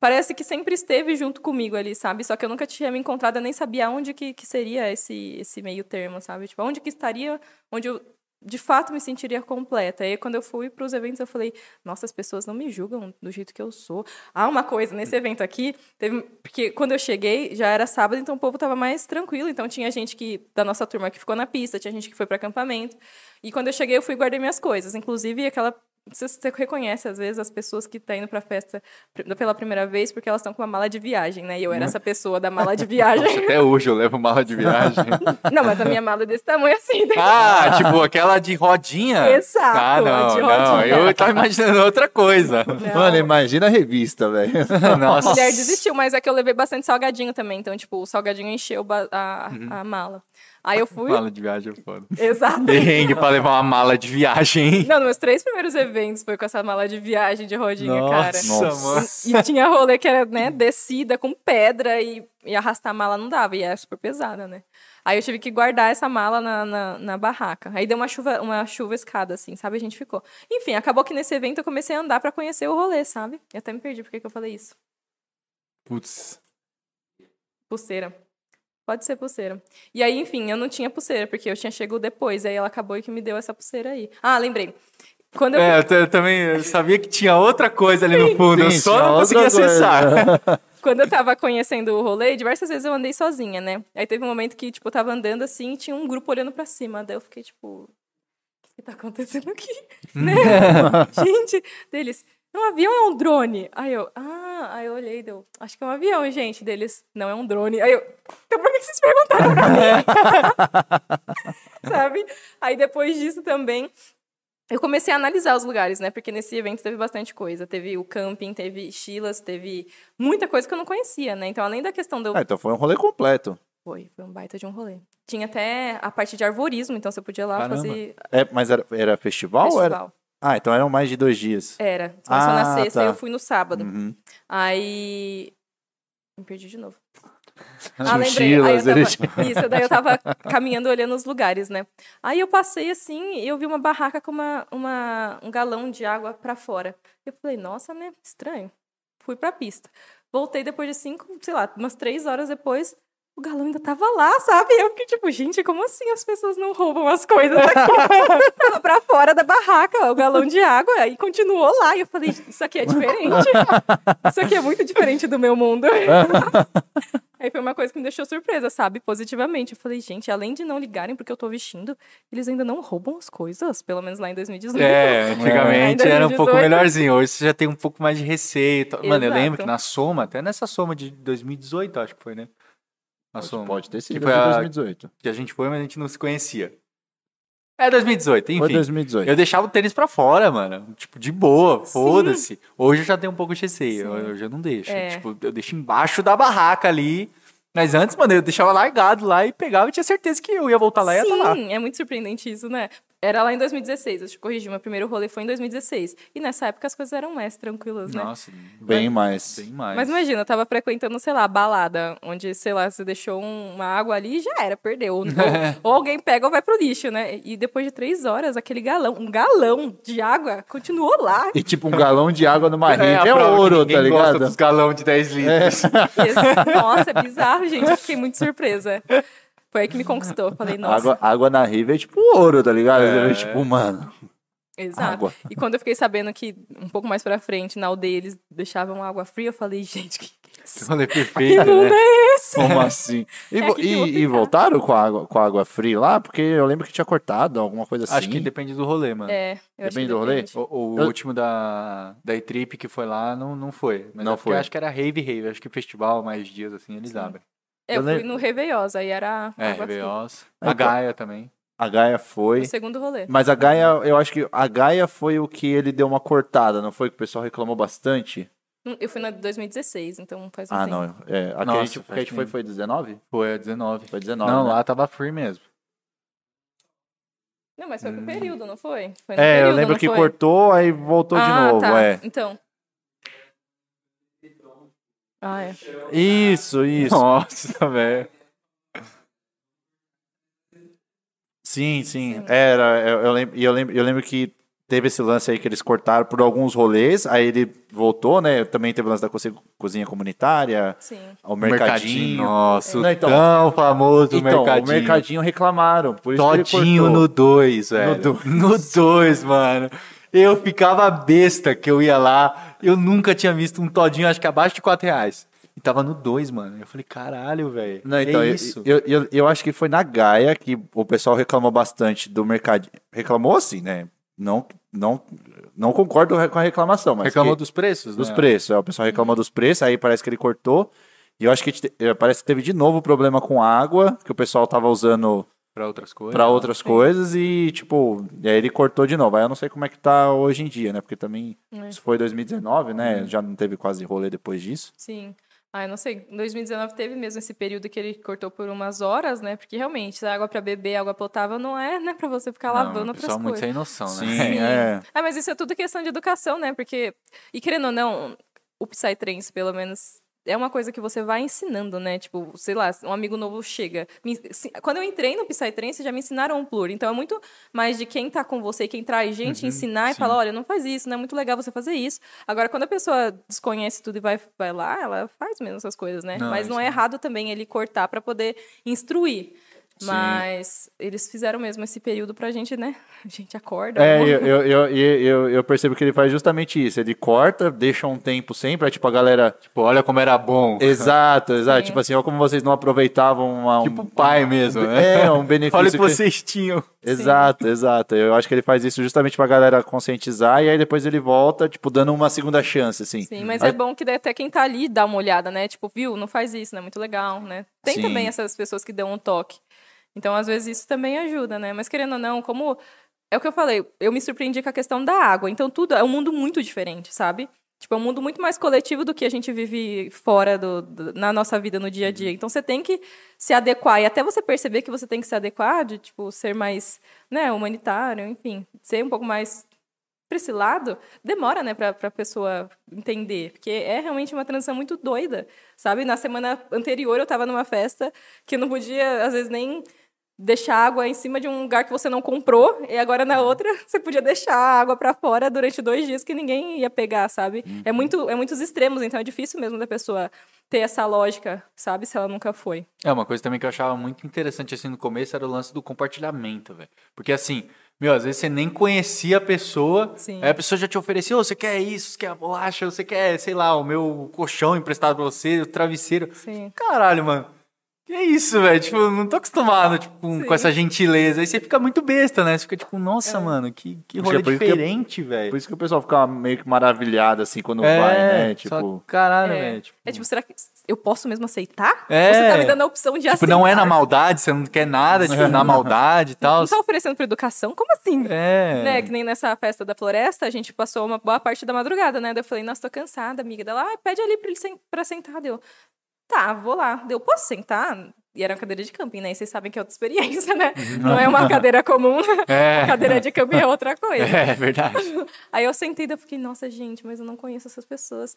parece que sempre esteve junto comigo ali, sabe? Só que eu nunca tinha me encontrado, nem sabia onde que, que seria esse, esse meio termo, sabe? Tipo, onde que estaria, onde eu de fato me sentiria completa. E aí, quando eu fui para os eventos, eu falei, nossa, as pessoas não me julgam do jeito que eu sou. Ah, uma coisa, nesse evento aqui, teve, porque quando eu cheguei, já era sábado, então o povo tava mais tranquilo. Então tinha gente que, da nossa turma que ficou na pista, tinha gente que foi para acampamento. E quando eu cheguei, eu fui e guardei minhas coisas. Inclusive, aquela você, você reconhece, às vezes, as pessoas que estão indo pra festa pela primeira vez porque elas estão com uma mala de viagem, né? E eu era essa pessoa da mala de viagem. Até hoje eu levo mala de viagem. Não, mas a minha mala é desse tamanho assim. né? Ah, tipo aquela de rodinha? Exato, Ah, a não, de não. Eu tava imaginando outra coisa. Não. Mano, imagina a revista, velho. Nossa. A mulher desistiu, mas é que eu levei bastante salgadinho também. Então, tipo, o salgadinho encheu ba- a, Uhum. a mala. Aí eu fui. Mala de viagem é foda. Exato. Perrengue pra levar uma mala de viagem, hein? Não, nos meus três primeiros eventos foi com essa mala de viagem de rodinha, cara. Nossa, E tinha rolê que era, né, descida com pedra e, e arrastar a mala não dava, e era super pesada, né? Aí eu tive que guardar essa mala na, na, na barraca. Aí deu uma chuva, uma chuva escada, assim, sabe? A gente ficou. Enfim, acabou que nesse evento eu comecei a andar pra conhecer o rolê, sabe? Eu até me perdi porque que eu falei isso. Putz. Pulseira. Pode ser pulseira. E aí, enfim, eu não tinha pulseira, porque eu tinha chegado depois. Aí ela acabou e que me deu essa pulseira aí. Ah, lembrei. Quando eu É, eu, eu também eu sabia que tinha outra coisa ali no fundo, eu Sim, só tinha não conseguia coisa. acessar. Quando eu tava conhecendo o rolê, diversas vezes eu andei sozinha, né? Aí teve um momento que, tipo, eu tava andando assim e tinha um grupo olhando pra cima. Daí eu fiquei, tipo, o que que tá acontecendo aqui? né? gente, deles, um avião é um drone. Aí eu, ah, aí eu olhei, deu, acho que é um avião, gente. Deles, não é um drone. Aí eu, então por que vocês perguntaram pra mim? Sabe? Aí depois disso também, eu comecei a analisar os lugares, né? Porque nesse evento teve bastante coisa. Teve o camping, teve Chilas, teve muita coisa que eu não conhecia, né? Então, além da questão do. Ah, então foi um rolê completo. Foi, foi um baita de um rolê. Tinha até a parte de arvorismo, então você podia lá Caramba. fazer É, mas era, era festival, ou era? Ah, então eram mais de dois dias. Era. Começou Ah, na sexta, tá. aí eu fui no sábado. Uhum. Aí. Me perdi de novo. Ah, lembrei. Aí eu tava... Isso, daí eu tava caminhando, olhando os lugares, né? Aí eu passei assim e eu vi uma barraca com uma, uma, um galão de água pra fora. Eu falei, nossa, né? Estranho. Fui pra pista. Voltei depois de cinco, sei lá, umas três horas depois, o galão ainda tava lá, sabe? Eu fiquei tipo, gente, como assim as pessoas não roubam as coisas aqui? tava pra fora da barraca, o galão de água, aí continuou lá. E eu falei, isso aqui é diferente. Isso aqui é muito diferente do meu mundo. Aí foi uma coisa que me deixou surpresa, sabe? Positivamente. Eu falei, gente, além de não ligarem porque eu tô vestindo, eles ainda não roubam as coisas. Pelo menos lá em 2018. É, antigamente Ainda era um pouco 2018. melhorzinho. Hoje você já tem um pouco mais de receita. Mano, eu lembro que na Soma, até nessa Soma de 2018, acho que foi, né? Na Pode, Soma. pode ter sido Que foi a- 2018. Que a gente foi, mas a gente não se conhecia. É 2018, enfim. Foi 2018. Eu deixava o tênis pra fora, mano. Tipo, de boa, foda-se. Hoje eu já tenho um pouco de receio. Sim. Eu, não deixo. É. Tipo, eu deixo embaixo da barraca ali. Mas antes, mano, eu deixava largado lá e pegava e tinha certeza que eu ia voltar lá e ia estar lá. Sim, é muito surpreendente isso, né? Era lá em 2016, deixa eu corrigir, meu primeiro rolê foi em 2016. E nessa época as coisas eram mais tranquilas, né? Nossa, Bem mais. bem mais. Mas imagina, eu tava frequentando, sei lá, a balada, onde, sei lá, você deixou um- uma água ali e já era, perdeu. Ou, ou alguém pega ou vai pro lixo, né? E depois de três horas, aquele galão, um galão de água, continuou lá. E tipo, um galão de água numa a rede é, ouro, tá gosta ligado? dos galão de 10 litros. Nossa, é bizarro, gente. Eu fiquei muito surpresa. Foi aí que me conquistou. Falei, nossa, Água, água na riva é tipo ouro, tá ligado? É. Tipo, mano. exato. água. E quando eu fiquei sabendo que um pouco mais pra frente, na aldeia, eles deixavam água fria, eu falei, gente, que, que é isso? Rolê Que perfeito, mundo né? é esse? Como assim? E, É que eu e- e voltaram com a, água, com a água fria lá? Porque eu lembro que tinha cortado, alguma coisa assim. Acho que depende do rolê, mano. É, eu Depende que do rolê? O, o Eu- último da, da E-Trip que foi lá não, não foi. Mas Não é porque foi. Acho que era Rave Rave. Acho que festival, mais dias assim, eles abrem. É, eu Eu fui lembro- no Réveillós, aí era É. Réveillós. É, A Gaia também. A Gaia foi. O segundo rolê. Mas a Gaia, eu acho que a Gaia foi o que ele deu uma cortada, não foi? Que o pessoal reclamou bastante. Hum, Eu fui na de 2016, então faz um Ah, tempo. não. É, a que a Nossa, gente, que a gente foi foi 19? Foi a 19. Foi 19. não, né? lá tava free mesmo. Não, mas foi pro período, não foi? Foi Hum. no É, eu período, lembro não que foi? cortou, aí voltou de ah, novo, tá. é. Então. Ah, é. Isso, isso. Nossa, velho. Sim, sim. Sim. Era, eu, eu lembro, eu, lembro, eu lembro que teve esse lance aí que eles cortaram por alguns rolês, aí ele voltou, né? Também teve o lance da cozi- cozinha comunitária, Sim. o mercadinho. Nossa, o então- tão famoso Então, mercadinho. o mercadinho reclamaram, por isso Todinho no 2, velho. No dois. No 2, mano. Eu ficava besta que eu ia lá. Eu nunca tinha visto um todinho, acho que abaixo de 4 reais. E tava no 2, mano. Eu falei, caralho, velho. Não, então, é isso. Eu, eu, eu acho que foi na Gaia que o pessoal reclamou bastante do mercadinho. Reclamou assim, né? Não, não, não concordo com a reclamação, mas. Reclamou que- dos preços, dos né? preços. É, o pessoal reclamou dos preços, aí parece que ele cortou. E eu acho que te- eh, parece que teve de novo problema com água, que o pessoal tava usando Pra outras coisas. pra outras coisas e, tipo, e aí ele cortou de novo. Aí eu não sei como é que tá hoje em dia, né? Porque também É. isso foi 2019, né? Já não teve quase rolê depois disso. Sim. Ah, eu não sei. Em 2019 teve mesmo esse período que ele cortou por umas horas, né? Porque realmente, água pra beber, água potável não é, né, pra você ficar Não, lavando o outras pessoal muito coisas. sem noção, né? Sim, é. Ah, mas isso é tudo questão de educação, né? Porque, e querendo ou não, o Psytrance, pelo menos, é uma coisa que você vai ensinando, né? Tipo, sei lá, um amigo novo chega. Me- se- Quando eu entrei no Psytrance, já me ensinaram um plur. Então é muito mais de quem tá com você, quem traz gente, ensinar e sim. falar, olha, não faz isso, não é muito legal você fazer isso. Agora, quando a pessoa desconhece tudo e vai, vai lá, ela faz mesmo essas coisas, né? Não, mas não é errado também ele cortar pra poder instruir. Sim. Mas eles fizeram mesmo esse período pra gente, né? A gente acorda. É, eu, eu, eu, eu, eu percebo que ele faz justamente isso. Ele corta, deixa um tempo sempre, aí, tipo, a galera. Tipo, olha como era bom. Exato, exato. Sim. Tipo assim, olha como vocês não aproveitavam uma, um, Tipo pai mesmo, né? É, um benefício. Olha o que que- vocês tinham. Exato, exato. Eu acho que ele faz isso justamente pra galera conscientizar e aí depois ele volta, tipo, dando uma segunda chance, assim. Sim, mas Aí- é bom que daí até quem tá ali dá uma olhada, né? Tipo, viu, não faz isso, não é muito legal, né? Tem Sim. também essas pessoas que dão um toque. Então, às vezes, isso também ajuda, né? Mas querendo ou não, como. É o que eu falei, eu me surpreendi com a questão da água. Então, tudo é um mundo muito diferente, sabe? Tipo, é um mundo muito mais coletivo do que a gente vive fora do, do- na nossa vida no dia a dia. Então, você tem que se adequar. E até você perceber que você tem que se adequar, de, tipo, ser mais, né, humanitário, enfim. Ser um pouco mais para esse lado, demora, né, pra, pra pessoa entender. Porque é realmente uma transição muito doida, sabe? Na semana anterior eu tava numa festa que eu não podia, às vezes, nem deixar água em cima de um lugar que você não comprou, e agora na outra você podia deixar a água para fora durante dois dias que ninguém ia pegar, sabe? É muito é muitos extremos, então é difícil mesmo da pessoa ter essa lógica, sabe? Se ela nunca foi. É, uma coisa também que eu achava muito interessante assim no começo era o lance do compartilhamento, velho. Porque assim, meu, às vezes você nem conhecia a pessoa, Sim. aí a pessoa já te oferecia, ô, você quer isso, você quer a bolacha, você quer, sei lá, o meu colchão emprestado pra você, o travesseiro. Sim. Caralho, mano. Que isso, velho? Tipo, eu não tô acostumado tipo, com, com essa gentileza. Aí você fica muito besta, né? Você fica tipo, nossa, É. mano, que, que rolê que é por isso que- diferente, Por velho. isso que o pessoal fica meio que maravilhado, assim, quando É, vai, né? só Tipo. caralho, É. velho. Tipo, É tipo, será que eu posso mesmo aceitar? É. Você tá me dando a opção de tipo, aceitar. não é na maldade, você não quer nada, tipo, na maldade e tal. Não tá oferecendo pra educação? Como assim? É. Né, que nem nessa festa da floresta, a gente passou uma boa parte da madrugada, né? Daí eu falei, nossa, tô cansada, amiga. Dela, ah, pede ali pra ele sen pra sentar. Deu, tá, vou lá. Deu, posso sentar? E era uma cadeira de camping, né? E vocês sabem que é outra experiência, né? Não é uma cadeira comum. É. cadeira de camping é outra coisa. É verdade. Aí eu sentei e fiquei, nossa, gente, mas eu não conheço essas pessoas. O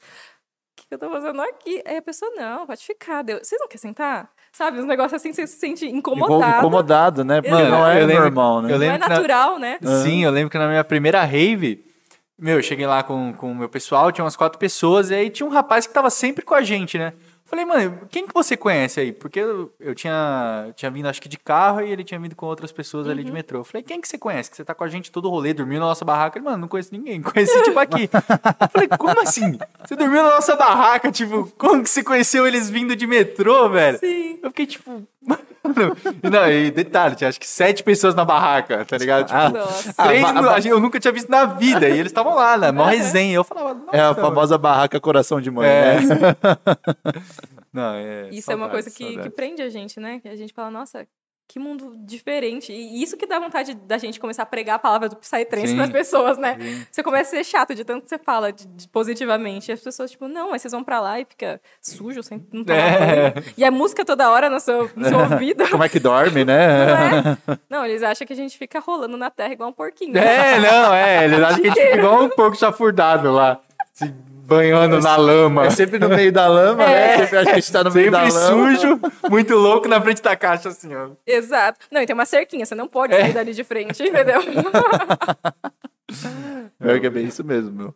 que que eu tô fazendo aqui? Aí a pessoa, não, pode ficar. Deu, vocês não querem sentar? Sabe, uns negócios assim, você se sente Inco- incomodado. Incomodado, né? Mano, não é lembro- normal, né? Não é que na- natural, né? Sim, eu lembro que na minha primeira rave, meu, eu cheguei lá com, com o meu pessoal, tinha umas quatro pessoas, e aí tinha um rapaz que tava sempre com a gente, né? Falei, mano, quem que você conhece aí? Porque eu, eu tinha, tinha vindo, acho que de carro, e ele tinha vindo com outras pessoas ali Uhum. de metrô. Eu falei, quem que você conhece? Que você tá com a gente todo rolê, dormiu na nossa barraca. Ele, mano, não conheço ninguém, conheci tipo aqui. Eu falei, como assim? Você dormiu na nossa barraca? Tipo, como que você conheceu eles vindo de metrô, velho? Sim. Eu fiquei tipo. Mano. E Não, e detalhe, tinha acho que sete pessoas na barraca, tá ligado? Tipo, Nossa. Três Ah, ba- a gente- eu nunca tinha visto na vida. E eles estavam lá, né? Mó resenha. Eu falava, nossa, É a mano. famosa barraca coração de mãe, É. né? Não, é. Isso é uma coisa que, que prende a gente, né? Que a gente fala, nossa, que mundo diferente. E isso que dá vontade da gente começar a pregar a palavra do Psytrance para as pessoas, né? Sim. Você começa a ser chato de tanto que você fala de- de positivamente. E as pessoas, tipo, não, mas vocês vão pra lá e fica sujo, sem não tomar É. banho. E a música toda hora no seu, no seu ouvido. Como é que dorme, né? Não é? Não, eles acham que a gente fica rolando na terra igual um porquinho. É, não, é. Eles acham que a gente fica igual um porco chafurdado lá. Se banhando na lama. É sempre no meio da lama, né? É. Sempre acha que a gente tá no meio da Sempre lama. sujo, muito louco na frente da caixa, assim, ó. Exato. Não, e tem uma cerquinha, você não pode É. sair dali de frente, entendeu? É que é bem isso mesmo, meu.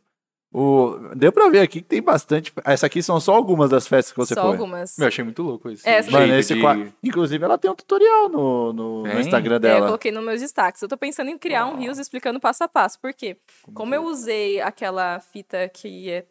O... Deu pra ver aqui que tem bastante. Essa aqui são só algumas das festas que você Só foi. algumas. Meu, achei muito louco isso. É, essa Mano, esse de- qua- Inclusive, ela tem um tutorial no, no, no? Instagram É, eu dela. coloquei nos meus destaques. Eu tô pensando em criar um Reels explicando passo a passo. Por quê? Como eu usei aquela fita que é-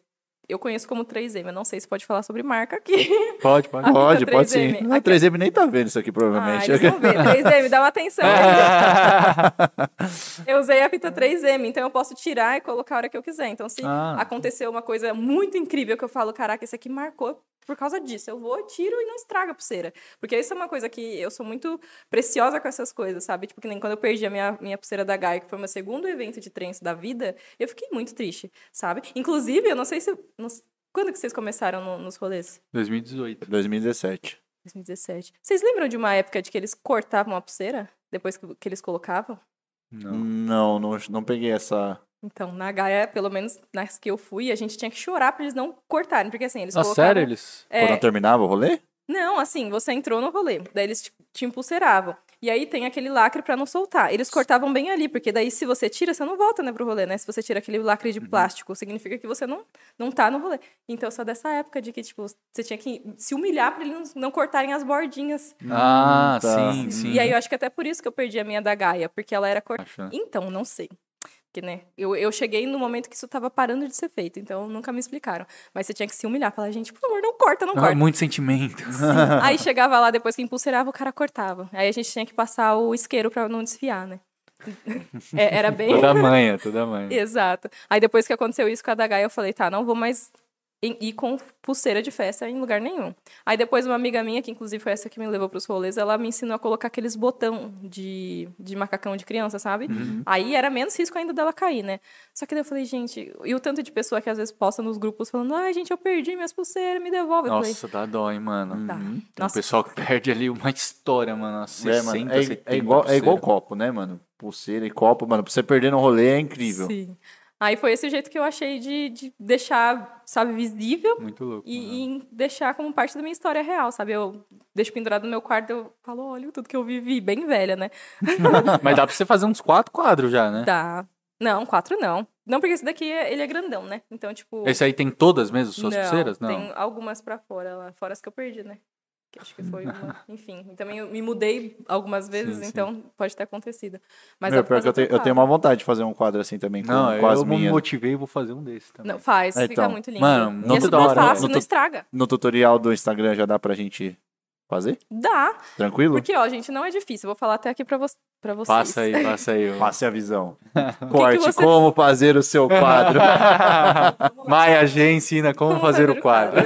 eu conheço como 3M, eu não sei se pode falar sobre marca aqui. Pode, pode. Pode, pode 3M. sim. A 3M nem tá vendo isso aqui, Ah, provavelmente. eles vão ver. 3M, dá uma atenção. Eu usei a fita 3M, então eu posso tirar e colocar a hora que eu quiser. Então, se Ah. aconteceu uma coisa muito incrível que eu falo, caraca, esse aqui marcou por causa disso. Eu vou, tiro e não estraga a pulseira. Porque isso é uma coisa que eu sou muito preciosa com essas coisas, sabe? Tipo, que nem quando eu perdi a minha, minha pulseira da Gaia, que foi o meu segundo evento de trance da vida, eu fiquei muito triste, sabe? Inclusive, eu não sei se... não s- quando que vocês começaram no- nos rolês? 2018. 2017. 2017. Vocês lembram de uma época de que eles cortavam a pulseira? Depois que, que eles colocavam? Não. Não, não, não peguei essa. Então, na Gaia, pelo menos nas que eu fui, a gente tinha que chorar pra eles não cortarem. Porque assim, eles Nossa, colocavam... sério, eles. É, Quando terminava o rolê? Não, assim, você entrou no rolê, daí eles te, te impulseravam. E aí tem aquele lacre pra não soltar. Eles cortavam bem ali, porque daí se você tira, você não volta, né, pro rolê, né? Se você tira aquele lacre de plástico, significa que você não, não tá no rolê. Então, só dessa época de que, tipo, você tinha que se humilhar pra eles não, cortarem as bordinhas. Ah, tá. sim, sim. E aí eu acho que até por isso que eu perdi a minha da Gaia, porque ela era cortada. Então, não sei. Porque, né, eu, eu cheguei no momento que isso tava parando de ser feito, então nunca me explicaram. Mas você tinha que se humilhar, falar, gente, por favor, não corta, não Ah, corta. muito sentimento. Aí chegava lá, depois que impulserava, o cara cortava. Aí a gente tinha que passar o isqueiro pra não desfiar, né? É, era bem. toda manha, toda manha. Exato. Aí depois que aconteceu isso com a da Gaia, eu falei, tá, não vou mais ir ir com pulseira de festa em lugar nenhum. Aí depois uma amiga minha, que inclusive foi essa que me levou pros rolês, ela me ensinou a colocar aqueles botão de, de macacão de criança, sabe? Aí era menos risco ainda dela cair, né? Só que daí eu falei, gente, e o tanto de pessoa que às vezes posta nos grupos falando, ai, gente, eu perdi minhas pulseiras, me devolve. Eu falei, Nossa, dá dó, hein, mano. Tá. Tem um Nossa. pessoal que perde ali uma história, mano. umas 60, É, mano, é, 70 é igual, é igual copo, né, mano? Pulseira e copo, mano, pra você perder no rolê é incrível. Sim. Aí foi esse jeito que eu achei de, de deixar, sabe, visível Muito louco. e, e deixar como parte da minha história real, sabe? Eu deixo pendurado no meu quarto, eu falo, olha tudo que eu vivi, bem velha, né? Mas dá pra você fazer uns quatro quadros já, né? Dá. Não, quatro não. Não, porque esse daqui, é- ele é grandão, né? Então, tipo... Esse aí tem todas mesmo, suas não, pulseiras? Não. tem algumas pra fora lá, fora as que eu perdi, né? Que acho que foi uma... Enfim, e também eu me mudei algumas vezes, Sim, sim. então pode ter acontecido. Mas Meu, que eu, fazer tenho, eu tenho uma vontade de fazer um quadro assim também com, Não, com as eu me minhas. motivei e vou fazer um desse também. Não, faz, É, fica então. muito lindo. Mano, e é super da hora. fácil, No não estraga. No tutorial do Instagram já dá pra gente fazer? Dá, Tranquilo? porque, ó, gente, não é difícil. Eu vou falar até aqui pra, vo pra vocês. Passa aí, passa aí. Passe a visão. Corte, você- como fazer o seu quadro. Maia G ensina como, Como fazer o quadro.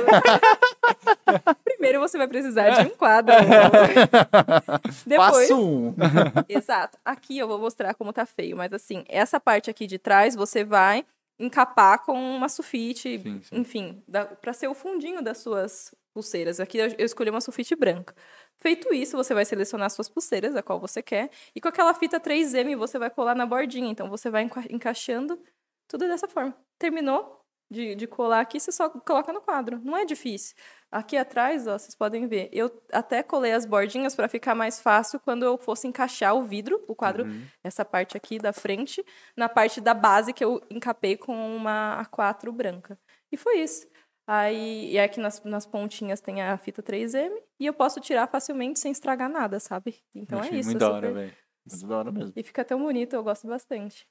Primeiro você vai precisar de um quadro. Depois, Passo um. exato. Aqui eu vou mostrar como tá feio, mas assim, essa parte aqui de trás você vai encapar com uma sulfite, Sim, sim. enfim, para ser o fundinho das suas pulseiras. Aqui eu escolhi uma sulfite branca. Feito isso, você vai selecionar suas pulseiras, a qual você quer, e com aquela fita 3M você vai colar na bordinha. Então você vai enca- encaixando tudo dessa forma. Terminou de, de colar aqui, você só coloca no quadro. Não é difícil. Aqui atrás, ó, vocês podem ver, eu até colei as bordinhas para ficar mais fácil quando eu fosse encaixar o vidro, o quadro, essa parte aqui da frente, na parte da base que eu encapei com uma A4 branca. E foi isso. Aí, e aqui nas, nas pontinhas tem a fita 3M e eu posso tirar facilmente sem estragar nada, sabe? Então Achei é isso. muito é da hora, velho. Muito da hora mesmo. E fica tão bonito, eu gosto bastante.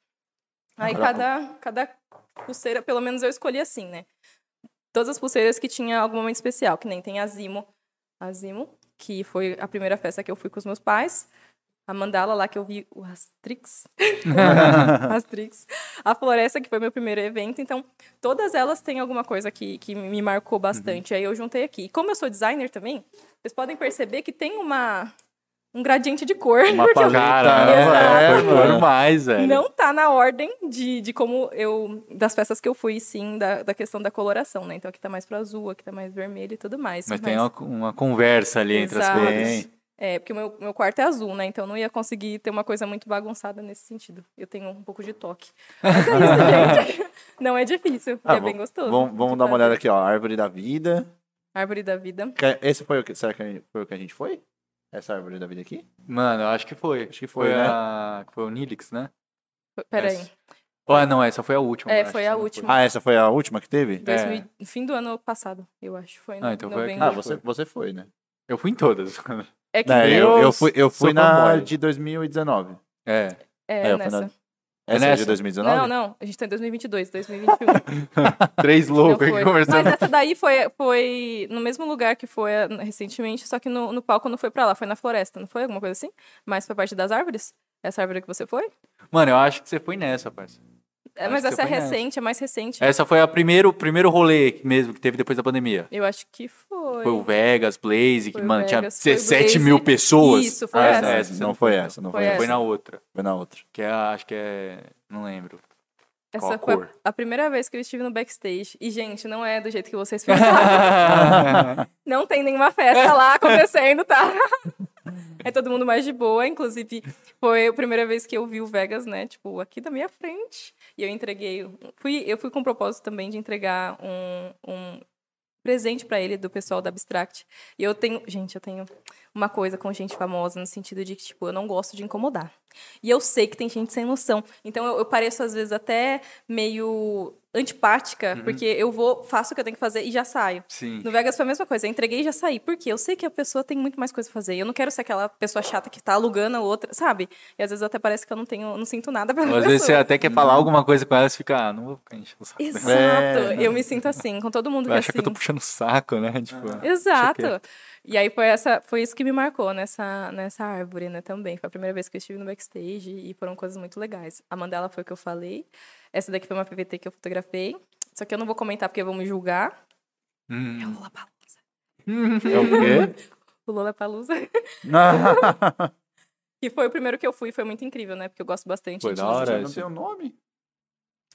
Aí cada, cada pulseira, pelo menos eu escolhi assim, né? Todas as pulseiras que tinha algum momento especial, que nem tem a Zimo. A Zimo, que foi a primeira festa que eu fui com os meus pais. A mandala lá que eu vi o Astrix. Astrix. A Floresta, que foi meu primeiro evento. Então, todas elas têm alguma coisa que, que me marcou bastante. Aí eu juntei aqui. E como eu sou designer também, vocês podem perceber que tem uma, um gradiente de cor. Uma porque eu- paleta. É, por mais, velho. não tá na ordem de, de como eu. Das festas que eu fui, sim, da, da questão da coloração, né? Então aqui tá mais pro azul, aqui tá mais vermelho e tudo mais. Mas tem uma, uma conversa ali entre as cores. É, porque o meu, meu quarto é azul, né? Então não ia conseguir ter uma coisa muito bagunçada nesse sentido. Eu tenho um pouco de toque. Mas é isso, gente. Não é difícil. Ah, é bem gostoso. Vamos, vamos dar uma olhada aqui, ó. Árvore da vida. Árvore da vida. Que- Esse foi o que, será que foi o que a gente foi? Essa árvore da vida aqui? Mano, eu acho que foi. Acho que foi, né? a... Foi o Nilix, né? Peraí. Essa. Ah, não, essa foi a última. É, foi a última. Ah, essa foi a última que teve? 2000 Fim do ano passado, eu acho. Foi Ah, então foi aqui. Ah, você, você foi, né? Eu fui em todas. É que Não, veio- eu, eu eu fui, eu fui na de 2019. É. É, É, eu fui nessa. na- Essa é, nessa? de 2019? Não, não. A gente tá em 2022, 2021. Três loucos aí foi. conversando. Mas essa daí foi, foi no mesmo lugar que foi recentemente, só que no, no palco não foi pra lá, foi na floresta, não foi? Alguma coisa assim? Mais pra parte das árvores? Essa árvore que você foi? Mano, eu acho que você foi nessa, parça. É, mas essa é foi nessa. recente, é mais recente. Essa foi a primeiro, primeiro rolê mesmo que teve depois da pandemia. Eu acho que foi. Foi o Vegas, Blaze, que, o mano, tinha Vegas, o 17 Blaze. mil pessoas. Isso, foi Ah, essa. não, essa, não foi essa, não foi, Foi essa. Foi na outra. Foi na outra. Que é, a- acho que é. Não lembro. Essa Qual a foi cor? a primeira vez que eu estive no backstage. E, gente, não é do jeito que vocês pensaram. não tem nenhuma festa lá acontecendo, tá? É todo mundo mais de boa. Inclusive, foi a primeira vez que eu vi o Vegas, né? Tipo, aqui da minha frente. E eu entreguei. Fui, eu fui com o propósito também de entregar um, um presente pra ele do pessoal da Abstract. E eu tenho, gente, eu tenho uma coisa com gente famosa no sentido de que, tipo, eu não gosto de incomodar. E eu sei que tem gente sem noção. Então eu, eu pareço, às vezes, até meio antipática, porque eu vou, faço o que eu tenho que fazer e já saio. Sim. No Vegas foi a mesma coisa, eu entreguei e já saí. Por quê? Eu sei que a pessoa tem muito mais coisa pra fazer. Eu não quero ser aquela pessoa chata que tá alugando a outra, sabe? E às vezes até parece que eu não tenho, não sinto nada pra Ou pessoa. às vezes você até quer falar alguma coisa com ela e você fica, ah, não vou ficar enchendo o saco. Exato. Eu me sinto assim, com todo mundo que é achar assim. que eu tô puxando o saco, né? Tipo, deixa Exato. E aí foi essa, foi isso que me marcou nessa, nessa árvore, né, também. Foi a primeira vez que eu estive no backstage e foram coisas muito legais. A Mandela foi o que eu falei. Essa daqui foi uma PVT que eu fotografei. Só que eu não vou comentar porque vão me julgar. Hum. É o Lollapalooza. É o quê? O Lollapalooza. que foi o primeiro que eu fui, foi muito incrível, né? Porque eu gosto bastante Foi de... da hora. não tem o nome.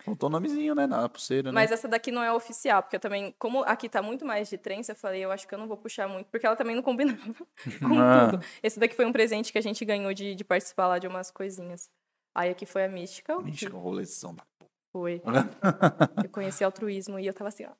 Faltou o nomezinho, né? Na pulseira, né? Mas essa daqui não é oficial, porque eu também, como aqui tá muito mais de trença, eu falei, eu acho que eu não vou puxar muito, porque ela também não combinava com Ah. tudo. Esse daqui foi um presente que a gente ganhou de, de participar lá de umas coisinhas. Aí aqui foi a Mística, que Mística, rolezão. da- foi. Eu conheci altruísmo e eu tava assim, ó,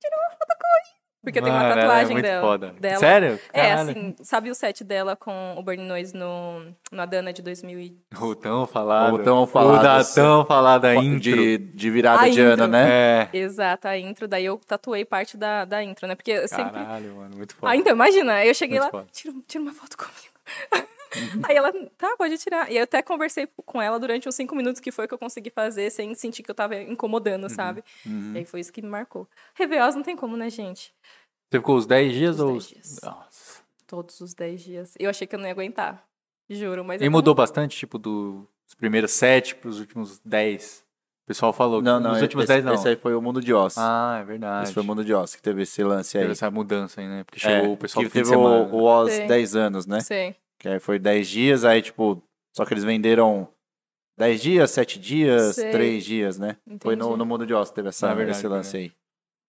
tira uma foto comigo. Porque tem uma Mano, ela é tatuagem muito dela. foda. dela. Sério? É, Caralho. assim, sabe o set dela com o Burning Noise no, na Dana de 2000 e... O tão falado. O tão O falado, da sim. tão falada intro. De, de virada A de ano, intro. né? É. Exato, a intro. Daí eu tatuei parte da, da intro, né? Porque eu sempre... Caralho, mano, muito foda. Ah, então, imagina, aí eu cheguei Muito lá, tira, tira uma foto comigo. aí ela, tá, pode tirar. E eu até conversei com ela durante os cinco minutos que foi que eu consegui fazer sem sentir que eu tava incomodando, sabe? Uhum. E aí foi isso que me marcou. Reveosa não tem como, né, gente? Você ficou os 10 dias Os ou... 10 os- dias. Nossa. Todos os dez dias. Eu achei que eu não ia aguentar. Juro, mas. E mudou bastante, tipo, dos primeiros 7 pros últimos 10? O pessoal falou Não, que não. nos esse, últimos 10 não. Esse aí foi o Mundo de Oz. Ah, é verdade. esse foi o Mundo de Oz que teve esse lance aí. Teve essa mudança aí, né? Porque chegou É, o pessoal que do teve o, semana. o Oz Sim. 10 anos, né? Sei. Que aí foi 10 dias, aí, tipo, só que eles venderam 10 dias, 7 dias, Sei. 3 dias, né? Foi no, Entendi. no Mundo de Oz que teve essa, É verdade, esse lance aí.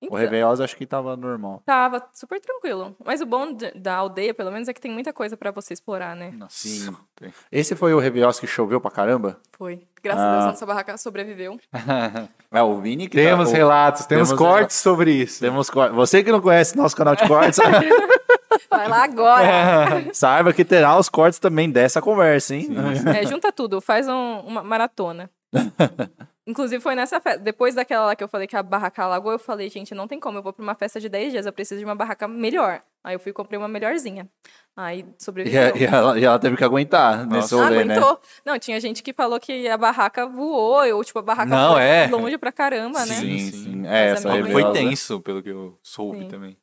O Então, Réveillon acho que tava normal. Tava super tranquilo. Mas o bom de- da aldeia, pelo menos, é que tem muita coisa pra você explorar, né? Nossa. Sim. tem. Esse foi o Réveillon que choveu pra caramba? Foi. Graças a Ah. Deus, nossa barraca sobreviveu. É, o Vini que temos tá, o- relatos, temos, temos cortes sobre isso. Temos cor- Você que não conhece nosso canal de cortes, Vai lá agora. saiba que terá os cortes também dessa conversa, hein? É, junta tudo, faz um- uma maratona. Inclusive, foi nessa festa. Depois daquela lá que eu falei que a barraca alagou, eu falei, gente, não tem como, eu vou pra uma festa de 10 dias, eu preciso de uma barraca melhor. Aí eu fui e comprei uma melhorzinha. Aí sobreviveu. e ela, e ela teve que aguentar nesse Nossa. rolê, né? Aguentou. Não, tinha gente que falou que a barraca voou, ou tipo, a barraca Não, foi é. longe pra caramba, né? Sim, Sim, sim. sim. É, essa é bem foi tenso, pelo que eu soube Sim. também.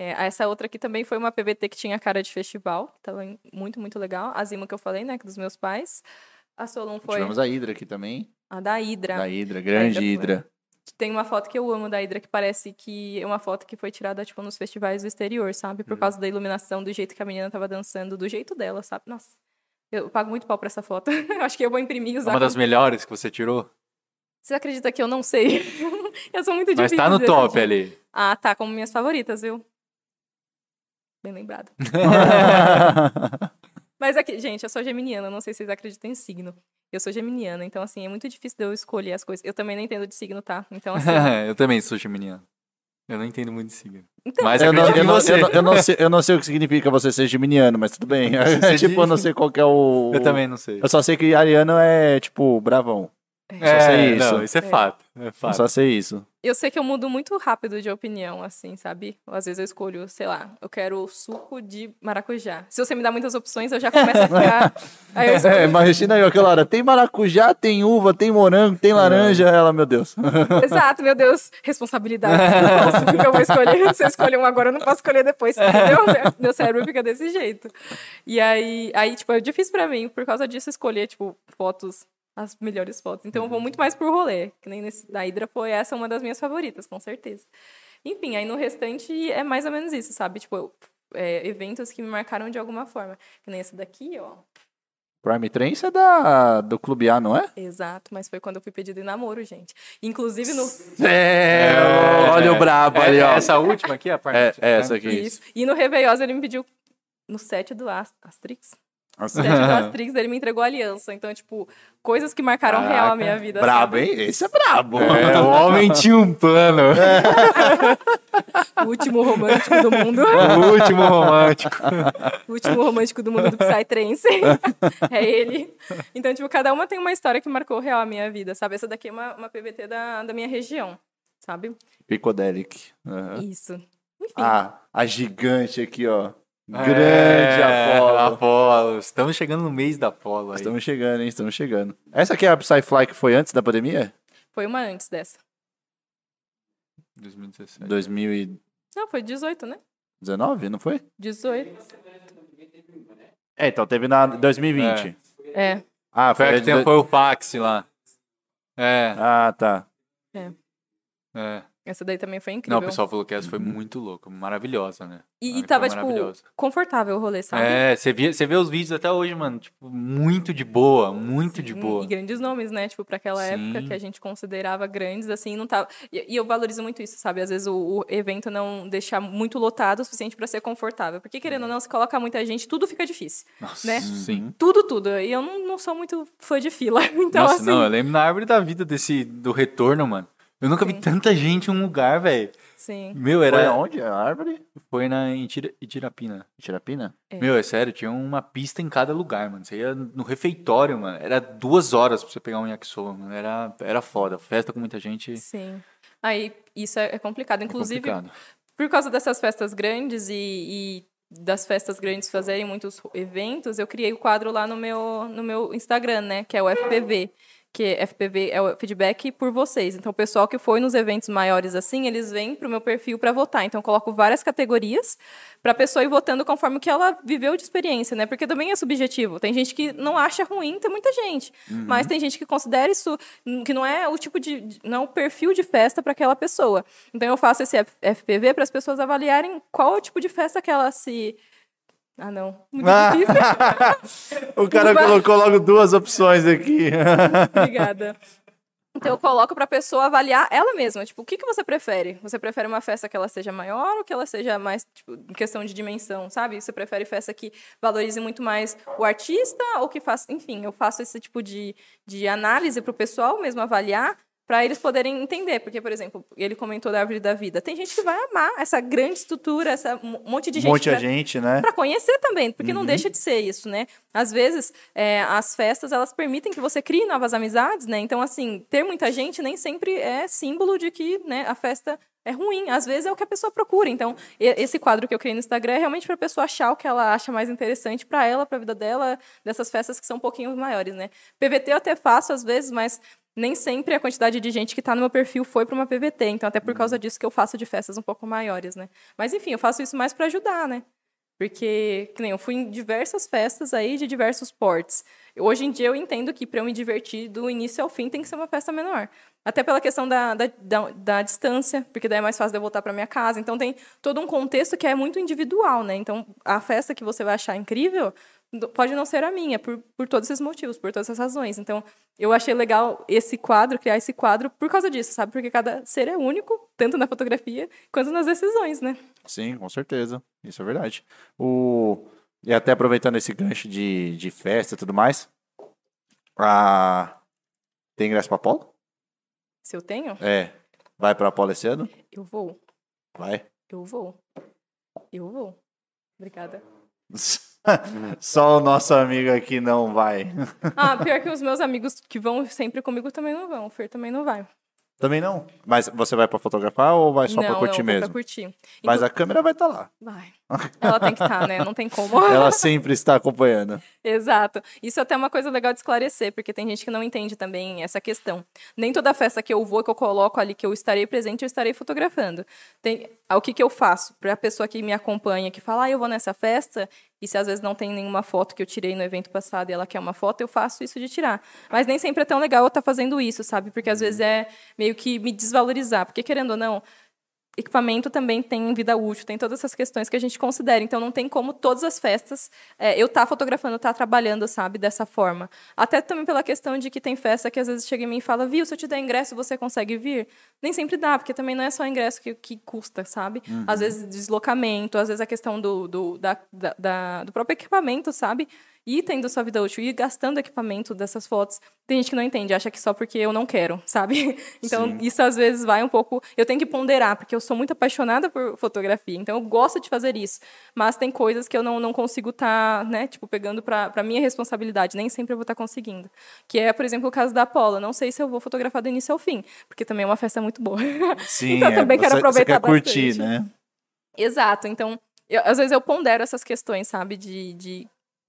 É, essa outra aqui também foi uma PVT que tinha cara de festival, em- muito, muito legal. A Zima que eu falei, né, que dos meus pais. A Solon foi Tivemos a Hydra aqui também. a da Hidra. Da Hydra, grande Hydra Hydra. Tem uma foto que eu amo da Hydra que parece que é uma foto que foi tirada, tipo, nos festivais do exterior, sabe? Uhum. Por causa da iluminação, do jeito que a menina tava dançando, do jeito dela, sabe? Nossa, eu pago muito pau pra essa foto. Eu Acho que eu vou imprimir e É usar. uma das como- melhores que você tirou? Você acredita que eu não sei? eu sou muito Mas difícil. tá no top ali. Ah, tá, como minhas favoritas, viu? Bem lembrado. Mas aqui, gente, eu sou geminiana, não sei se vocês acreditam em signo. Eu sou geminiana, então, assim, é muito difícil de eu escolher as coisas. Eu também não entendo de signo, tá? Então, assim. eu também sou geminiano. Eu não entendo muito de signo. Então, Mas eu, não, eu, não, eu, não, eu não sei, eu não sei o que significa você ser geminiano, mas tudo bem. Você tipo, eu não sei qual que é o. Eu também não sei. Eu só sei que ariano é, tipo, bravão. É, só sei isso. Não, isso é É. fato. É Eu fato. só sei isso. Eu sei que eu mudo muito rápido de opinião, assim, sabe? Às vezes eu escolho, sei lá, eu quero suco de maracujá. Se você me dá muitas opções, eu já começo a ficar. Aí eu escolho. É, imagina aí aquela hora. Tem maracujá, tem uva, tem morango, tem laranja. Ela, meu Deus. Exato, meu Deus, responsabilidade. Não posso, eu vou escolher. Se eu escolher um agora, eu não posso escolher depois, entendeu? Meu cérebro fica desse jeito. E aí, aí, tipo, é difícil pra mim, por causa disso, escolher, tipo, fotos, as melhores fotos. Então eu vou muito mais por rolê. Que nem nesse da Hydra foi essa uma das minhas favoritas, com certeza. Enfim, aí no restante é mais ou menos isso, sabe? Tipo, é, eventos que me marcaram de alguma forma. Que nem esse daqui, ó. Prime Trance é da, do Clube A, não é? Exato, mas foi quando eu fui pedido em namoro, gente. Inclusive no. É, olha o brabo ali, É, ó. essa última aqui, a parte. É, é essa aqui. Isso. E no Reveiosa ele me pediu no set do Ast- Asterix. Assim. Ele me entregou a aliança. Então, tipo, coisas que marcaram real a minha vida. Brabo, sabe? hein? Esse é brabo. É, o homem tinha um plano. O último romântico do mundo. O último romântico. o último romântico do mundo do Psytrance. é ele. Então, tipo, cada uma tem uma história que marcou real a minha vida, sabe? Essa daqui é uma, uma PVT da, da minha região, sabe? Picodelic. Aham. Isso. Enfim. Ah, a gigante aqui, ó. É, Grande Apollo. Apolo. Estamos chegando no mês da Apolo aí. Estamos chegando, hein? Estamos chegando. Essa aqui é a Psyfly que foi antes da pandemia? Foi uma antes dessa. 2017. 2019, Não, foi 18, né? não foi? 18. É, então teve na 2020. É. Ah, Foi foi, a que tem, foi o fax lá. É, Ah, tá. é. Essa daí também foi incrível. Não, o pessoal falou que essa foi muito louca, maravilhosa, né? E, e tava, tipo, confortável o rolê, sabe? É, você vê, você vê os vídeos até hoje, mano, tipo, muito de boa, muito de Sim, boa. E grandes nomes, né? Tipo, pra aquela época Sim. que a gente considerava grandes, assim, não tava. E, e eu valorizo muito isso, sabe? Às vezes o, o evento não deixar muito lotado o suficiente pra ser confortável. Porque, querendo ou não, se coloca muita gente, tudo fica difícil. Nossa, né? sim. Tudo, tudo. E eu não, não sou muito fã de fila. Então, Nossa, assim. não, eu lembro na árvore da vida desse, do retorno, mano. Eu nunca vi Sim. tanta gente em um lugar, velho. Sim. Meu, Foi era. aonde? A árvore? Foi na Itirapina. Tirapina? É. Meu, é sério, tinha uma pista em cada lugar, mano. Você ia no refeitório, mano. Era duas horas pra você pegar um yakisoba, mano. Era, era foda. Festa com muita gente. Sim. Aí, isso é, é complicado. é Inclusive, complicado. por causa dessas festas grandes e, e das festas grandes fazerem muitos eventos, eu criei o quadro lá no meu, no meu Instagram, né? Que é o FPV. Que FPV é o feedback por vocês. Então, o pessoal que foi nos eventos maiores assim, eles vêm pro meu perfil para votar. Então, eu coloco várias categorias para a pessoa ir votando conforme o que ela viveu de experiência, né? Porque também é subjetivo. Tem gente que não acha ruim, tem muita gente. Mas tem gente que considera isso hum, que não é o tipo de, não é o perfil de festa para aquela pessoa. Então eu faço esse FPV para as pessoas avaliarem qual é o tipo de festa que ela se Ah, não. Muito Ah. difícil. O cara colocou logo duas opções aqui. Obrigada. Então eu coloco para a pessoa avaliar ela mesma, tipo, o que, que você prefere? Você prefere uma festa que ela seja maior ou que ela seja mais, tipo, em questão de dimensão, sabe? Você prefere festa que valorize muito mais o artista ou que faça, enfim, eu faço esse tipo de, de análise para o pessoal mesmo avaliar para eles poderem entender, porque por exemplo, ele comentou da árvore da vida. Tem gente que vai amar essa grande estrutura, essa um monte de Um gente monte de gente, né? para conhecer também, porque não deixa de ser isso, né? Às vezes, é, as festas, elas permitem que você crie novas amizades, né? Então, assim, ter muita gente nem sempre é símbolo de que né, a festa é ruim. Às vezes é o que a pessoa procura. Então, esse quadro que eu criei no Instagram é realmente para a pessoa achar o que ela acha mais interessante para ela, para a vida dela, dessas festas que são um pouquinho maiores, né? PVT eu até faço às vezes, mas nem sempre a quantidade de gente que está no meu perfil foi para uma PVT. Então, até por causa disso que eu faço de festas um pouco maiores, né? Mas, enfim, eu faço isso mais para ajudar, né? Porque, que nem eu fui em diversas festas aí de diversos portes. Hoje em dia eu entendo que para eu me divertir do início ao fim tem que ser uma festa menor. Até pela questão da, da, da, da distância, porque daí é mais fácil de eu voltar para minha casa. Então tem todo um contexto que é muito individual, né? Então a festa que você vai achar incrível pode não ser a minha, por, por todos esses motivos, por todas essas razões. Então eu achei legal esse quadro, criar esse quadro por causa disso, sabe? Porque cada ser é único, tanto na fotografia quanto nas decisões, né? Sim, com certeza. Isso é verdade. O... E até aproveitando esse gancho de, de festa e tudo mais. A... Tem ingresso pra Apolo? Se eu tenho, É. Vai pra Apolo esse ano? eu vou. Vai. Eu vou. Eu vou. Obrigada. Só o nosso amigo aqui não vai. Ah, pior que os meus amigos que vão sempre comigo também não vão. O Fer também não vai. Também não. Mas você vai pra fotografar ou vai só pra curtir vou mesmo? pra curtir. Mas a câmera vai estar lá. Vai. Ela tem que estar, né? Não tem como. Ela sempre está acompanhando. Exato. Isso é até uma coisa legal de esclarecer, porque tem gente que não entende também essa questão. Nem toda festa que eu vou, que eu coloco ali, que eu estarei presente, eu estarei fotografando. Tem, o que, que eu faço? Para a pessoa que me acompanha, que fala, ah, eu vou nessa festa, e se às vezes não tem nenhuma foto que eu tirei no evento passado e ela quer uma foto, eu faço isso de tirar. Mas nem sempre é tão legal eu estar fazendo isso, sabe? Porque às vezes é meio que me desvalorizar. Porque, querendo ou não, equipamento também tem vida útil, tem todas essas questões que a gente considera. Então, não tem como todas as festas é, eu estar fotografando, estar trabalhando, sabe, dessa forma. Até também pela questão de que tem festa que às vezes chega em mim e fala, viu, se eu te der ingresso, você consegue vir? Nem sempre dá, porque também não é só ingresso que, que custa, sabe? Às vezes deslocamento, às vezes a questão do, do, da, da- da- do próprio equipamento, sabe? E tendo sua vida útil e gastando equipamento dessas fotos, tem gente que não entende, acha que só porque eu não quero, sabe? Então, Sim. isso às vezes vai um pouco. Eu tenho que ponderar, porque eu sou muito apaixonada por fotografia, então eu gosto de fazer isso. Mas tem coisas que eu não, não consigo estar, né, tipo, pegando para minha responsabilidade, nem sempre eu vou estar conseguindo. Que é, por exemplo, o caso da Paula. Não sei se eu vou fotografar do início ao fim, porque também é uma festa muito boa. Sim, Então, eu também quero você, aproveitar você quer curtir, bastante. né? Exato. Então, eu- às vezes eu pondero essas questões, sabe? De, de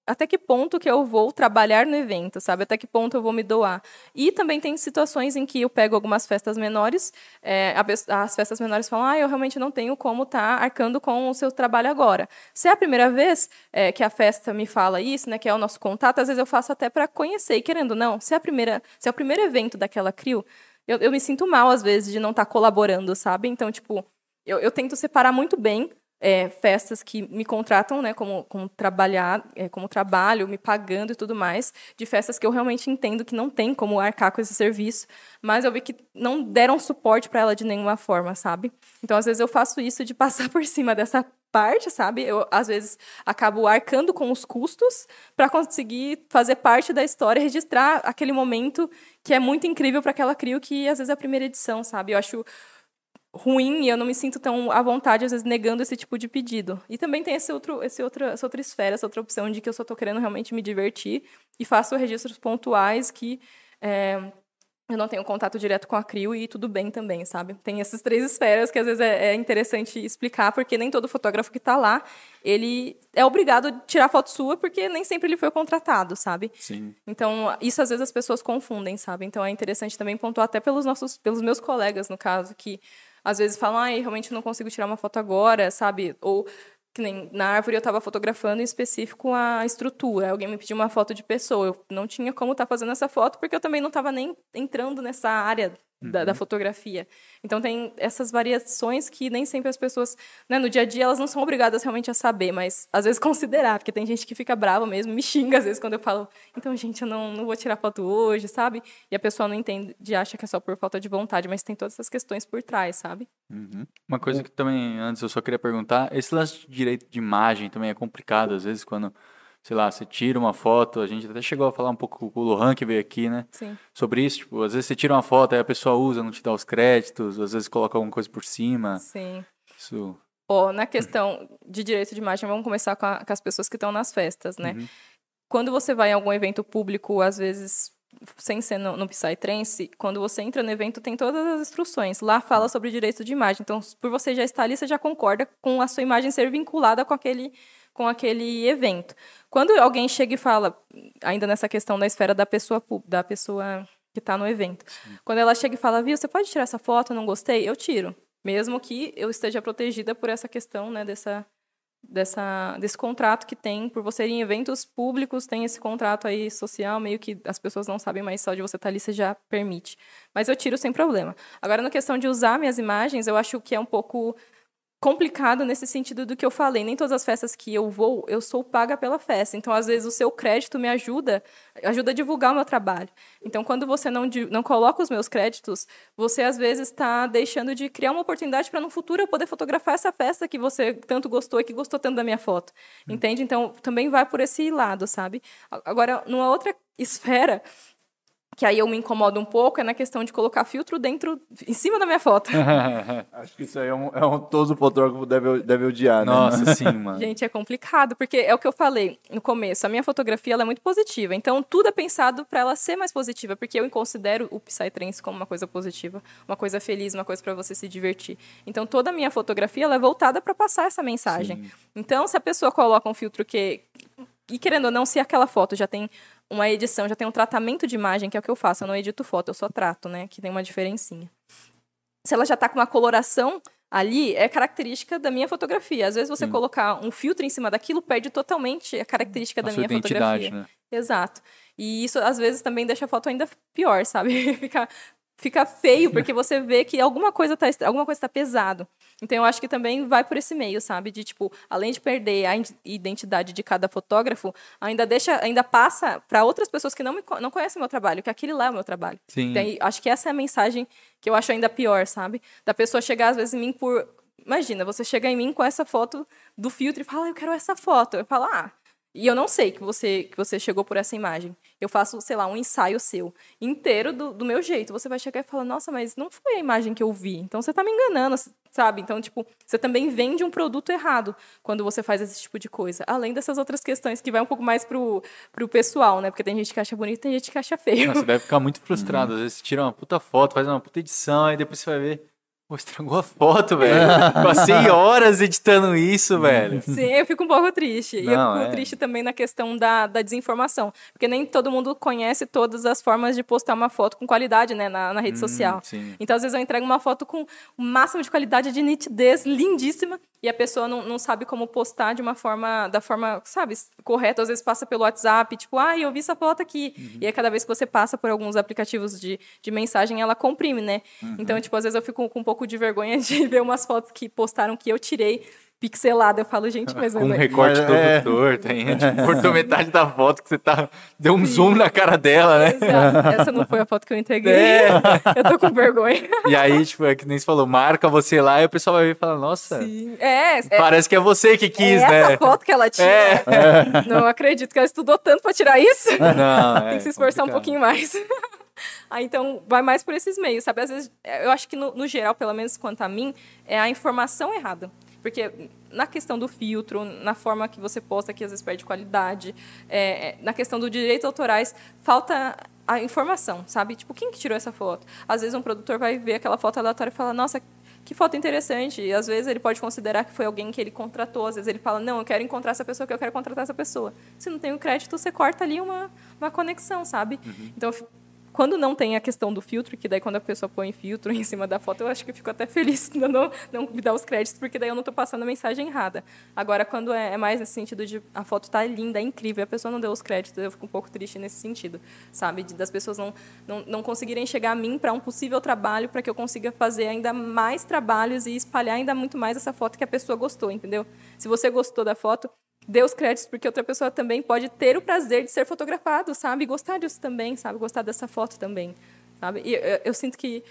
até que ponto que eu vou trabalhar no evento, sabe? Até que ponto eu vou me doar. E também tem situações em que eu pego algumas festas menores, é, as festas menores falam, ah, eu realmente não tenho como estar arcando com o seu trabalho agora. Se é a primeira vez é, que a festa me fala isso, né, que é o nosso contato, às vezes eu faço até para conhecer. E querendo não, se é, a primeira, se é o primeiro evento daquela CRIO, eu, eu me sinto mal, às vezes, de não estar colaborando, sabe? Então, tipo, eu, eu tento separar muito bem é, festas que me contratam, né, como, como trabalhar, é, como trabalho, me pagando e tudo mais, de festas que eu realmente entendo que não tem como arcar com esse serviço, mas eu vi que não deram suporte para ela de nenhuma forma, sabe? Então, às vezes eu faço isso de passar por cima dessa parte, sabe? Eu às vezes acabo arcando com os custos para conseguir fazer parte da história, registrar aquele momento que é muito incrível para aquela crio que às vezes é a primeira edição, sabe? Eu acho ruim e eu não me sinto tão à vontade, às vezes, negando esse tipo de pedido. E também tem esse outro, esse outro, essa outra esfera, essa outra opção de que eu só estou querendo realmente me divertir e faço registros pontuais que é, eu não tenho contato direto com a CRIO e tudo bem também, sabe? Tem essas três esferas que às vezes é, é interessante explicar, porque nem todo fotógrafo que está lá, ele é obrigado a tirar foto sua, porque nem sempre ele foi contratado, sabe? Sim. Então, isso às vezes as pessoas confundem, sabe? Então é interessante também pontuar até pelos nossos, pelos meus colegas, no caso, que às vezes falam, ai, realmente não consigo tirar uma foto agora, sabe? Ou que nem na árvore eu estava fotografando em específico a estrutura. Alguém me pediu uma foto de pessoa. Eu não tinha como estar fazendo essa foto porque eu também não estava nem entrando nessa área da, da fotografia. Então tem essas variações que nem sempre as pessoas, né, no dia a dia elas não são obrigadas realmente a saber, mas às vezes considerar, porque tem gente que fica brava mesmo, me xinga às vezes quando eu falo, então gente, eu não, não vou tirar foto hoje, sabe? E a pessoa não entende, acha que é só por falta de vontade, mas tem todas essas questões por trás, sabe? Uhum. Uma coisa que também, antes eu só queria perguntar, esse lance de direito de imagem também é complicado, às vezes, quando, sei lá, você tira uma foto, a gente até chegou a falar um pouco com o Lohan, que veio aqui, né, Sim. sobre isso, tipo, às vezes você tira uma foto, aí a pessoa usa, não te dá os créditos, às vezes coloca alguma coisa por cima, Sim. isso... Na questão de direito de imagem, vamos começar com, a- com as pessoas que estão nas festas, né? Uhum. Quando você vai em algum evento público, às vezes sem ser no, no Psytrance, quando você entra no evento, tem todas as instruções. Lá fala sobre direito de imagem. Então, por você já estar ali, você já concorda com a sua imagem ser vinculada com aquele, com aquele evento. Quando alguém chega e fala, ainda nessa questão da esfera da pessoa, da pessoa que está no evento, quando ela chega e fala, viu, você pode tirar essa foto, eu não gostei? Eu tiro. Mesmo que eu esteja protegida por essa questão, né, dessa, dessa, desse contrato que tem, por você ir em eventos públicos, tem esse contrato aí social, meio que as pessoas não sabem, mas só de você estar ali você já permite. Mas eu tiro sem problema. Agora, na questão de usar minhas imagens, eu acho que é um pouco complicado nesse sentido do que eu falei. Nem todas as festas que eu vou, eu sou paga pela festa. Então, às vezes, o seu crédito me ajuda, ajuda a divulgar o meu trabalho. Então, quando você não, não coloca os meus créditos, você, às vezes, está deixando de criar uma oportunidade para, no futuro, eu poder fotografar essa festa que você tanto gostou e que gostou tanto da minha foto. Entende? Então, também vai por esse lado, sabe? Agora, numa outra esfera, que aí eu me incomodo um pouco, é na questão de colocar filtro dentro, em cima da minha foto. Acho que isso aí é um, é um todo fotógrafo deve, deve odiar, né? Nossa, sim, mano. Gente, é complicado, porque é o que eu falei no começo. A minha fotografia ela é muito positiva. Então, tudo é pensado para ela ser mais positiva, porque eu considero o Psytrance como uma coisa positiva, uma coisa feliz, uma coisa para você se divertir. Então, toda a minha fotografia ela é voltada para passar essa mensagem. Então, se a pessoa coloca um filtro que. E querendo ou não, se aquela foto já tem uma edição, já tem um tratamento de imagem, que é o que eu faço, eu não edito foto, eu só trato, né? Que tem uma diferencinha se ela já está com uma coloração ali, é característica da minha fotografia. Às vezes você colocar um filtro em cima daquilo perde totalmente a característica A da minha fotografia. né? Exato. E isso às vezes também deixa a foto ainda pior, sabe? fica, fica feio porque você vê que alguma coisa tá alguma coisa tá pesado. Então eu acho que também vai por esse meio, sabe? De tipo, além de perder a identidade de cada fotógrafo, ainda deixa, ainda passa para outras pessoas que não me não conhecem o meu trabalho, que aquele lá é o meu trabalho. Sim. Então, acho que essa é a mensagem que eu acho ainda pior, sabe? Da pessoa chegar às vezes em mim por Imagina, você chega em mim com essa foto do filtro e fala, "Ah, eu quero essa foto. Eu falo, ah, e eu não sei que você que você chegou por essa imagem. Eu faço, sei lá, um ensaio seu inteiro do, do meu jeito. Você vai chegar e falar, nossa, mas não foi a imagem que eu vi. Então você tá me enganando, sabe? Então, tipo, você também vende um produto errado quando você faz esse tipo de coisa. Além dessas outras questões que vai um pouco mais pro, pro pessoal, né? Porque tem gente que acha bonito tem gente que acha feio. Não, você deve ficar muito frustrado. Às vezes você tira uma puta foto, faz uma puta edição, e depois você vai ver. Pô, estragou a foto, velho. Passei horas editando isso, velho. Sim, eu fico um pouco triste. e eu Não, fico é. triste também na questão da, da desinformação. Porque nem todo mundo conhece todas as formas de postar uma foto com qualidade, né, na, na rede Hum, social. sim. Então, às vezes, eu entrego uma foto com o máximo de qualidade de nitidez, lindíssima, e a pessoa não, não sabe como postar de uma forma, da forma, sabe, correta. Às vezes passa pelo WhatsApp, tipo, ah, eu vi essa foto aqui. Uhum. E aí, cada vez que você passa por alguns aplicativos de, de mensagem, ela comprime, né? Uhum. Então, tipo, às vezes eu fico com um pouco de vergonha de ver umas fotos que postaram que eu tirei pixelada. Eu falo, gente, mas... Com um eu- recorte todo é. torto, hein? Tipo, cortou metade da foto que você tá. Deu um zoom na cara dela, né? Exato. Essa não foi a foto que eu entreguei. É. Eu tô com vergonha. E aí, tipo, é que nem você falou, marca você lá e o pessoal vai ver e fala, nossa, Sim. É, é, parece que é você que quis, é essa né? foto que ela tira. É. Não acredito que ela estudou tanto pra tirar isso. Não, é Tem que se esforçar um complicado. pouquinho mais. Aí, então, vai mais por esses meios, sabe? Às vezes, é, eu acho que, no, no geral, pelo menos quanto a mim, é a informação errada. Porque na questão do filtro, na forma que você posta, que às vezes perde qualidade, é, é, na questão dos direitos autorais, falta a informação, sabe? Tipo, quem que tirou essa foto? Às vezes um produtor vai ver aquela foto aleatória e fala, nossa, que foto interessante. E às vezes ele pode considerar que foi alguém que ele contratou. Às vezes ele fala, não, eu quero encontrar essa pessoa, que eu quero contratar essa pessoa. Se não tem o crédito, você corta ali uma, uma conexão, sabe? Então, eu fi- quando não tem a questão do filtro, que daí quando a pessoa põe filtro em cima da foto, eu acho que eu fico até feliz não, não, não me dar os créditos, porque daí eu não estou passando a mensagem errada. Agora, quando é, é mais nesse sentido de a foto tá linda, é incrível, a pessoa não deu os créditos, eu fico um pouco triste nesse sentido, sabe? De, das pessoas não, não, não conseguirem chegar a mim para um possível trabalho, para que eu consiga fazer ainda mais trabalhos e espalhar ainda muito mais essa foto que a pessoa gostou, entendeu? Se você gostou da foto, dê os créditos, porque outra pessoa também pode ter o prazer de ser fotografado, sabe? Gostar disso também, sabe? Gostar dessa foto também, sabe? E eu, eu sinto que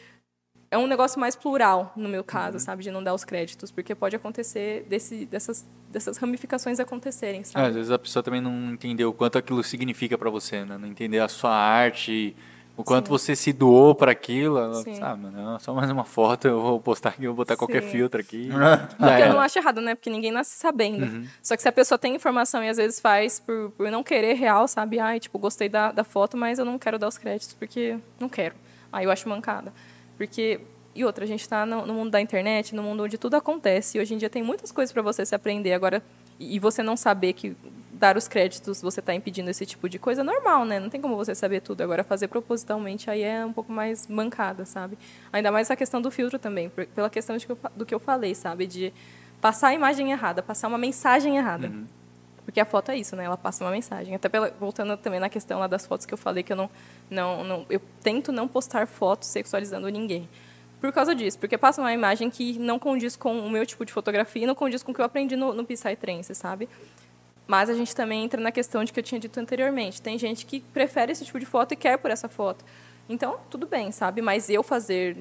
é um negócio mais plural, no meu caso, sabe? De não dar os créditos, porque pode acontecer desse, dessas, dessas ramificações acontecerem, É, sabe? às vezes a pessoa também não entendeu o quanto aquilo significa pra você, né? Não entender a sua arte, o quanto Sim. você se doou pra aquilo. Sim. Sabe, não, só mais uma foto, eu vou postar aqui, eu vou botar qualquer Sim. filtro aqui. Porque eu não acho errado, né? Porque ninguém nasce sabendo. Uhum. Só que se a pessoa tem informação e às vezes faz por, por não querer real, sabe? Ai, tipo, gostei da, da foto, mas eu não quero dar os créditos porque não quero. Aí eu acho mancada. Porque. E outra, a gente está no, no mundo da internet, no mundo onde tudo acontece. E hoje em dia tem muitas coisas para você se aprender. Agora, e e você não saber que dar os créditos você está impedindo esse tipo de coisa, é normal, né? Não tem como você saber tudo. Agora, fazer propositalmente aí é um pouco mais mancada, sabe? Ainda mais a questão do filtro também, pela questão de do que eu falei, sabe? De passar a imagem errada, passar uma mensagem errada. Porque a foto é isso, né? Ela passa uma mensagem. Até pela, voltando também na questão lá das fotos que eu falei que eu não, não, não eu tento não postar fotos sexualizando ninguém. Por causa disso, porque passa uma imagem que não condiz com o meu tipo de fotografia e não condiz com o que eu aprendi no, no Psytrance, sabe? Mas a gente também entra na questão de que eu tinha dito anteriormente. Tem gente que prefere esse tipo de foto e quer por essa foto. Então, tudo bem, sabe? Mas eu fazer,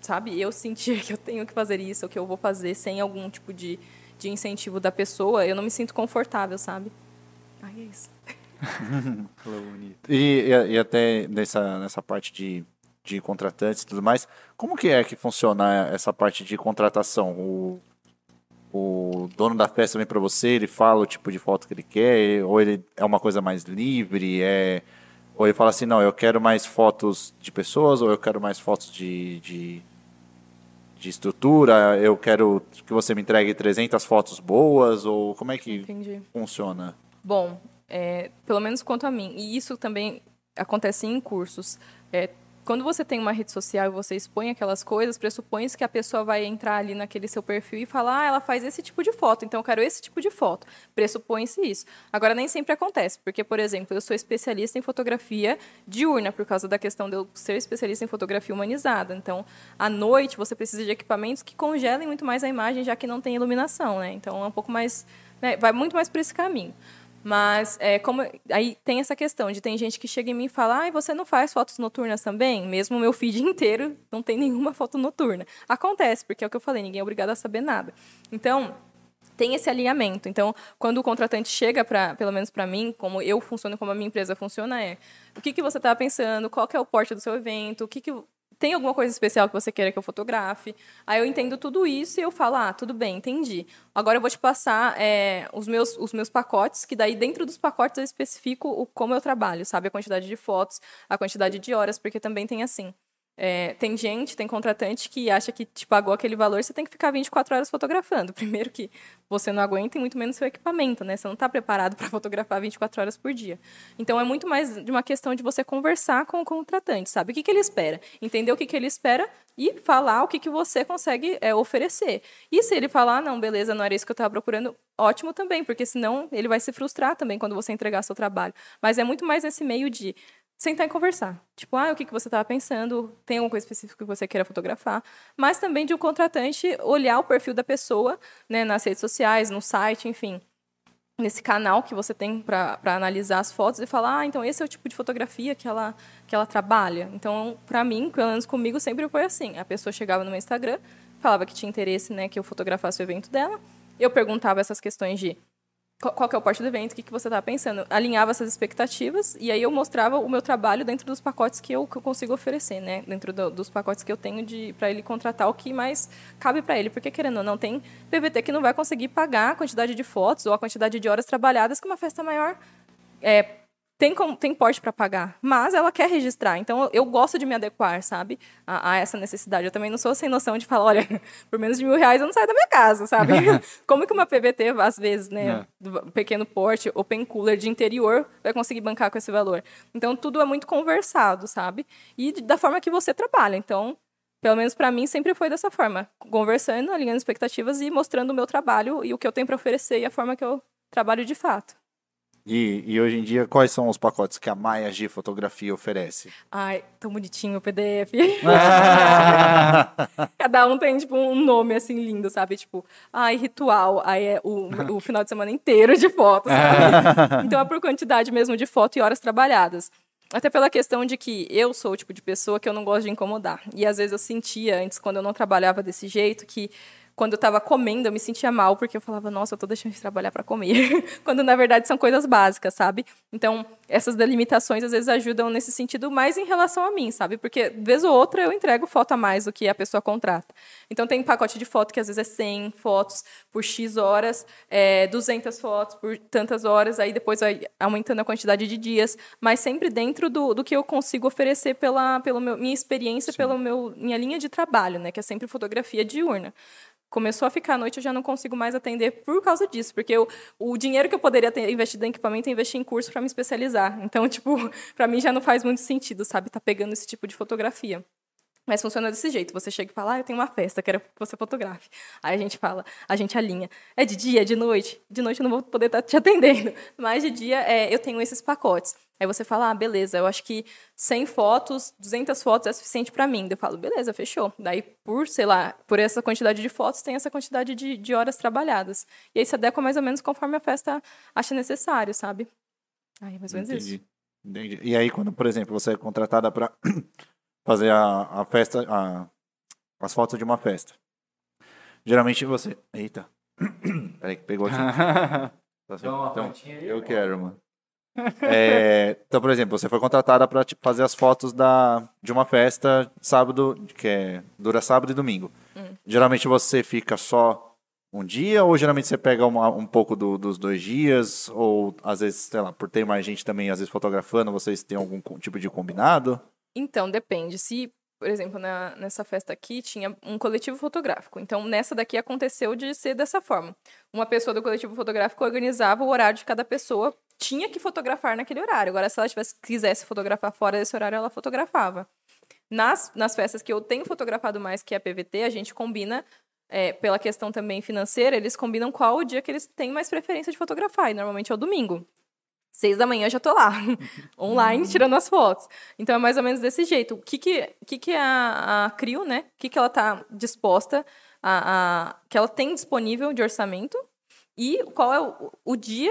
sabe? Eu sentir que eu tenho que fazer isso, ou que eu vou fazer sem algum tipo de, de incentivo da pessoa, eu não me sinto confortável, sabe? Ai, é isso. E, e, e até nessa, nessa parte de, de contratantes e tudo mais, como que é que funciona essa parte de contratação? O, o dono da festa vem para você, ele fala o tipo de foto que ele quer, ou ele é uma coisa mais livre, é, ou ele fala assim, não, eu quero mais fotos de pessoas, ou eu quero mais fotos de, de, de estrutura, eu quero que você me entregue 300 fotos boas, ou como é que Entendi. funciona? Bom, é, pelo menos quanto a mim, e isso também acontece em cursos. É, quando você tem uma rede social e você expõe aquelas coisas, pressupõe que a pessoa vai entrar ali naquele seu perfil e falar, ah, ela faz esse tipo de foto, então eu quero esse tipo de foto. Pressupõe-se isso. Agora, nem sempre acontece, porque, por exemplo, eu sou especialista em fotografia diurna, por causa da questão de eu ser especialista em fotografia humanizada. Então, à noite, você precisa de equipamentos que congelem muito mais a imagem, já que não tem iluminação, né? Então, é um pouco mais... né, vai muito mais por esse caminho. Mas é, como aí tem essa questão de tem gente que chega em mim e fala, ah, você não faz fotos noturnas também? Mesmo o meu feed inteiro não tem nenhuma foto noturna. Acontece, porque é o que eu falei, ninguém é obrigado a saber nada. Então, tem esse alinhamento. Então, quando o contratante chega para, pelo menos para mim, como eu funciono, como a minha empresa funciona, é o que, que você está pensando, qual que é o porte do seu evento, o que, que tem alguma coisa especial que você queira que eu fotografe? Aí eu entendo tudo isso e eu falo, ah, tudo bem, entendi. Agora eu vou te passar é, os, meus, os meus pacotes, que daí dentro dos pacotes eu especifico o, como eu trabalho, sabe? A quantidade de fotos, a quantidade de horas, porque também tem assim. É, tem gente, tem contratante que acha que te pagou aquele valor, você tem que ficar 24 horas fotografando. Primeiro que você não aguenta e muito menos seu equipamento, né? Você não está preparado para fotografar 24 horas por dia. Então é muito mais de uma questão de você conversar com o contratante, sabe? O que, que ele espera? Entender o que, que ele espera e falar o que, que você consegue é, oferecer. E se ele falar, não, beleza, não era isso que eu estava procurando, ótimo também, porque senão ele vai se frustrar também quando você entregar seu trabalho. Mas é muito mais nesse meio de sentar e conversar. Tipo, ah, o que, que você estava pensando? Tem alguma coisa específica que você queira fotografar? Mas também de um contratante olhar o perfil da pessoa, né, nas redes sociais, no site, enfim, nesse canal que você tem para analisar as fotos e falar, ah, então esse é o tipo de fotografia que ela, que ela trabalha. Então, para mim, pelo menos comigo, sempre foi assim. A pessoa chegava no meu Instagram, falava que tinha interesse, né, que eu fotografasse o evento dela. Eu perguntava essas questões de qual que é o porte do evento, o que, que você está pensando. Alinhava essas expectativas e aí eu mostrava o meu trabalho dentro dos pacotes que eu, que eu consigo oferecer, né? Dentro do, dos pacotes que eu tenho para ele contratar o que mais cabe para ele. Porque, querendo ou não, tem PVT que não vai conseguir pagar a quantidade de fotos ou a quantidade de horas trabalhadas que uma festa maior é, tem, tem porte para pagar, mas ela quer registrar. Então, eu gosto de me adequar, sabe, a, a, essa necessidade. Eu também não sou sem noção de falar, olha, por menos de mil reais eu não saio da minha casa, sabe? Como que uma PVT, às vezes, né, do pequeno porte, open cooler de interior, vai conseguir bancar com esse valor? Então, tudo é muito conversado, sabe? E da forma que você trabalha. Então, pelo menos para mim, sempre foi dessa forma. Conversando, alinhando expectativas e mostrando o meu trabalho e o que eu tenho para oferecer e a forma que eu trabalho de fato. E, e, hoje em dia, quais são os pacotes que a Maia G Fotografia oferece? Ai, tão bonitinho o PDF. Cada um tem, tipo, um nome, assim, lindo, sabe? Tipo, ai, ritual. Aí é o, o final de semana inteiro de fotos, sabe? Então é por quantidade mesmo de foto e horas trabalhadas. Até pela questão de que eu sou o tipo de pessoa que eu não gosto de incomodar. E às vezes eu sentia, antes, quando eu não trabalhava desse jeito, que quando eu estava comendo, eu me sentia mal, porque eu falava, nossa, eu estou deixando de trabalhar para comer. quando, na verdade, são coisas básicas, sabe? Então, essas delimitações, às vezes, ajudam nesse sentido mais em relação a mim, sabe? Porque, vez ou outra, eu entrego foto a mais do que a pessoa contrata. Então, tem pacote de foto que, às vezes, é 100 fotos por X horas, é, 200 fotos por tantas horas, aí depois vai aumentando a quantidade de dias, mas sempre dentro do, do que eu consigo oferecer pela, pela minha experiência, Sim. pela meu, minha linha de trabalho, né? Que é sempre fotografia diurna começou a ficar à noite, eu já não consigo mais atender por causa disso, porque eu, o dinheiro que eu poderia ter investido em equipamento, eu investi em curso para me especializar. Então, tipo, para mim já não faz muito sentido, sabe, tá pegando esse tipo de fotografia. Mas funciona desse jeito. Você chega e fala, ah, eu tenho uma festa, quero que você fotografe. Aí a gente fala, a gente alinha. É de dia, é de noite? De noite eu não vou poder estar tá te atendendo. Mas de dia é, eu tenho esses pacotes. Aí você fala, ah, beleza, eu acho que 100 fotos, 200 fotos é suficiente para mim. Eu falo, beleza, fechou. Daí, por, sei lá, por essa quantidade de fotos, tem essa quantidade de, de horas trabalhadas. E aí se adequa mais ou menos conforme a festa acha necessário, sabe? Aí, mais ou menos Entendi. isso. Entendi. E aí, quando, por exemplo, você é contratada para fazer a, a festa, a, as fotos de uma festa, geralmente você... Eita. Peraí, que pegou aqui. então, então eu quero, mano. É, então, por exemplo, você foi contratada para tipo, fazer as fotos da, de uma festa sábado, que é, dura sábado e domingo. Hum. Geralmente você fica só um dia, ou geralmente você pega uma, um pouco do, dos dois dias, ou às vezes, sei lá, por ter mais gente também, às vezes fotografando, vocês têm algum tipo de combinado? Então, depende. Se, por exemplo, na, nessa festa aqui tinha um coletivo fotográfico. Então, nessa daqui aconteceu de ser dessa forma. Uma pessoa do coletivo fotográfico organizava o horário de cada pessoa tinha que fotografar naquele horário. Agora, se ela tivesse, quisesse fotografar fora desse horário, ela fotografava. Nas, nas festas que eu tenho fotografado mais, que é a PVT, a gente combina, é, pela questão também financeira, eles combinam qual o dia que eles têm mais preferência de fotografar. E normalmente é o domingo. Seis da manhã já tô lá, online, tirando as fotos. Então é mais ou menos desse jeito. O que, que, que, que a, a CRIO, né? O que, que ela tá disposta a, a. que ela tem disponível de orçamento e qual é o, o dia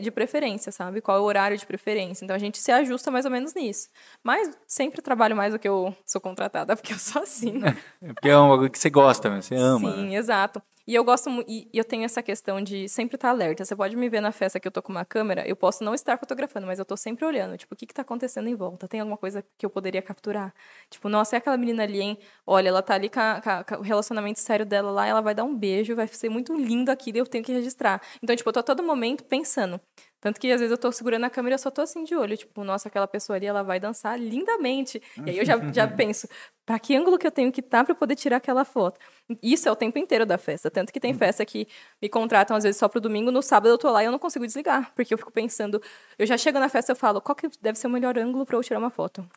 de preferência, sabe? Qual é o horário de preferência. Então a gente se ajusta mais ou menos nisso. Mas sempre trabalho mais do que eu sou contratada, porque eu sou assim. Né? É porque é um bagulho que você gosta, você ama. Sim, exato. E eu gosto e eu tenho essa questão de sempre estar alerta. Você pode me ver na festa que eu tô com uma câmera, eu posso não estar fotografando, mas eu tô sempre olhando, tipo, o que que tá acontecendo em volta? Tem alguma coisa que eu poderia capturar? Tipo, nossa, é aquela menina ali, hein? Olha, ela tá ali com, a- com o relacionamento sério dela lá, ela vai dar um beijo, vai ser muito lindo aquilo eu tenho que registrar. Então, tipo, eu tô a todo momento pensando. Tanto que às vezes eu tô segurando a câmera e eu só tô assim de olho, tipo, nossa, aquela pessoa ali, ela vai dançar lindamente. E aí eu já, já penso, pra que ângulo que eu tenho que estar pra poder tirar aquela foto? Isso é o tempo inteiro da festa. Tanto que tem festa que me contratam às vezes só pro domingo, no sábado eu tô lá e eu não consigo desligar, porque eu fico pensando, eu já chego na festa e eu falo, qual que deve ser o melhor ângulo pra eu tirar uma foto?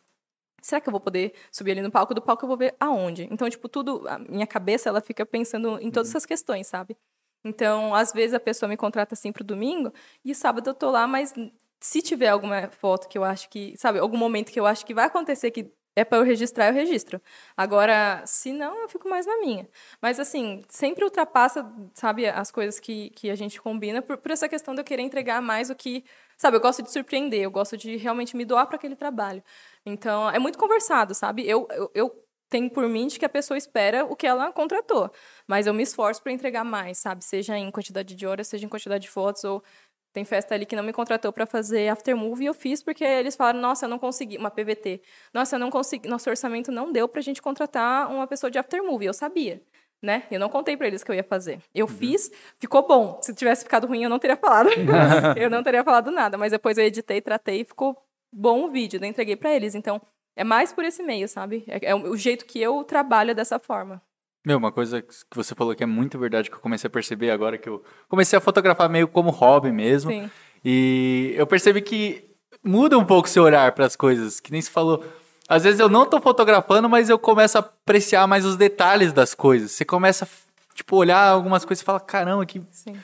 Será que eu vou poder subir ali no palco? Do palco eu vou ver aonde? Então, tipo, tudo, a minha cabeça, ela fica pensando em todas essas questões, sabe? Então, às vezes a pessoa me contrata assim pro domingo e sábado eu tô lá, mas se tiver alguma foto que eu acho que, sabe, algum momento que eu acho que vai acontecer que é para eu registrar, eu registro. Agora, se não, eu fico mais na minha. Mas assim, sempre ultrapassa, sabe, as coisas que, que a gente combina por, por essa questão de eu querer entregar mais o que, sabe, eu gosto de surpreender, eu gosto de realmente me doar para aquele trabalho. Então, é muito conversado, sabe? Eu, eu, eu tenho por mim de que a pessoa espera o que ela contratou. Mas eu me esforço para entregar mais, sabe? Seja em quantidade de horas, seja em quantidade de fotos, ou tem festa ali que não me contratou para fazer aftermovie e eu fiz porque eles falaram, nossa, eu não consegui, uma PVT. Nossa, eu não consegui, nosso orçamento não deu pra gente contratar uma pessoa de aftermovie, eu sabia. Né? Eu não contei para eles que eu ia fazer. Eu fiz, ficou bom. Se tivesse ficado ruim, eu não teria falado. eu não teria falado nada, mas depois eu editei, tratei e ficou bom o vídeo, eu entreguei para eles. Então, é mais por esse meio, sabe? É, é o jeito que eu trabalho dessa forma. Meu, uma coisa que você falou que é muito verdade que eu comecei a perceber agora que eu comecei a fotografar meio como hobby mesmo. Sim. E eu percebi que muda um pouco seu olhar para as coisas, que nem se falou. Às vezes eu não tô fotografando, mas eu começo a apreciar mais os detalhes das coisas. Você começa a, tipo, olhar algumas coisas e fala, caramba, que Sim.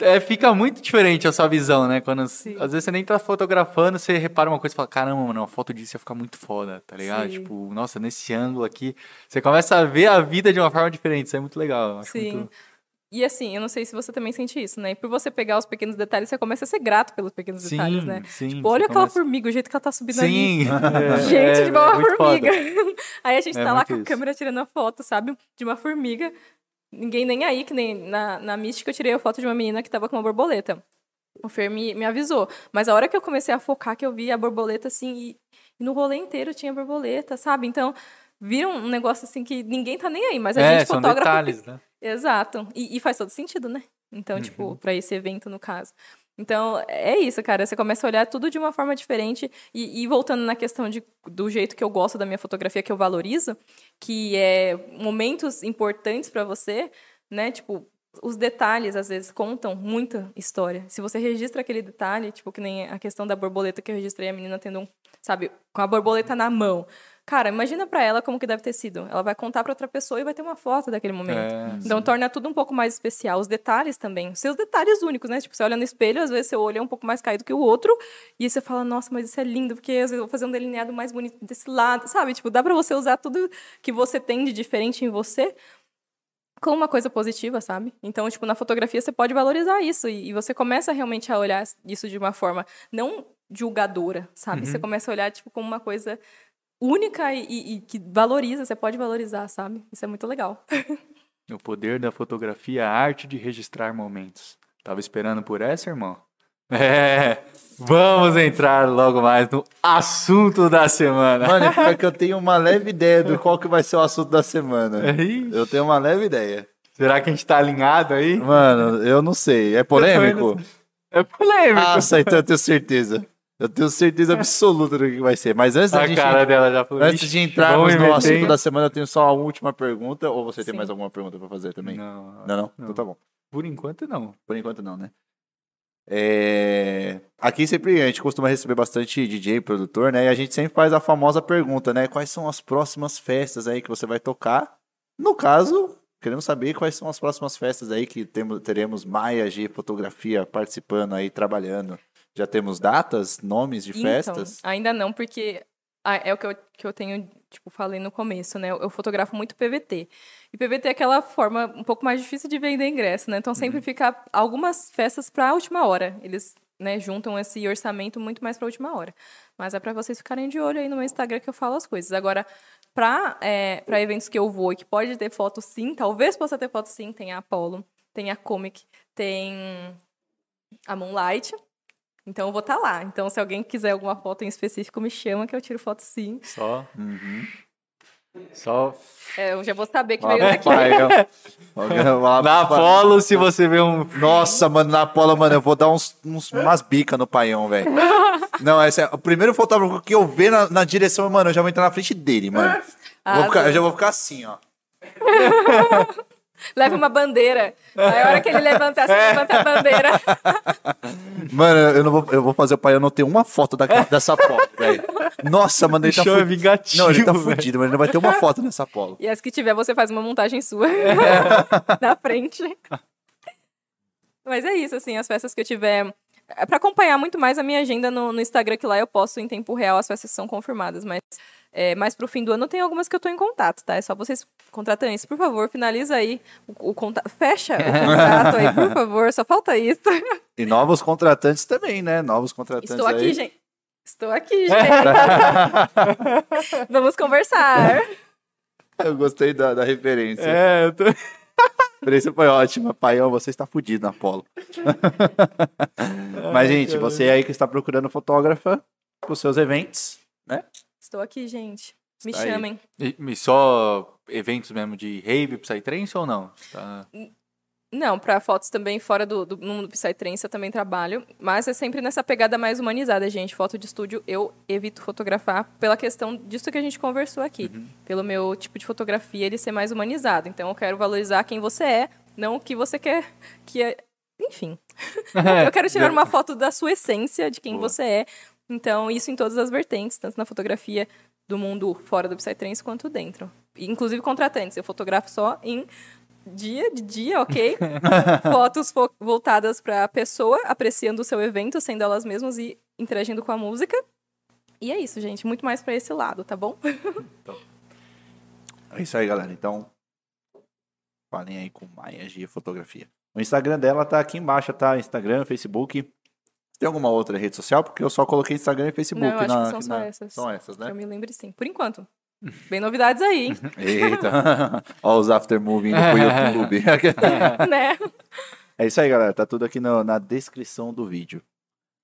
É, fica muito diferente a sua visão, né? Quando Sim. às vezes você nem tá fotografando, você repara uma coisa e fala, caramba, mano, a foto disso ia ficar muito foda, tá ligado? Sim. Tipo, nossa, nesse ângulo aqui, você começa a ver a vida de uma forma diferente, isso é muito legal. Sim. muito... E assim, eu não sei se você também sente isso, né? E por você pegar os pequenos detalhes, você começa a ser grato pelos pequenos Sim, detalhes, né? sim, tipo, olha aquela começa- formiga, o jeito que ela tá subindo ali. Sim! É, Gente, é, de uma é formiga. Aí a gente É tá lá com a isso. câmera tirando a foto, sabe? De uma formiga. Ninguém nem aí, que nem na, na mística eu tirei a foto de uma menina que tava com uma borboleta. O Fer me, me avisou. Mas a hora que eu comecei a focar, que eu vi a borboleta assim, e, e no rolê inteiro tinha borboleta, sabe? Então, vira um negócio assim que ninguém tá nem aí, mas a É, gente são fotógrafo. detalhes, né? Exato. E, e faz todo sentido, né? Então, Uhum. tipo, pra esse evento, no caso. Então, é isso, cara. Você começa a olhar tudo de uma forma diferente. E, e voltando na questão de, do jeito que eu gosto da minha fotografia, que eu valorizo, que é momentos importantes pra você, né? Tipo, os detalhes, às vezes, contam muita história. Se você registra aquele detalhe, tipo, que nem a questão da borboleta que eu registrei, a menina tendo um, sabe, com a borboleta na mão. Cara, imagina pra ela como que deve ter sido. Ela vai contar pra outra pessoa e vai ter uma foto daquele momento. É, Então torna tudo um pouco mais especial. Os detalhes também. Os seus detalhes únicos, né? Tipo, você olha no espelho, às vezes seu olho é um pouco mais caído que o outro. E você fala, nossa, mas isso é lindo, porque às vezes eu vou fazer um delineado mais bonito desse lado, sabe? Tipo, dá pra você usar tudo que você tem de diferente em você como uma coisa positiva, sabe? Então, tipo, na fotografia você pode valorizar isso. E, e você começa realmente a olhar isso de uma forma não julgadora, sabe? Você começa a olhar, tipo, como uma coisa única e, e- e que valoriza, você pode valorizar, sabe? Isso é muito legal. O poder da fotografia, a arte de registrar momentos. Tava esperando por essa, irmão? É, vamos entrar logo mais no assunto da semana. Mano, é que eu tenho uma leve ideia do qual que vai ser o assunto da semana. Eu tenho uma leve ideia. Será que a gente tá alinhado aí? Mano, eu não sei. É polêmico? É polêmico. Nossa, então eu tenho certeza. Eu tenho certeza absoluta do que vai ser. Mas antes a gente, cara dela já falou. antes "Ixi, de entrarmos no assunto hein?" da semana, eu tenho só a última pergunta. Ou você tem Sim. mais alguma pergunta pra fazer também? Não, Não, não? Não. Então tá bom. por enquanto não. Por enquanto não, né? É, Aqui sempre a gente costuma receber bastante DJ, produtor, né? E a gente sempre faz a famosa pergunta, né? Quais são as próximas festas aí que você vai tocar? No caso, queremos saber quais são as próximas festas aí que temos, teremos Maia G Fotografia participando aí, trabalhando. Já temos datas, nomes de festas? Então, ainda não, porque é o que eu, que eu tenho, tipo, falei no começo, né? Eu, fotografo muito PVT. E PVT é aquela forma um pouco mais difícil de vender ingresso, né? Então sempre fica algumas festas para a última hora. Eles né, juntam esse orçamento muito mais para a última hora. Mas é para vocês ficarem de olho aí no meu Instagram que eu falo as coisas. Agora, Pra, é, pra eventos que eu vou e que pode ter foto sim, talvez possa ter foto sim, tem a Apollo, tem a Comic, tem a Moonlight. Então eu vou estar lá. Então se alguém quiser alguma foto em específico, me chama que eu tiro foto sim. Só. Só. É, eu já vou saber que Lá veio daqui. Lá pro Na Pai- Apollo, se você vê um. Nossa, mano, na Apollo, mano, eu vou dar uns, uns- umas bicas no paião, velho. Não, esse é o primeiro fotógrafo que eu ver na, na direção, mano, eu já vou entrar na frente dele, mano. Vou Arrasou. ficar- eu já vou ficar assim, ó. Leva uma bandeira. Aí a hora que ele levantar, você levanta a bandeira. Mano, eu, não vou, eu vou fazer o paião não ter uma foto da, dessa Apollo, velho. Nossa, mano, ele tá Show é fudido. vingativo. Não, ele tá fudido, mas ele não vai ter uma foto nessa Apollo. E as que tiver, você faz uma montagem sua na frente. Mas é isso, assim, as festas que eu tiver. É pra acompanhar muito mais a minha agenda no, no Instagram, que lá eu posto em tempo real as festas que são confirmadas. Mas é, mais pro fim do ano tem algumas que eu tô em contato, tá? É só vocês, contratantes, por favor, finaliza aí o, o contato. Fecha o contrato aí, por favor, só falta isso. E novos contratantes também, né? Novos contratantes Estou aqui, aí. gente. Estou aqui, gente. Vamos conversar. Eu gostei da, da referência. É, eu tô. A referência foi ótima. Paião, você está fudido na Apollo. Mas, gente, você aí que está procurando fotógrafa para os seus eventos? Estou aqui, gente. Me aí. chamem. E, e só eventos mesmo de rave, Psytrance ou não? Tá... Não, para fotos também fora do, do mundo do Psytrance eu também trabalho, mas é sempre nessa pegada mais humanizada, gente. Foto de estúdio eu evito fotografar pela questão disso que a gente conversou aqui. Pelo meu tipo de fotografia ele ser mais humanizado. Então eu quero valorizar quem você é, não o que você quer que é... Enfim. eu quero tirar uma foto da sua essência, de quem Boa. você é. Então isso em todas as vertentes, tanto na fotografia do mundo fora do Psytrance quanto dentro. E, Inclusive contratantes, eu fotografo só em dia de dia, ok? Fotos fo- voltadas para a pessoa, apreciando o seu evento, sendo elas mesmas e interagindo com a música. E é isso, gente. Muito mais para esse lado, tá bom? É isso aí, galera. Então, falem aí com Maia de Fotografia. O Instagram dela tá aqui embaixo, tá? Instagram, Facebook. Tem alguma outra rede social? Porque eu só coloquei Instagram e Facebook. Não, eu acho na, que são só na- essas. São essas, Que né? eu me lembre sim. Por enquanto. Bem novidades aí, hein? Eita. Ó os aftermovie indo pro YouTube. né? é isso aí, galera. Tá tudo aqui no- na descrição do vídeo.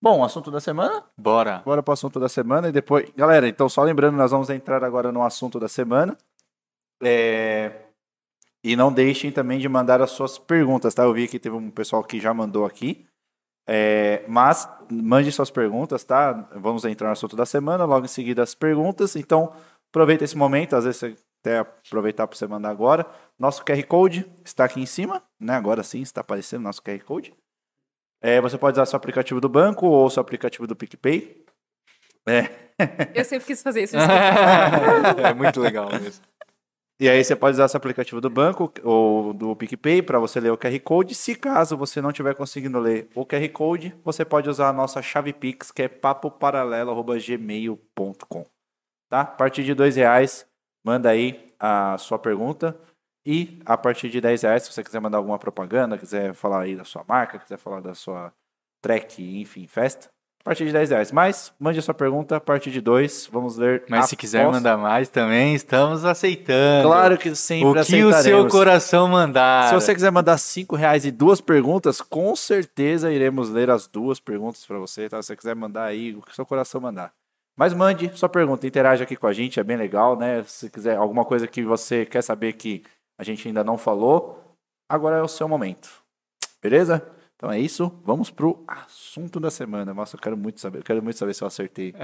Bom, assunto da semana? Bora. Bora pro assunto da semana e depois. Galera, então só lembrando, nós vamos entrar agora no assunto da semana. É, E não deixem também de mandar as suas perguntas, tá? Eu vi que teve um pessoal que já mandou aqui. É, Mas mande suas perguntas, tá? Vamos entrar no assunto da semana, logo em seguida as perguntas. Então, aproveita esse momento, às vezes você até aproveitar para você mandar agora. Nosso QR Code está aqui em cima, né? Agora sim está aparecendo nosso QR Code. É, você pode usar seu aplicativo do banco ou seu aplicativo do PicPay. É. Eu sempre quis fazer isso. é muito legal mesmo. E aí você pode usar seu aplicativo do banco ou do PicPay para você ler o QR Code. Se caso você não estiver conseguindo ler o QR Code, você pode usar a nossa chave Pix, que é papoparalelo.gmail.com. Tá? A partir de dois reais, manda aí a sua pergunta. E a partir de 10 reais, se você quiser mandar alguma propaganda, quiser falar aí da sua marca, quiser falar da sua track, enfim, festa, a partir de 10 reais. Mas mande a sua pergunta a partir de dois. Vamos ler. Mas se quiser após- mandar mais também, estamos aceitando. Claro que sempre O que o seu coração mandar. Se você quiser mandar cinco reais e duas perguntas, com certeza iremos ler as duas perguntas para você, tá? Se você quiser mandar aí o que seu coração mandar. Mas mande sua pergunta, interaja aqui com a gente, é bem legal, né? Se quiser alguma coisa que você quer saber que a gente ainda não falou, agora é o seu momento. Beleza? Então é isso, vamos pro assunto da semana. Nossa, eu quero muito saber, eu quero muito saber se eu acertei aqui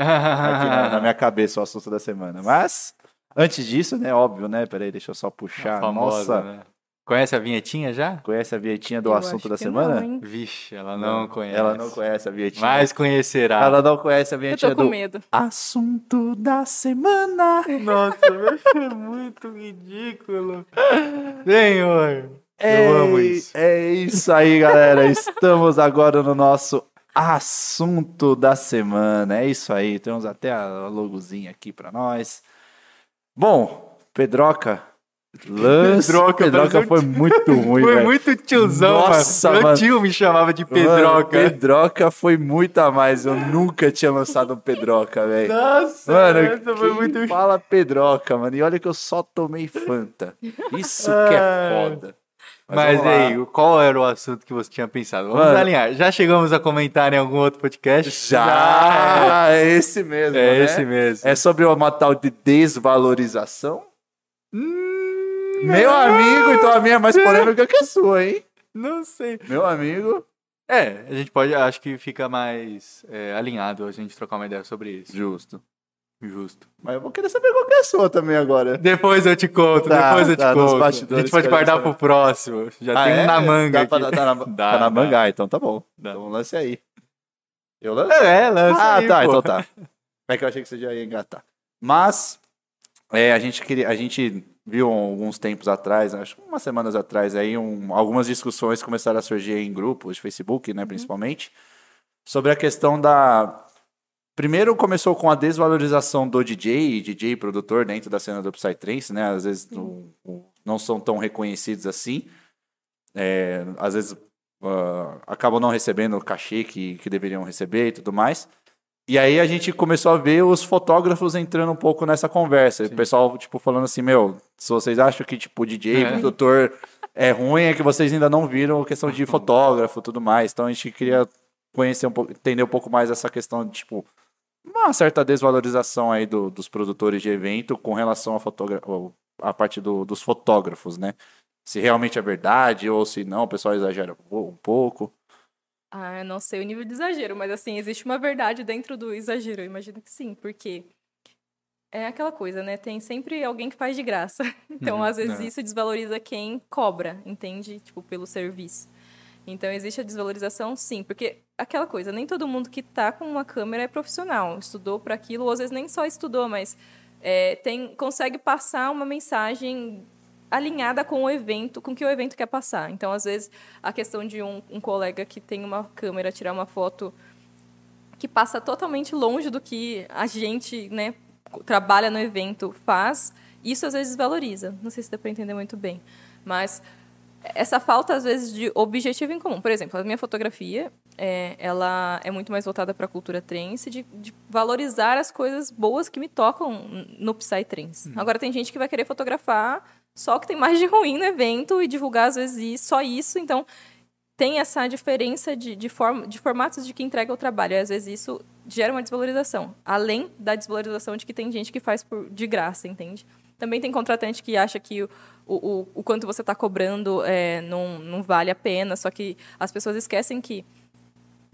na, na minha cabeça o assunto da semana. Mas, antes disso, né, óbvio, né? Peraí, deixa eu só puxar. famosa, Nossa, né? Conhece a vinhetinha já? Conhece a vinhetinha do Eu assunto acho da que semana? não, hein? Vixe, ela não, conhece. Ela não conhece a vinhetinha. Mas conhecerá. Ela não conhece a Eu vinhetinha tô com do medo. assunto da semana. Nossa, é muito ridículo. Senhor. É, Eu amo isso. É isso aí, galera. Estamos agora no nosso assunto da semana. É isso aí. Temos até a logozinha aqui pra nós. Bom, Pedroca, Lance Pedroca, Pedroca foi muito ruim, Foi velho. muito tiozão, Nossa, mano. Meu tio me chamava de Mano, Pedroca. Pedroca foi muito a mais. Eu nunca tinha lançado um Pedroca, velho. Nossa, Mano, essa foi muito fala Pedroca, mano. E olha que eu só tomei Fanta. Isso que é foda. Mas, lá. aí, qual era o assunto que você tinha pensado? Vamos Mano. alinhar. Já chegamos a comentar em algum outro podcast? Já, é esse mesmo, É né? esse mesmo. É sobre uma tal de desvalorização? Hum, Meu amigo, então a minha é mais polêmica que a sua, hein? Não sei. Meu amigo. É, a gente pode, acho que fica mais é, alinhado a gente trocar uma ideia sobre isso. Justo. Justo. Mas eu vou querer saber qual que é a sua também agora. Depois eu te conto, Tá, depois eu te tá, nos conto. A gente pode guardar saber. pro próximo. Já Ah, tem um é? na manga. Dá, pra, tá na, Dá, tá na manga? Ah, então tá bom. Dá. Então lance aí. Eu lance? É, lança Ah, aí, tá, pô. então tá. É que eu achei que você já ia engatar. Mas é, a gente queria, a gente viu alguns tempos atrás, acho que umas semanas atrás aí, um- algumas discussões começaram a surgir em grupos de Facebook, né, principalmente, sobre a questão da Primeiro começou com a desvalorização do DJ, DJ produtor dentro da cena do Psytrance, né? Às vezes não, não são tão reconhecidos assim. É, às vezes ah, acabam não recebendo o cachê que, que deveriam receber e tudo mais. E aí a gente começou a ver os fotógrafos entrando um pouco nessa conversa. O pessoal, tipo, falando assim, meu, se vocês acham que, tipo, DJ, É. produtor é ruim, é que vocês ainda não viram a questão de fotógrafo e tudo mais. Então a gente queria conhecer um pouco, entender um pouco mais essa questão de, tipo, uma certa desvalorização aí do- dos produtores de evento com relação à fotogra- à parte do- dos fotógrafos, né? Se realmente é verdade ou se não, o pessoal exagera um pouco. Ah, não sei o nível de exagero, mas assim, existe uma verdade dentro do exagero, eu imagino que sim, porque é aquela coisa, né? Tem sempre alguém que faz de graça. Então, Uhum, às vezes, é. isso desvaloriza quem cobra, entende? Tipo, pelo serviço. Então, existe a desvalorização, sim, porque aquela coisa, nem todo mundo que tá com uma câmera é profissional, estudou para aquilo, ou às vezes nem só estudou, mas é, tem, consegue passar uma mensagem alinhada com o evento, com que o evento quer passar. Então, às vezes, a questão de um, um colega que tem uma câmera tirar uma foto que passa totalmente longe do que a gente, né, trabalha no evento faz, isso às vezes valoriza. Não sei se dá para entender muito bem, mas essa falta às vezes de objetivo em comum. Por exemplo, a minha fotografia, é, ela é muito mais voltada para a cultura trance, de, de valorizar as coisas boas que me tocam no Psytrance. Agora tem gente que vai querer fotografar só o que tem mais de ruim no evento e divulgar às vezes só isso, então tem essa diferença de, de, form, de formatos de que entrega o trabalho. E às vezes isso gera uma desvalorização. Além da desvalorização de que tem gente que faz por, de graça, entende? Também tem contratante que acha que o, o, o quanto você está cobrando é, não, não vale a pena, só que as pessoas esquecem que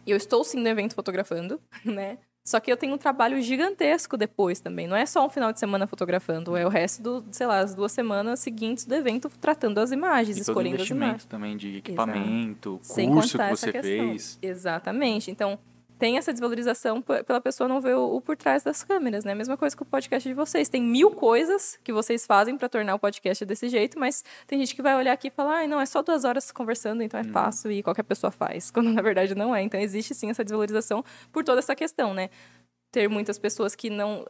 eu estou sim no evento fotografando, né? Só que eu tenho um trabalho gigantesco depois também. Não é só um final de semana fotografando, é o resto do, sei lá, as duas semanas seguintes do evento tratando as imagens, E todo o escolhendo as imagens. investimento também de equipamento, Sem curso que você fez. Exatamente. Então, tem essa desvalorização pela pessoa não ver o, o por trás das câmeras, né? Mesma coisa com o podcast de vocês. Tem mil coisas que vocês fazem para tornar o podcast desse jeito, mas tem gente que vai olhar aqui e falar, ai, não, é só duas horas conversando, então é fácil e qualquer pessoa faz. Quando na verdade não é. Então, existe sim essa desvalorização por toda essa questão, né? Ter muitas pessoas que não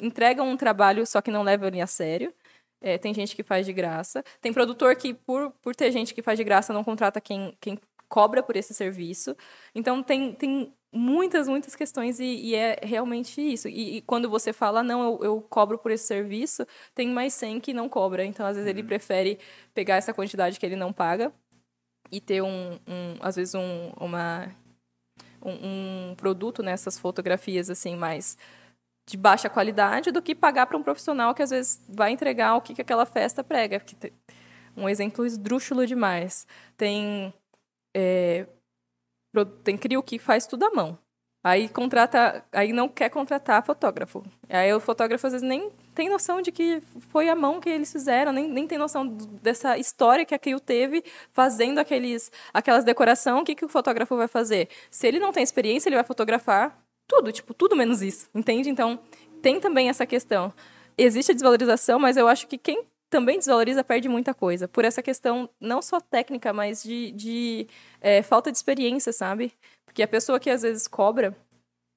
entregam um trabalho, só que não levam ele a sério. É, tem gente que faz de graça. Tem produtor que, por, por ter gente que faz de graça, não contrata quem, quem cobra por esse serviço. Então, tem, tem muitas, muitas questões e, e é realmente isso. E, e quando você fala, não, eu, eu cobro por esse serviço, tem mais 100 que não cobra. Então, às vezes, ele prefere pegar essa quantidade que ele não paga e ter um, um às vezes, um, uma, um, um produto nessas fotografias, assim, mais de baixa qualidade do que pagar para um profissional que às vezes vai entregar o que, que aquela festa prega. Um exemplo esdrúxulo demais. Tem é, tem crio que faz tudo à mão. Aí contrata, aí não quer contratar fotógrafo. Aí o fotógrafo às vezes nem tem noção de que foi a mão que eles fizeram, nem, nem tem noção dessa história que a Crio teve fazendo aqueles, aquelas decoração. O que, que o fotógrafo vai fazer? Se ele não tem experiência, ele vai fotografar tudo, tipo, tudo menos isso, entende? Então, tem também essa questão. Existe a desvalorização, mas eu acho que quem também desvaloriza perde muita coisa. Por essa questão, não só técnica, mas de, de é, falta de experiência, sabe? Porque a pessoa que às vezes cobra,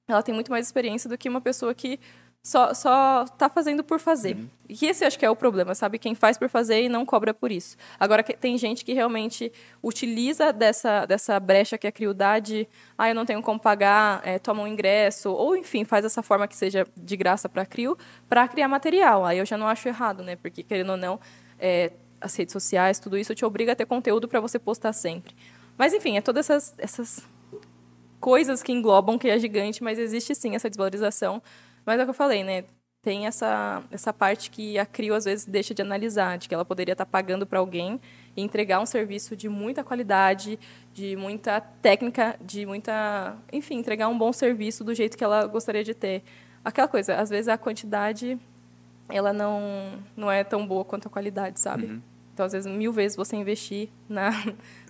ela tem muito mais experiência do que uma pessoa que só, só tá fazendo por fazer. E esse acho que é o problema, sabe? Quem faz por fazer e não cobra por isso. Agora, tem gente que realmente utiliza dessa, dessa brecha que é a criudade, ah, eu não tenho como pagar, é, toma um ingresso, ou enfim, faz essa forma que seja de graça para crio, para criar material. Aí eu já não acho errado, né? Porque, querendo ou não, é, as redes sociais, tudo isso te obriga a ter conteúdo para você postar sempre. Mas, enfim, é todas essas, essas coisas que englobam que é gigante, mas existe sim essa desvalorização. Mas é o que eu falei, né? Tem essa, essa parte que a CRIO às vezes deixa de analisar, de que ela poderia estar pagando para alguém e entregar um serviço de muita qualidade, de muita técnica, de muita. Enfim, entregar um bom serviço do jeito que ela gostaria de ter. Aquela coisa, às vezes a quantidade ela não, não é tão boa quanto a qualidade, sabe? Então, às vezes, mil vezes você investir na,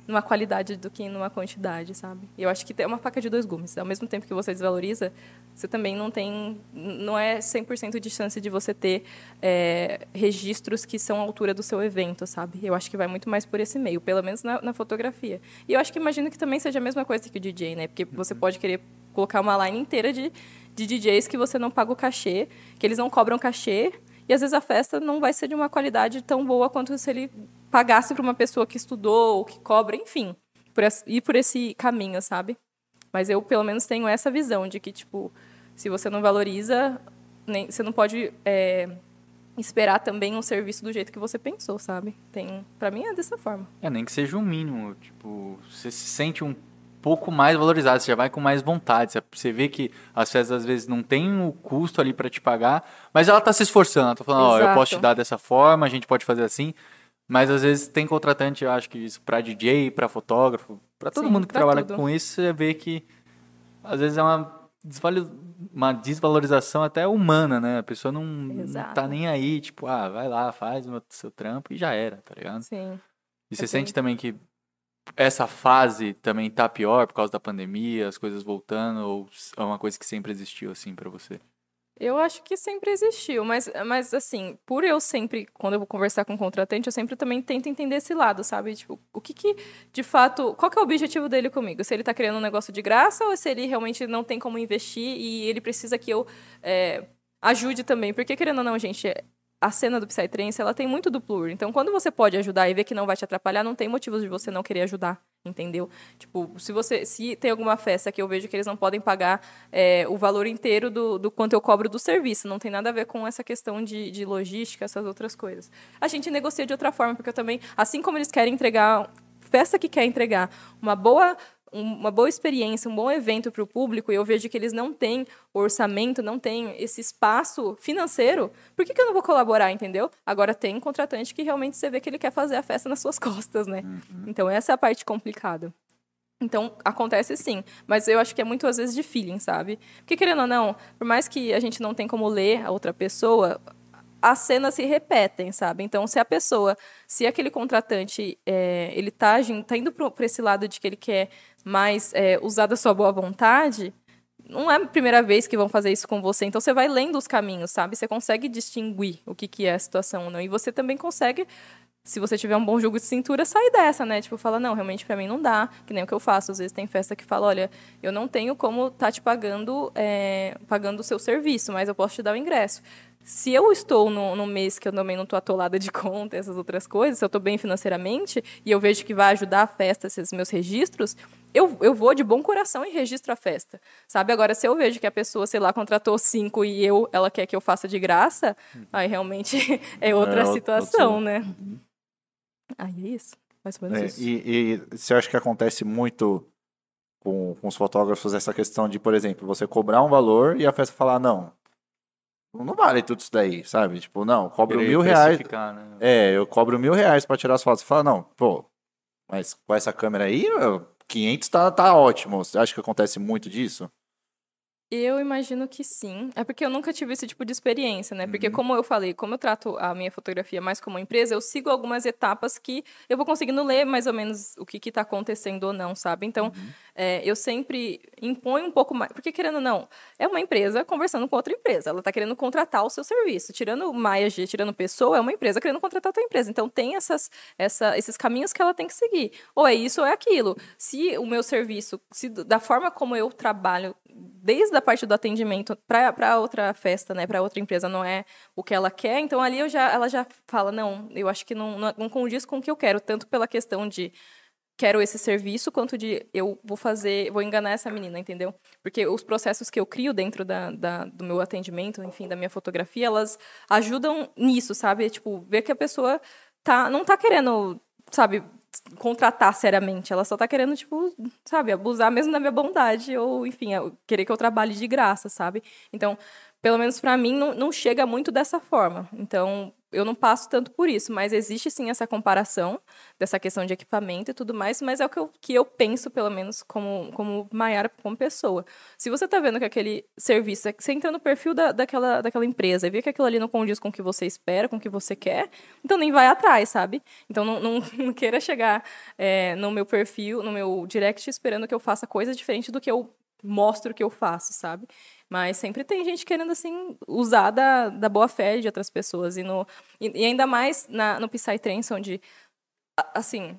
numa qualidade do que numa quantidade, sabe? E eu acho que é uma faca de dois gumes. Ao mesmo tempo que você desvaloriza, você também não tem... Não é 100% de chance de você ter é, registros que são à altura do seu evento, sabe? Eu acho que vai muito mais por esse meio, pelo menos na, na fotografia. E eu acho que imagino que também seja a mesma coisa que o DJ, né? Porque você pode querer colocar uma line inteira de, de DJs que você não paga o cachê, que eles não cobram cachê, e às vezes a festa não vai ser de uma qualidade tão boa quanto se ele pagasse para uma pessoa que estudou, ou que cobra, enfim, por ir por esse caminho, sabe? Mas eu, pelo menos, tenho essa visão de que, tipo, se você não valoriza, nem, você não pode é, esperar também um serviço do jeito que você pensou, sabe? Tem, para mim é dessa forma. É, nem que seja o mínimo. Tipo, você se sente um pouco mais valorizado, você já vai com mais vontade. Você- vê que as festas às vezes não tem o custo ali pra te pagar, mas ela tá se esforçando. Ela tá falando, ó, eu Exato. posso te dar dessa forma, a gente pode fazer assim. Mas às vezes tem contratante, eu acho que isso pra DJ, pra fotógrafo, pra todo Sim, mundo que trabalha tudo. com isso, você vê que às vezes é uma, uma desvalorização até humana, né? A pessoa não, não tá nem aí, tipo, ah, vai lá, faz o seu trampo e já era, tá ligado? Sim. E você Eu sente também que essa fase também tá pior por causa da pandemia, as coisas voltando, ou é uma coisa que sempre existiu assim pra você? Eu acho que sempre existiu, mas, mas assim, por eu sempre, quando eu vou conversar com o contratante, eu sempre também tento entender esse lado, sabe? Tipo, o que que, de fato, qual que é o objetivo dele comigo? Se ele tá querendo um negócio de graça ou se ele realmente não tem como investir e ele precisa que eu é, ajude também? Porque, querendo ou não, gente, a cena do Psytrance, ela tem muito do plur. Então, quando você pode ajudar e ver que não vai te atrapalhar, não tem motivos de você não querer ajudar, entendeu? Tipo, se você se tem alguma festa que eu vejo que eles não podem pagar é, o valor inteiro do, do quanto eu cobro do serviço, não tem nada a ver com essa questão de, de logística, essas outras coisas. A gente negocia de outra forma, porque eu também, assim como eles querem entregar, festa que quer entregar uma boa uma boa experiência, um bom evento para o público, e eu vejo que eles não têm orçamento, não têm esse espaço financeiro, por que, que eu não vou colaborar, entendeu? Agora tem contratante que realmente você vê que ele quer fazer a festa nas suas costas, né? Então essa é a parte complicada. Então, acontece sim, mas eu acho que é muito às vezes de feeling, sabe? Porque querendo ou não, por mais que a gente não tem como ler a outra pessoa, as cenas se repetem, sabe? Então, se a pessoa, se aquele contratante, é, ele tá, tá indo para esse lado de que ele quer mais é, usar da sua boa vontade, não é a primeira vez que vão fazer isso com você. Então, você vai lendo os caminhos, sabe? Você consegue distinguir o que, que é a situação ou não. E você também consegue se você tiver um bom jogo de cintura, sair dessa, né? Tipo, fala, não, realmente pra mim não dá, que nem o que eu faço. Às vezes tem festa que fala, olha, eu não tenho como tá te pagando, é, pagando o seu serviço, mas eu posso te dar o ingresso. Se eu estou no, no mês que eu também não estou atolada de conta, essas outras coisas, se eu estou bem financeiramente e eu vejo que vai ajudar a festa, esses meus registros, eu, eu vou de bom coração e registro a festa, sabe? Agora, se eu vejo que a pessoa, sei lá, contratou cinco e eu, ela quer que eu faça de graça, aí realmente é outra É, situação, outro- né? Aí é isso. Mais ou menos É, isso. e, e você acha que acontece muito com, com os fotógrafos essa questão de, por exemplo, você cobrar um valor e a festa falar, não, não vale tudo isso daí, sabe? Tipo, não, cobro mil reais. Né? É, eu cobro mil reais pra tirar as fotos. Você fala, não, pô, mas com essa câmera aí, meu, 500 tá, tá ótimo. Você acha que acontece muito disso? Eu imagino que sim. É porque eu nunca tive esse tipo de experiência, né? Uhum. Porque, como eu falei, como eu trato a minha fotografia mais como empresa, eu sigo algumas etapas que eu vou conseguindo ler mais ou menos o que está acontecendo ou não, sabe? Então, Uhum. É, eu sempre imponho um pouco mais. Porque, querendo ou não, é uma empresa conversando com outra empresa. Ela está querendo contratar o seu serviço. Tirando Maia G, tirando pessoa, é uma empresa querendo contratar a tua empresa. Então, tem essas, essa, esses caminhos que ela tem que seguir. Ou é isso ou é aquilo. Se o meu serviço, se da forma como eu trabalho desde a parte do atendimento para outra festa, né, para outra empresa, não é o que ela quer, então ali eu já, ela já fala, não, eu acho que não, não, não condiz com o que eu quero, tanto pela questão de quero esse serviço, quanto de eu vou fazer, vou enganar essa menina, entendeu? Porque os processos que eu crio dentro da, da, do meu atendimento, enfim, da minha fotografia, elas ajudam nisso, sabe? Tipo, ver que a pessoa tá, não tá querendo, sabe, contratar seriamente, ela só tá querendo, tipo, sabe, abusar mesmo da minha bondade, ou, enfim, querer que eu trabalhe de graça, sabe? Então, pelo menos para mim, não, não chega muito dessa forma. Então, eu não passo tanto por isso, mas existe sim essa comparação dessa questão de equipamento e tudo mais, mas é o que eu, que eu penso, pelo menos, como, como Maiara, como pessoa. Se você está vendo que aquele serviço, você entra no perfil da, daquela, daquela empresa e vê que aquilo ali não condiz com o que você espera, com o que você quer, então nem vai atrás, sabe? Então não, não, não queira chegar é, no meu perfil, no meu direct, esperando que eu faça coisas diferentes do que eu mostro que eu faço, sabe? Mas sempre tem gente querendo, assim, usar da, da boa fé de outras pessoas. E, no, e, e ainda mais na, no Psytrance, onde, assim,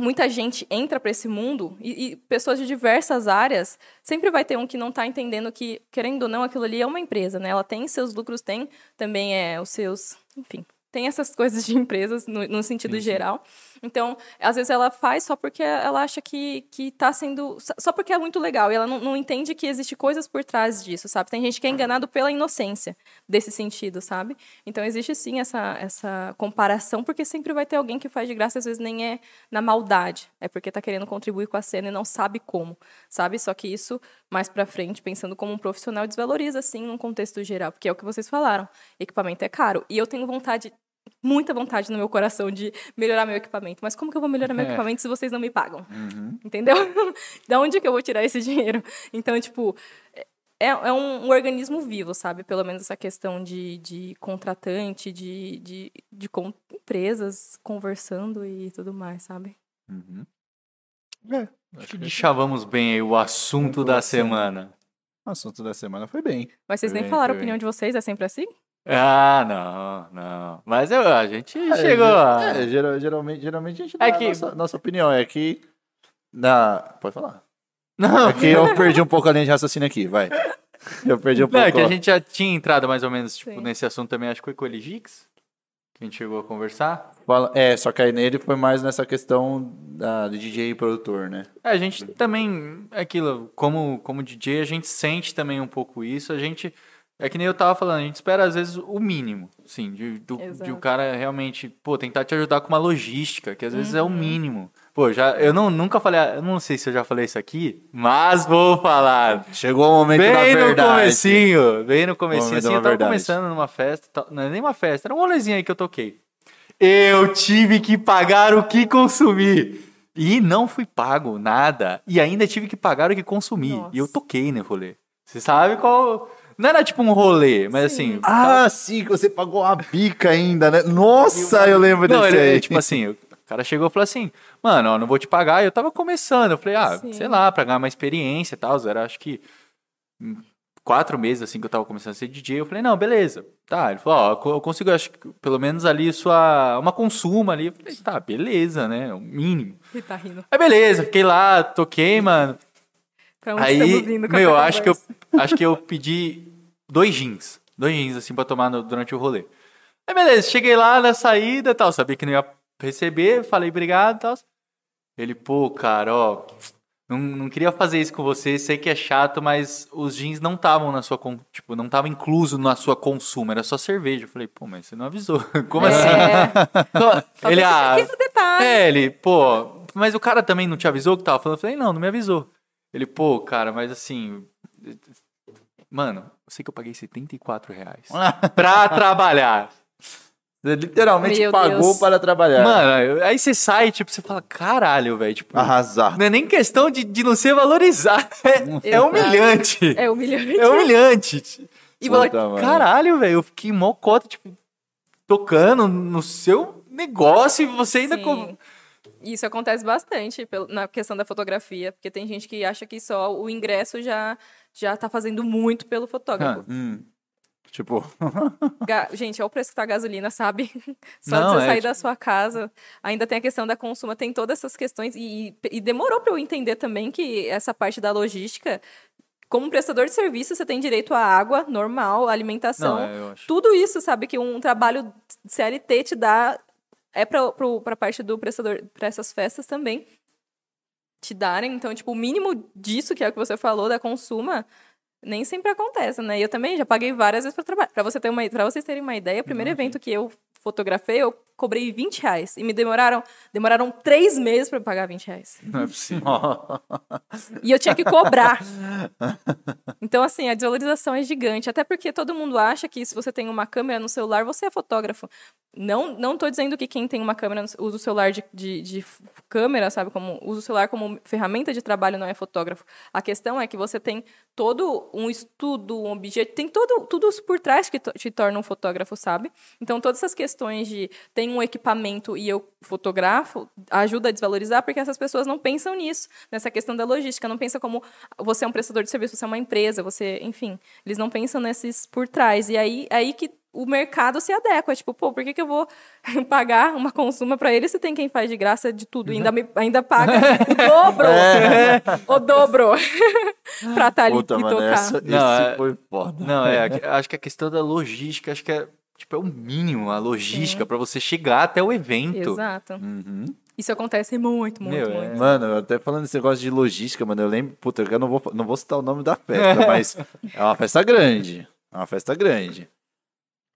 muita gente entra para esse mundo e, e, pessoas de diversas áreas, sempre vai ter um que não está entendendo que, querendo ou não, aquilo ali é uma empresa, né? Ela tem seus lucros, tem também é, os seus, enfim, tem essas coisas de empresas no, no sentido sim, geral. Então, às vezes ela faz só porque ela acha que, que tá sendo. Só porque é muito legal. E ela não, não entende que existe coisas por trás disso, sabe? Tem gente que é enganado pela inocência desse sentido, sabe? Então, existe sim essa, essa comparação, porque sempre vai ter alguém que faz de graça, às vezes nem é na maldade. É porque tá querendo contribuir com a cena e não sabe como, sabe? Só que isso, mais pra frente, pensando como um profissional, desvaloriza, sim, num contexto geral. Porque é o que vocês falaram. Equipamento é caro. E eu tenho vontade muita vontade no meu coração de melhorar meu equipamento. Mas como que eu vou melhorar meu é. equipamento se vocês não me pagam? Uhum. Entendeu? da onde que eu vou tirar esse dinheiro? Então, tipo, é, é um, um, organismo vivo, sabe? Pelo menos essa questão de, de contratante, de, de, de com, empresas conversando e tudo mais, sabe? Uhum. É, acho que deschavamos bem aí o assunto da semana. O assunto da semana foi bem. Mas vocês foi nem bem, falaram a opinião bem. de vocês, é sempre assim? Ah, não, não. Mas eu, a gente é, chegou a... É, geral, geralmente, geralmente a gente dá é que... a nossa, nossa opinião. É que. Na... Pode falar. Não. É que eu perdi um pouco a linha de raciocínio aqui, vai. Eu perdi um pouco. Não, é que a gente já tinha entrado mais ou menos tipo, nesse assunto também, acho que foi com o Eligix, que a gente chegou a conversar. É, só que aí nele foi mais nessa questão da, de DJ e produtor, né? É, a gente também, aquilo, como, como DJ, a gente sente também um pouco isso. A gente é que nem eu tava falando, a gente espera às vezes o mínimo, sim, de, do, de o cara realmente, pô, tentar te ajudar com uma logística, que às vezes uhum. é o uhum. mínimo. Pô, já, eu não, nunca falei, eu não sei se eu já falei isso aqui, mas vou falar. Chegou o momento bem da verdade. Bem no comecinho, bem no comecinho, assim, eu tava verdade. começando numa festa, não é nem uma festa, era um rolezinho aí que eu toquei. Eu tive que pagar o que consumi. E não fui pago nada. E ainda tive que pagar o que consumi. Nossa. E eu toquei no rolê. Você sabe qual não era tipo um rolê, mas sim. assim. Ah, tá... sim, que você pagou a bica ainda, né? Nossa, eu lembro não, desse ele, aí. Tipo assim, o cara chegou e falou assim: Mano, ó, não vou te pagar. Eu tava começando. Eu falei: Ah, sim. sei lá, pra ganhar uma experiência e tal. Era acho que quatro meses assim que eu tava começando a ser DJ. Eu falei: Não, beleza. Tá. Ele falou: Ó, eu consigo, acho que pelo menos ali sua. Uma consuma ali. Eu falei: Tá, beleza, né? O mínimo. Ele tá rindo. Aí beleza, fiquei lá, toquei, mano. Aí, meu, acho que eu acho que eu pedi dois jeans. Dois jeans, assim, pra tomar no, durante o rolê. Aí, beleza, cheguei lá na saída tal, sabia que não ia receber, falei obrigado e tal. Ele, pô, cara, ó, não, não queria fazer isso com você, sei que é chato, mas os jeans não estavam na sua, tipo, não tava incluso na sua consumo, era só cerveja. Eu falei, pô, mas você não avisou. Como é. assim? ele, ah, é, ele, pô, mas o cara também não te avisou que tava falando? Eu falei, não, não me avisou. Ele, pô, cara, mas assim, mano, eu sei que eu paguei 74 reais pra trabalhar. Você literalmente Meu pagou Deus. para trabalhar. Mano, aí você sai, tipo, você fala, caralho, velho. Tipo, Arrasar. Não é nem questão de, de não ser valorizado. É, é humilhante. É humilhante. É humilhante. E fala, caralho, velho, eu fiquei mó cota, tipo, tocando no seu negócio e você ainda. Com... Isso acontece bastante na questão da fotografia, porque tem gente que acha que só o ingresso já já tá fazendo muito pelo fotógrafo. Ah, hum. Tipo. Gente, olha o preço que tá a gasolina, sabe? Só Não, de você é, sair tipo... da sua casa. Ainda tem a questão da consumo, tem todas essas questões. E, e demorou para eu entender também que essa parte da logística como prestador de serviço, você tem direito à água normal, à alimentação. Não, é. Tudo isso, sabe, que um trabalho CLT te dá. É pro, pra parte do prestador, pra essas festas também. Te darem. Então, tipo, o mínimo disso, que é o que você falou, da consuma, nem sempre acontece, né? E eu também já paguei várias vezes pra trabalhar. Pra, você ter uma, pra vocês terem uma ideia, o primeiro evento que eu fotografei, eu cobrei 20 reais. E me demoraram, demoraram três meses eu pagar 20 reais. Não é possível. E eu tinha que cobrar. Então, assim, a desvalorização é gigante. Até porque todo mundo acha que se você tem uma câmera no celular, você é fotógrafo. Não, não tô dizendo que quem tem uma câmera, usa o celular de, de, de câmera, sabe? Como, usa o celular como ferramenta de trabalho, não é fotógrafo. A questão é que você tem todo um estudo, um objeto, tem todo, tudo isso por trás que to- te torna um fotógrafo, sabe? Então, todas essas questões de tem um equipamento e eu fotografo, ajuda a desvalorizar, porque essas pessoas não pensam nisso, nessa questão da logística, não pensa como você é um prestador de serviço, você é uma empresa, você, enfim, eles não pensam nesses por trás. E aí, aí que o mercado se adequa, tipo, pô, por que, que eu vou pagar uma consuma para ele se tem quem faz de graça de tudo e ainda, me, ainda paga o dobro, o dobro pra estar ali Puta, e mano, tocar. essa, Não, esse é- foi foda. Não, é, acho que a questão da logística, acho que é, tipo, é o mínimo, a logística, pra você chegar até o evento. Exato. Uhum. Isso acontece muito, muito, Meu, muito. é- Mano, até falando desse negócio de logística, mano, eu lembro, puta, eu não vou, não vou citar o nome da festa, mas é uma festa grande. É uma festa grande.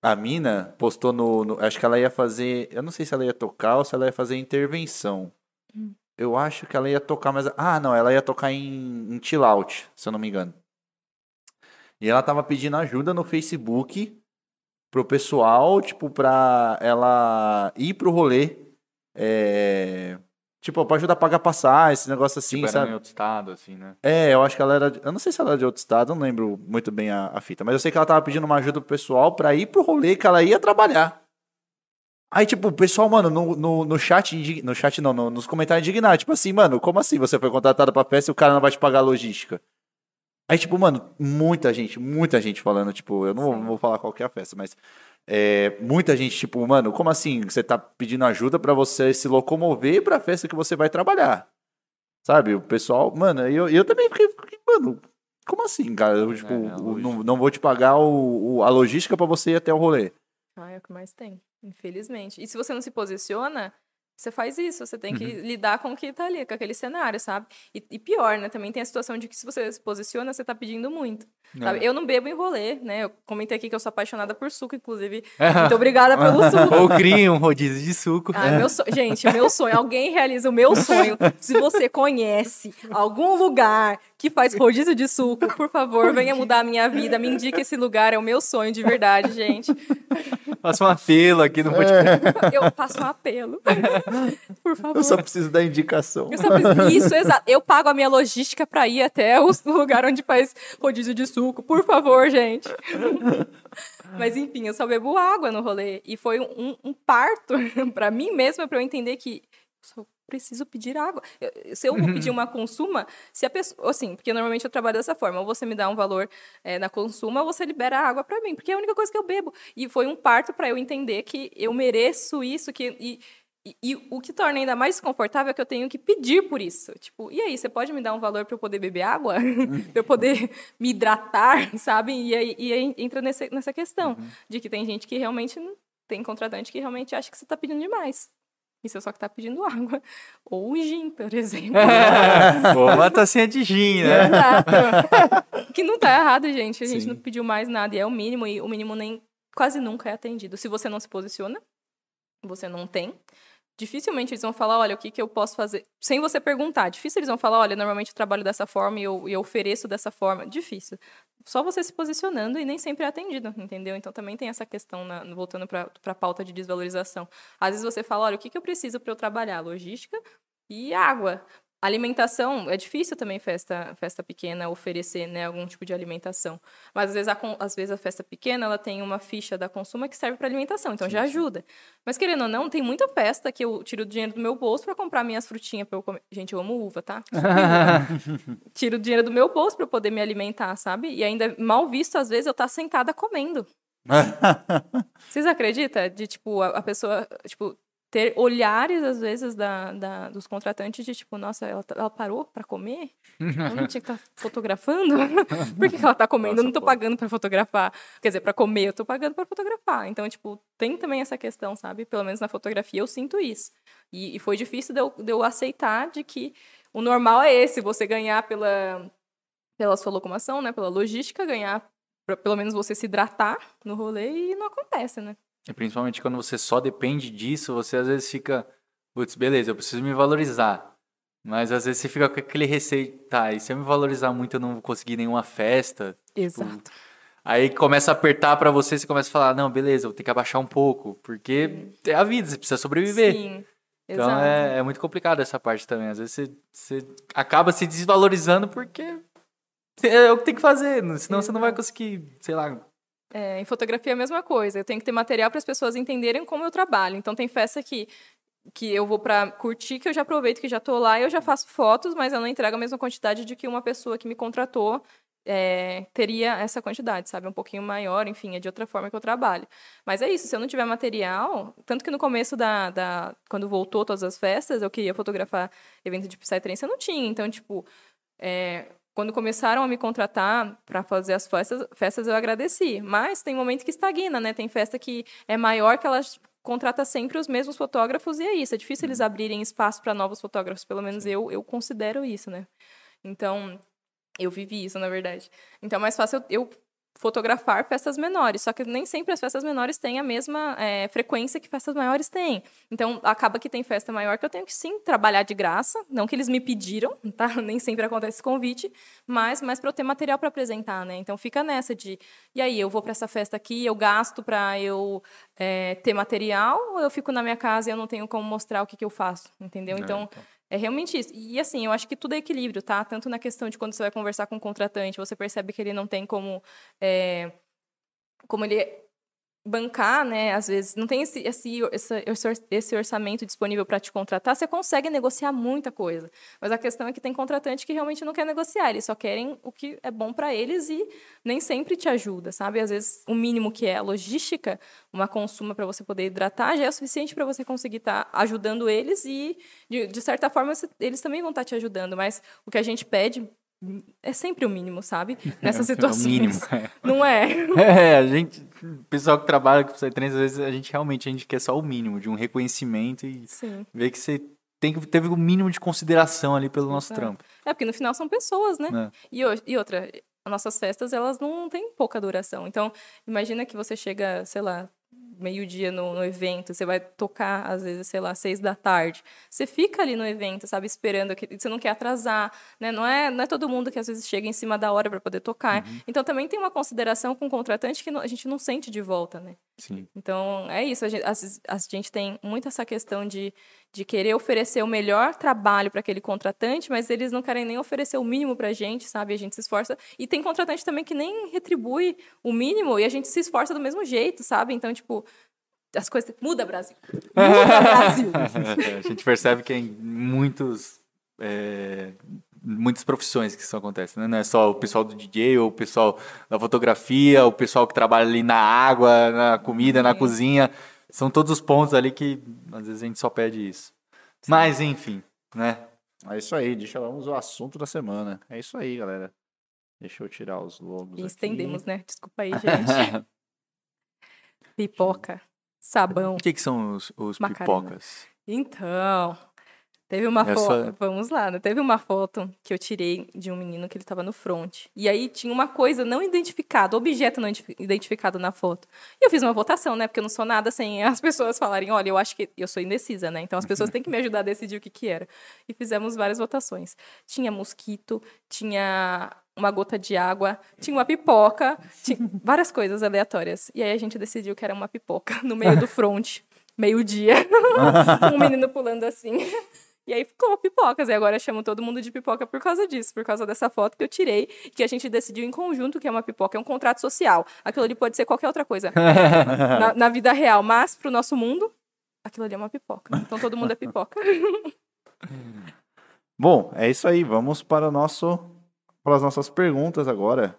A mina postou no, no- Acho que ela ia fazer. Eu não sei se ela ia tocar ou se ela ia fazer intervenção. Eu acho que ela ia tocar, mas. Ah, não, ela ia tocar em, em chill out, se eu não me engano. E ela tava pedindo ajuda no Facebook pro pessoal, tipo, pra ela ir pro rolê. É, tipo, pra ajudar a pagar passar, esse negócio assim, Tipo, era sabe? em outro estado, assim, né? É, eu acho que ela era. Eu não sei se ela era de outro estado, eu não lembro muito bem a, a fita. Mas eu sei que ela tava pedindo uma ajuda pro pessoal pra ir pro rolê que ela ia trabalhar. Aí, tipo, o pessoal, mano, no, no, no chat, no chat não, no- nos comentários indignados, tipo assim, mano, como assim você foi contratada pra festa e o cara não vai te pagar a logística? Aí, tipo, mano, muita gente, muita gente falando, tipo, eu não vou, não vou falar qual que é a festa, mas é, muita gente, tipo, mano, como assim você tá pedindo ajuda pra você se locomover pra festa que você vai trabalhar? Sabe, o pessoal, mano, eu, eu também fiquei, fiquei, mano, como assim, cara? Eu, tipo, É, a o- logística. não, não vou te pagar o, o- a logística pra você ir até o rolê. Ah, é o que mais tem, infelizmente. E se você não se posiciona, você faz isso, você tem que lidar com o que tá ali, com aquele cenário, sabe? E, e pior, né? Também tem a situação de que se você se posiciona, você tá pedindo muito. É. Eu não bebo em rolê, né? Eu comentei aqui que eu sou apaixonada por suco, inclusive. Muito obrigada pelo suco. Ou cria um rodízio de suco. Ah, meu sonho. Gente, meu sonho. Alguém realiza o meu sonho. Se você conhece algum lugar que faz rodízio de suco, por favor, venha mudar a minha vida. Me indique esse lugar. É o meu sonho de verdade, gente. Faça um apelo aqui no podcast. Eu faço um apelo. Por favor. Eu só preciso da indicação. Eu preciso- Isso, exato. Eu pago a minha logística pra ir até o lugar onde faz rodízio de suco. Por favor, gente. Mas enfim, eu só bebo água no rolê. E foi um, um parto pra mim mesma pra eu entender que eu preciso pedir água. Eu- se eu vou pedir uma consuma, se a pessoa. Assim, porque normalmente eu trabalho dessa forma. Ou você me dá um valor eh, na consuma, ou você libera a água pra mim. Porque é a única coisa que eu bebo. E foi um parto pra eu entender que eu mereço isso. que e, e, e o que torna ainda mais desconfortável é que eu tenho que pedir por isso. Tipo, e aí, você pode me dar um valor para eu poder beber água? para eu poder me hidratar, sabe? E aí, e aí entra nessa, nessa questão de que tem gente que realmente tem contratante que realmente acha que você está pedindo demais. E você só que está pedindo água. Ou gin, por exemplo. Ou uma tacinha de gin, né? Exato. que não tá errado, gente. A gente Sim. não pediu mais nada. E é o mínimo. E o mínimo nem quase nunca é atendido. Se você não se posiciona, você não tem. Dificilmente eles vão falar, olha, o que, que eu posso fazer? Sem você perguntar. Difícil eles vão falar, olha, normalmente eu trabalho dessa forma e eu, eu ofereço dessa forma. Difícil. Só você se posicionando e nem sempre é atendido, entendeu? Então também tem essa questão, na- voltando para a pauta de desvalorização. Às vezes você fala, olha, o que, que eu preciso para eu trabalhar? Logística e água. Alimentação, é difícil também festa, festa pequena oferecer né, algum tipo de alimentação. Mas às vezes, a, às vezes a festa pequena ela tem uma ficha da consuma que serve para alimentação, então já ajuda. Mas querendo ou não, tem muita festa que eu tiro o dinheiro do meu bolso para comprar minhas frutinhas para eu comer. Gente, eu amo uva, tá? tiro o dinheiro do meu bolso para eu poder me alimentar, sabe? E ainda mal visto, às vezes, eu estar sentada comendo. Vocês acreditam? De, tipo, a, a pessoa, tipo, ter olhares, às vezes, da, da- dos contratantes de tipo, nossa, ela, tá- ela parou para comer? Ela não tinha que estar fotografando? Por que, que ela tá comendo? eu não Nossa, pô. pagando para fotografar. Quer dizer, para comer, eu tô pagando para fotografar. Então, tipo, tem também essa questão, sabe? Pelo menos na fotografia eu sinto isso. E, e foi difícil de eu, de eu aceitar de que o normal é esse, você ganhar pela, pela sua locomoção, né? Pela logística, ganhar pra, pelo menos você se hidratar no rolê e não acontece, né? E principalmente quando você só depende disso, você às vezes fica, putz, beleza, eu preciso me valorizar. Mas às vezes você fica com aquele receio, tá, e se eu me valorizar muito eu não vou conseguir nenhuma festa. Exato. Aí começa a apertar pra você, você começa a falar, não, beleza, eu vou ter que abaixar um pouco, porque é a vida, você precisa sobreviver. Sim. Então Exato. é, é muito complicado essa parte também. Às vezes você, você acaba se desvalorizando porque é o que tem que fazer, senão você não vai Exato. conseguir, sei lá. É, em fotografia é a mesma coisa. Eu tenho que ter material para as pessoas entenderem como eu trabalho. Então tem festa que que eu vou para curtir, que eu já aproveito que já tô lá eu já faço fotos, mas eu não entrego a mesma quantidade de que uma pessoa que me contratou é, teria essa quantidade, sabe? Um pouquinho maior, enfim, é de outra forma que eu trabalho. Mas é isso, se eu não tiver material, tanto que no começo da, da quando voltou todas as festas, eu queria fotografar evento de Psytrance, eu não tinha. Então, tipo, é, quando começaram a me contratar para fazer as festas, festas, eu agradeci. Mas tem momento que estagna, né? Tem festa que é maior que elas contrata sempre os mesmos fotógrafos e é isso. É difícil eles abrirem espaço para novos fotógrafos. Pelo menos eu, eu considero isso, né? Então, eu vivi isso, na verdade. Então, é mais fácil eu, eu fotografar festas menores. Só que nem sempre as festas menores têm a mesma é, frequência que festas maiores têm. Então, acaba que tem festa maior que eu tenho que, sim, trabalhar de graça. Não que eles me pediram, tá? Nem sempre acontece esse convite. Mas, mas para eu ter material para apresentar, né? Então, fica nessa de... E aí, eu vou para essa festa aqui, eu gasto para eu é, ter material ou eu fico na minha casa e eu não tenho como mostrar o que, que eu faço, entendeu? Então, é realmente isso. E assim, eu acho que tudo é equilíbrio, tá? Tanto na questão de quando você vai conversar com um contratante, você percebe que ele não tem como. é, como ele bancar, né? Às vezes não tem esse, esse, esse, orçamento disponível para te contratar, você consegue negociar muita coisa. Mas a questão é que tem contratante que realmente não quer negociar, eles só querem o que é bom para eles e nem sempre te ajuda, sabe? Às vezes o mínimo que é logística, uma consuma para você poder hidratar, já é o suficiente para você conseguir estar tá ajudando eles e, de, de certa forma, eles também vão estar tá te ajudando. Mas o que a gente pede é sempre o mínimo, sabe? Nessas situações. É o mínimo. Não é? É, a gente, o pessoal que trabalha com Psytrance, às vezes a gente realmente a gente quer só o mínimo, de um reconhecimento e Sim. ver que você tem, teve o mínimo de consideração ali pelo nosso É. trampo. É, porque no final são pessoas, né? né? E, e outra, as nossas festas, elas não têm pouca duração. Então, imagina que você chega, sei lá, meio-dia no, no evento, você vai tocar, às vezes, sei lá, seis da tarde. Você fica ali no evento, sabe, esperando, que você não quer atrasar, né? Não é, não é todo mundo que às vezes chega em cima da hora para poder tocar. Então, também tem uma consideração com o contratante que a gente não sente de volta, né? Sim. Então, é isso. A gente, as- a gente tem muito essa questão de, de querer oferecer o melhor trabalho para aquele contratante, mas eles não querem nem oferecer o mínimo para a gente, sabe? A gente se esforça. E tem contratante também que nem retribui o mínimo e a gente se esforça do mesmo jeito, sabe? Então, tipo, as coisas. Muda, Brasil! Muda, Brasil! a gente percebe que em muitos, é, muitas profissões que isso acontece, né? Não é só o pessoal do DJ, ou o pessoal da fotografia, o pessoal que trabalha ali na água, na comida, na Sim. cozinha. São todos os pontos ali que às vezes a gente só pede isso. Mas, enfim, né? É isso aí, deixa vamos ao assunto da semana. É isso aí, galera. Deixa eu tirar os logos E aqui. estendemos, né? Desculpa aí, gente. Pipoca, sabão. O que, que são os, os pipocas? Então, teve uma É foto. Vamos lá, né? Teve uma foto que eu tirei de um menino que ele tava no front. E aí tinha uma coisa não identificada, objeto não identi- identificado na foto. E eu fiz uma votação, né? Porque eu não sou nada sem as pessoas falarem, olha, eu acho que. Eu sou indecisa, né? Então as pessoas têm que me ajudar a decidir o que, que era. E fizemos várias votações. Tinha mosquito, tinha uma gota de água, tinha uma pipoca, tinha várias coisas aleatórias. E aí a gente decidiu que era uma pipoca no meio do front, meio-dia. um menino pulando assim. E aí ficou pipocas. E agora eu chamo todo mundo de pipoca por causa disso, por causa dessa foto que eu tirei, que a gente decidiu em conjunto que é uma pipoca, é um contrato social. Aquilo ali pode ser qualquer outra coisa na, na vida real, mas pro nosso mundo, aquilo ali é uma pipoca. Então todo mundo é pipoca. Bom, é isso aí. Vamos para nosso para as nossas perguntas agora.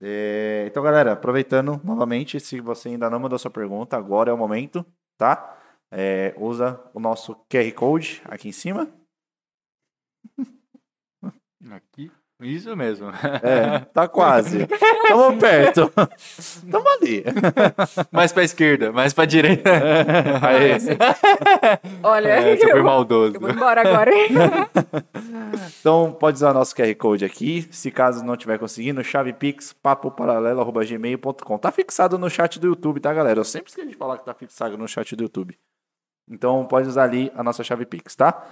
É, então, galera, aproveitando novamente, se você ainda não mandou sua pergunta, agora é o momento, tá? É, usa o nosso QR Code aqui em cima. Aqui. Isso mesmo. É, tá quase. Tamo perto. Tamo ali. mais pra esquerda, mais pra direita. Aí. Olha, É, super eu, maldoso. eu vou embora agora. Então pode usar nosso QR Code aqui. Se caso não estiver conseguindo, chavepix papoparalelo@gmail.com. Tá fixado no chat do YouTube, tá, galera? Eu sempre esqueço de falar que tá fixado no chat do YouTube. Então pode usar ali a nossa chave Pix, tá?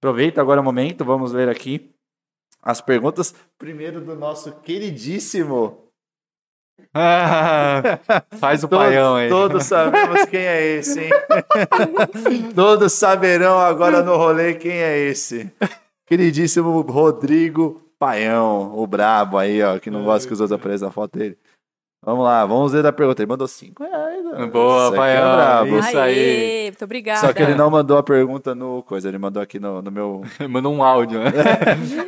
Aproveita agora o momento, vamos ler aqui as perguntas. Primeiro do nosso queridíssimo. Ah, faz o Todos- paião aí. Todos sabemos quem é esse, hein? todos saberão agora no rolê quem é esse. Queridíssimo Rodrigo Paião, o brabo aí, ó, que não gosta que os outros apareçam na foto dele. Vamos lá, vamos ver a pergunta. Ele mandou 5 reais. ó. Boa, Isso aqui é. Isso aí. Aê, muito obrigada. Só que ele não mandou a pergunta no coisa, ele mandou aqui no, no meu. Mandou um áudio, né?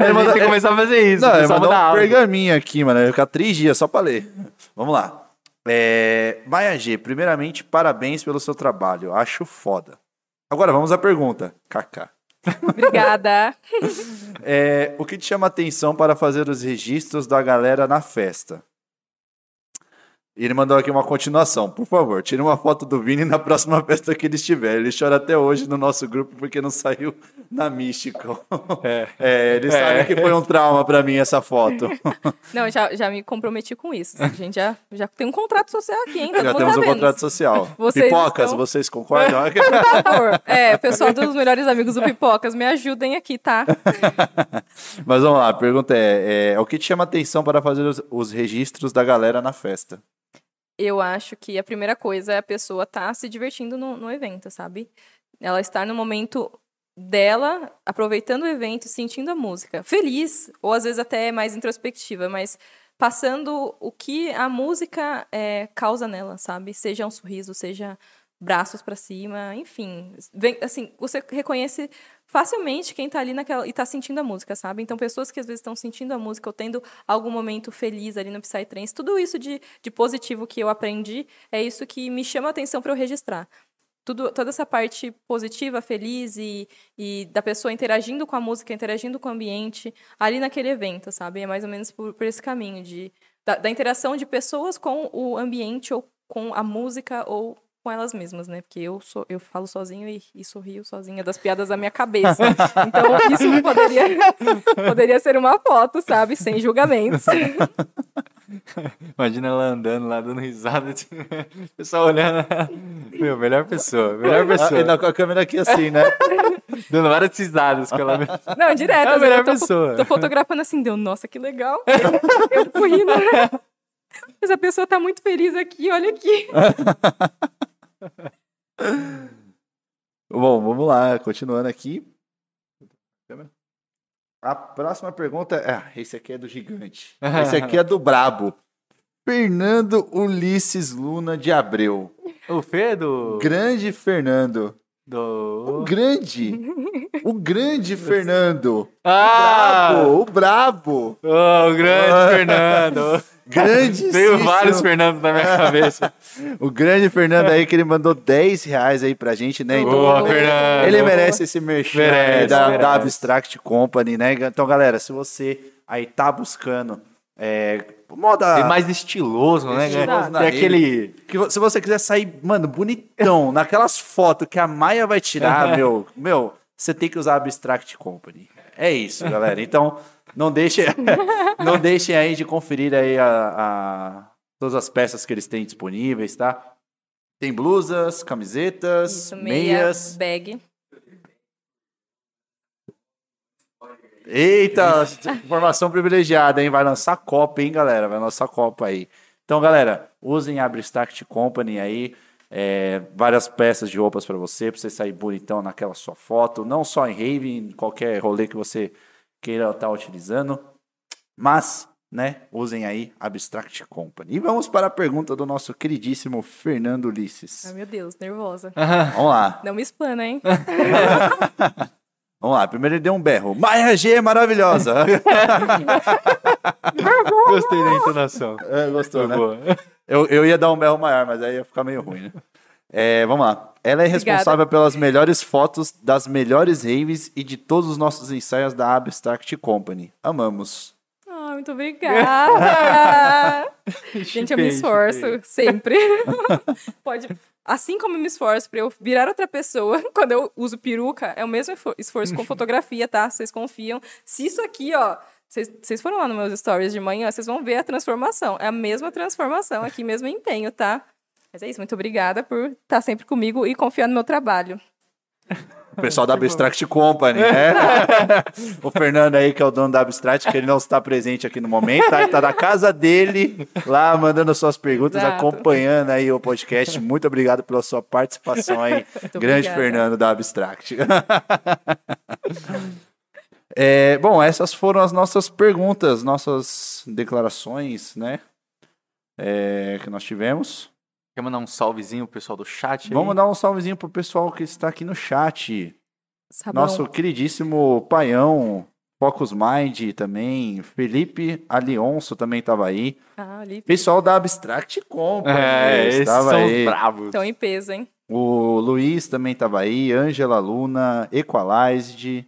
Ele Ele mandou- começar a fazer isso. Não, ele a mandou um áudio. pergaminho aqui, mano. Vai ficar três dias só pra ler. Vamos lá. É... Maia G, primeiramente, parabéns pelo seu trabalho. Acho foda. Agora vamos à pergunta. Kaká. Obrigada. É, o que te chama atenção para fazer os registros da galera na festa? E Ele mandou aqui uma continuação. Por favor, tire uma foto do Vini na próxima festa que ele estiver. Ele chora até hoje no nosso grupo porque não saiu na Místico. É. É, ele É. sabe que foi um trauma pra mim essa foto. Não, já, já me comprometi com isso. A gente já, já tem um contrato social aqui, hein? Todo Já temos tá um vendo. contrato social. Vocês Pipocas, estão- vocês concordam? Por favor. É, pessoal dos melhores amigos do Pipocas, me ajudem aqui, tá? Mas vamos lá, a pergunta é, é: o que te chama atenção para fazer os, os registros da galera na festa? Eu acho que a primeira coisa é a pessoa estar se divertindo no, no evento, sabe? Ela estar no momento dela, aproveitando o evento, sentindo a música. Feliz, ou às vezes até mais introspectiva, mas passando o que a música é, causa nela, sabe? Seja um sorriso, seja braços pra cima, enfim. Vem, assim, você reconhece facilmente quem tá ali naquela e tá sentindo a música, sabe? Então, pessoas que às vezes estão sentindo a música ou tendo algum momento feliz ali no Psytrance, tudo isso de, de positivo que eu aprendi, é isso que me chama a atenção para eu registrar. Tudo, toda essa parte positiva, feliz e, e da pessoa interagindo com a música, interagindo com o ambiente, ali naquele evento, sabe? É mais ou menos por, por esse caminho de, da, da interação de pessoas com o ambiente ou com a música ou com elas mesmas, né? Porque eu sou, eu falo sozinho e, e sorrio sozinha das piadas da minha cabeça. Então isso poderia, poderia ser uma foto, sabe? Sem julgamentos. Imagina ela andando lá, dando risada. O pessoal olhando. Meu, melhor pessoa. Melhor pessoa. Ainda com a câmera aqui assim, né? Dando várias risadas com ela. Não, direto. É a melhor tô, pessoa. tô fotografando assim, deu, nossa, que legal. Eu fico rindo. Mas a pessoa tá muito feliz aqui, olha aqui. Bom, vamos lá, continuando aqui. A próxima pergunta é. Ah, esse aqui é do gigante. Esse aqui é do brabo. Fernando Ulisses Luna de Abreu. O Fê do. Grande Fernando. O do... grande. O grande Fernando. Ah! Brabo, o brabo. Oh, o grande Fernando. Grande. Tenho vários Fernandos na minha cabeça. O grande Fernando aí que ele mandou 10 reais aí pra gente, né? Então, Boa, Fernando. Ele merece esse merchan Merece, aí da, merece. da Abstract Company, né? Então, galera, se você aí tá buscando é, moda. E mais estiloso, né? Estiloso rede. aquele. que se você quiser sair, mano, bonitão, naquelas fotos que a Maia vai tirar, meu, meu, você tem que usar a Abstract Company. É isso, galera. Então, não deixe, não deixem aí de conferir aí a, a- todas as peças que eles têm disponíveis, tá? Tem blusas, camisetas, Isso, meia meias. bag. Eita, informação privilegiada, hein? Vai lançar Copa, hein, galera? Vai lançar Copa aí. Então, galera, usem a Abstract Company aí. é, várias peças de roupas para você, para você sair bonitão naquela sua foto. Não só em rave, em qualquer rolê que você queira estar utilizando. Mas, né, usem aí Abstract Company. E vamos para a pergunta do nosso queridíssimo Fernando Ai, Ulisses. meu Deus, nervosa. Vamos lá. Não me explana, hein? Vamos lá. Primeiro ele deu um berro. Maia G é maravilhosa. Gostei da entonação. É, gostou, Foi né? boa. Eu, eu ia dar um berro maior, mas aí ia ficar meio ruim, né? É, vamos lá. Ela é responsável pelas melhores fotos das melhores raves e de todos os nossos ensaios da Abstract Company. Amamos. Ah, muito obrigada! Gente, eu me esforço sempre. Pode. Assim como eu me esforço pra eu virar outra pessoa quando eu uso peruca, é o mesmo esfor- esforço com fotografia, tá? Vocês confiam. Se isso aqui, ó. Vocês vocês foram lá nos meus stories de manhã, vocês vão ver a transformação. É a mesma transformação aqui, mesmo empenho, tá? Mas é isso, muito obrigada por estar sempre comigo e confiar no meu trabalho. O pessoal da Abstract Company, né? o Fernando aí, que é o dono da Abstract, que ele não está presente aqui no momento, tá? Ele tá na casa dele, lá mandando suas perguntas, Exato. acompanhando aí o podcast. Muito obrigado pela sua participação aí, Muito grande obrigada. Fernando da Abstract. É, bom, essas foram as nossas perguntas, nossas declarações, né? É, que nós tivemos. Quer mandar um salvezinho pro pessoal do chat aí? Vamos dar um salvezinho pro pessoal que está aqui no chat. Sabão. Nosso queridíssimo Paião, Focus Mind também, Felipe Alionso também estava aí. Ah. Pessoal da Abstract Company É, esses estava são aí. os bravos. Estão em peso, hein? O Luiz também estava aí, Ângela Luna, Equalized,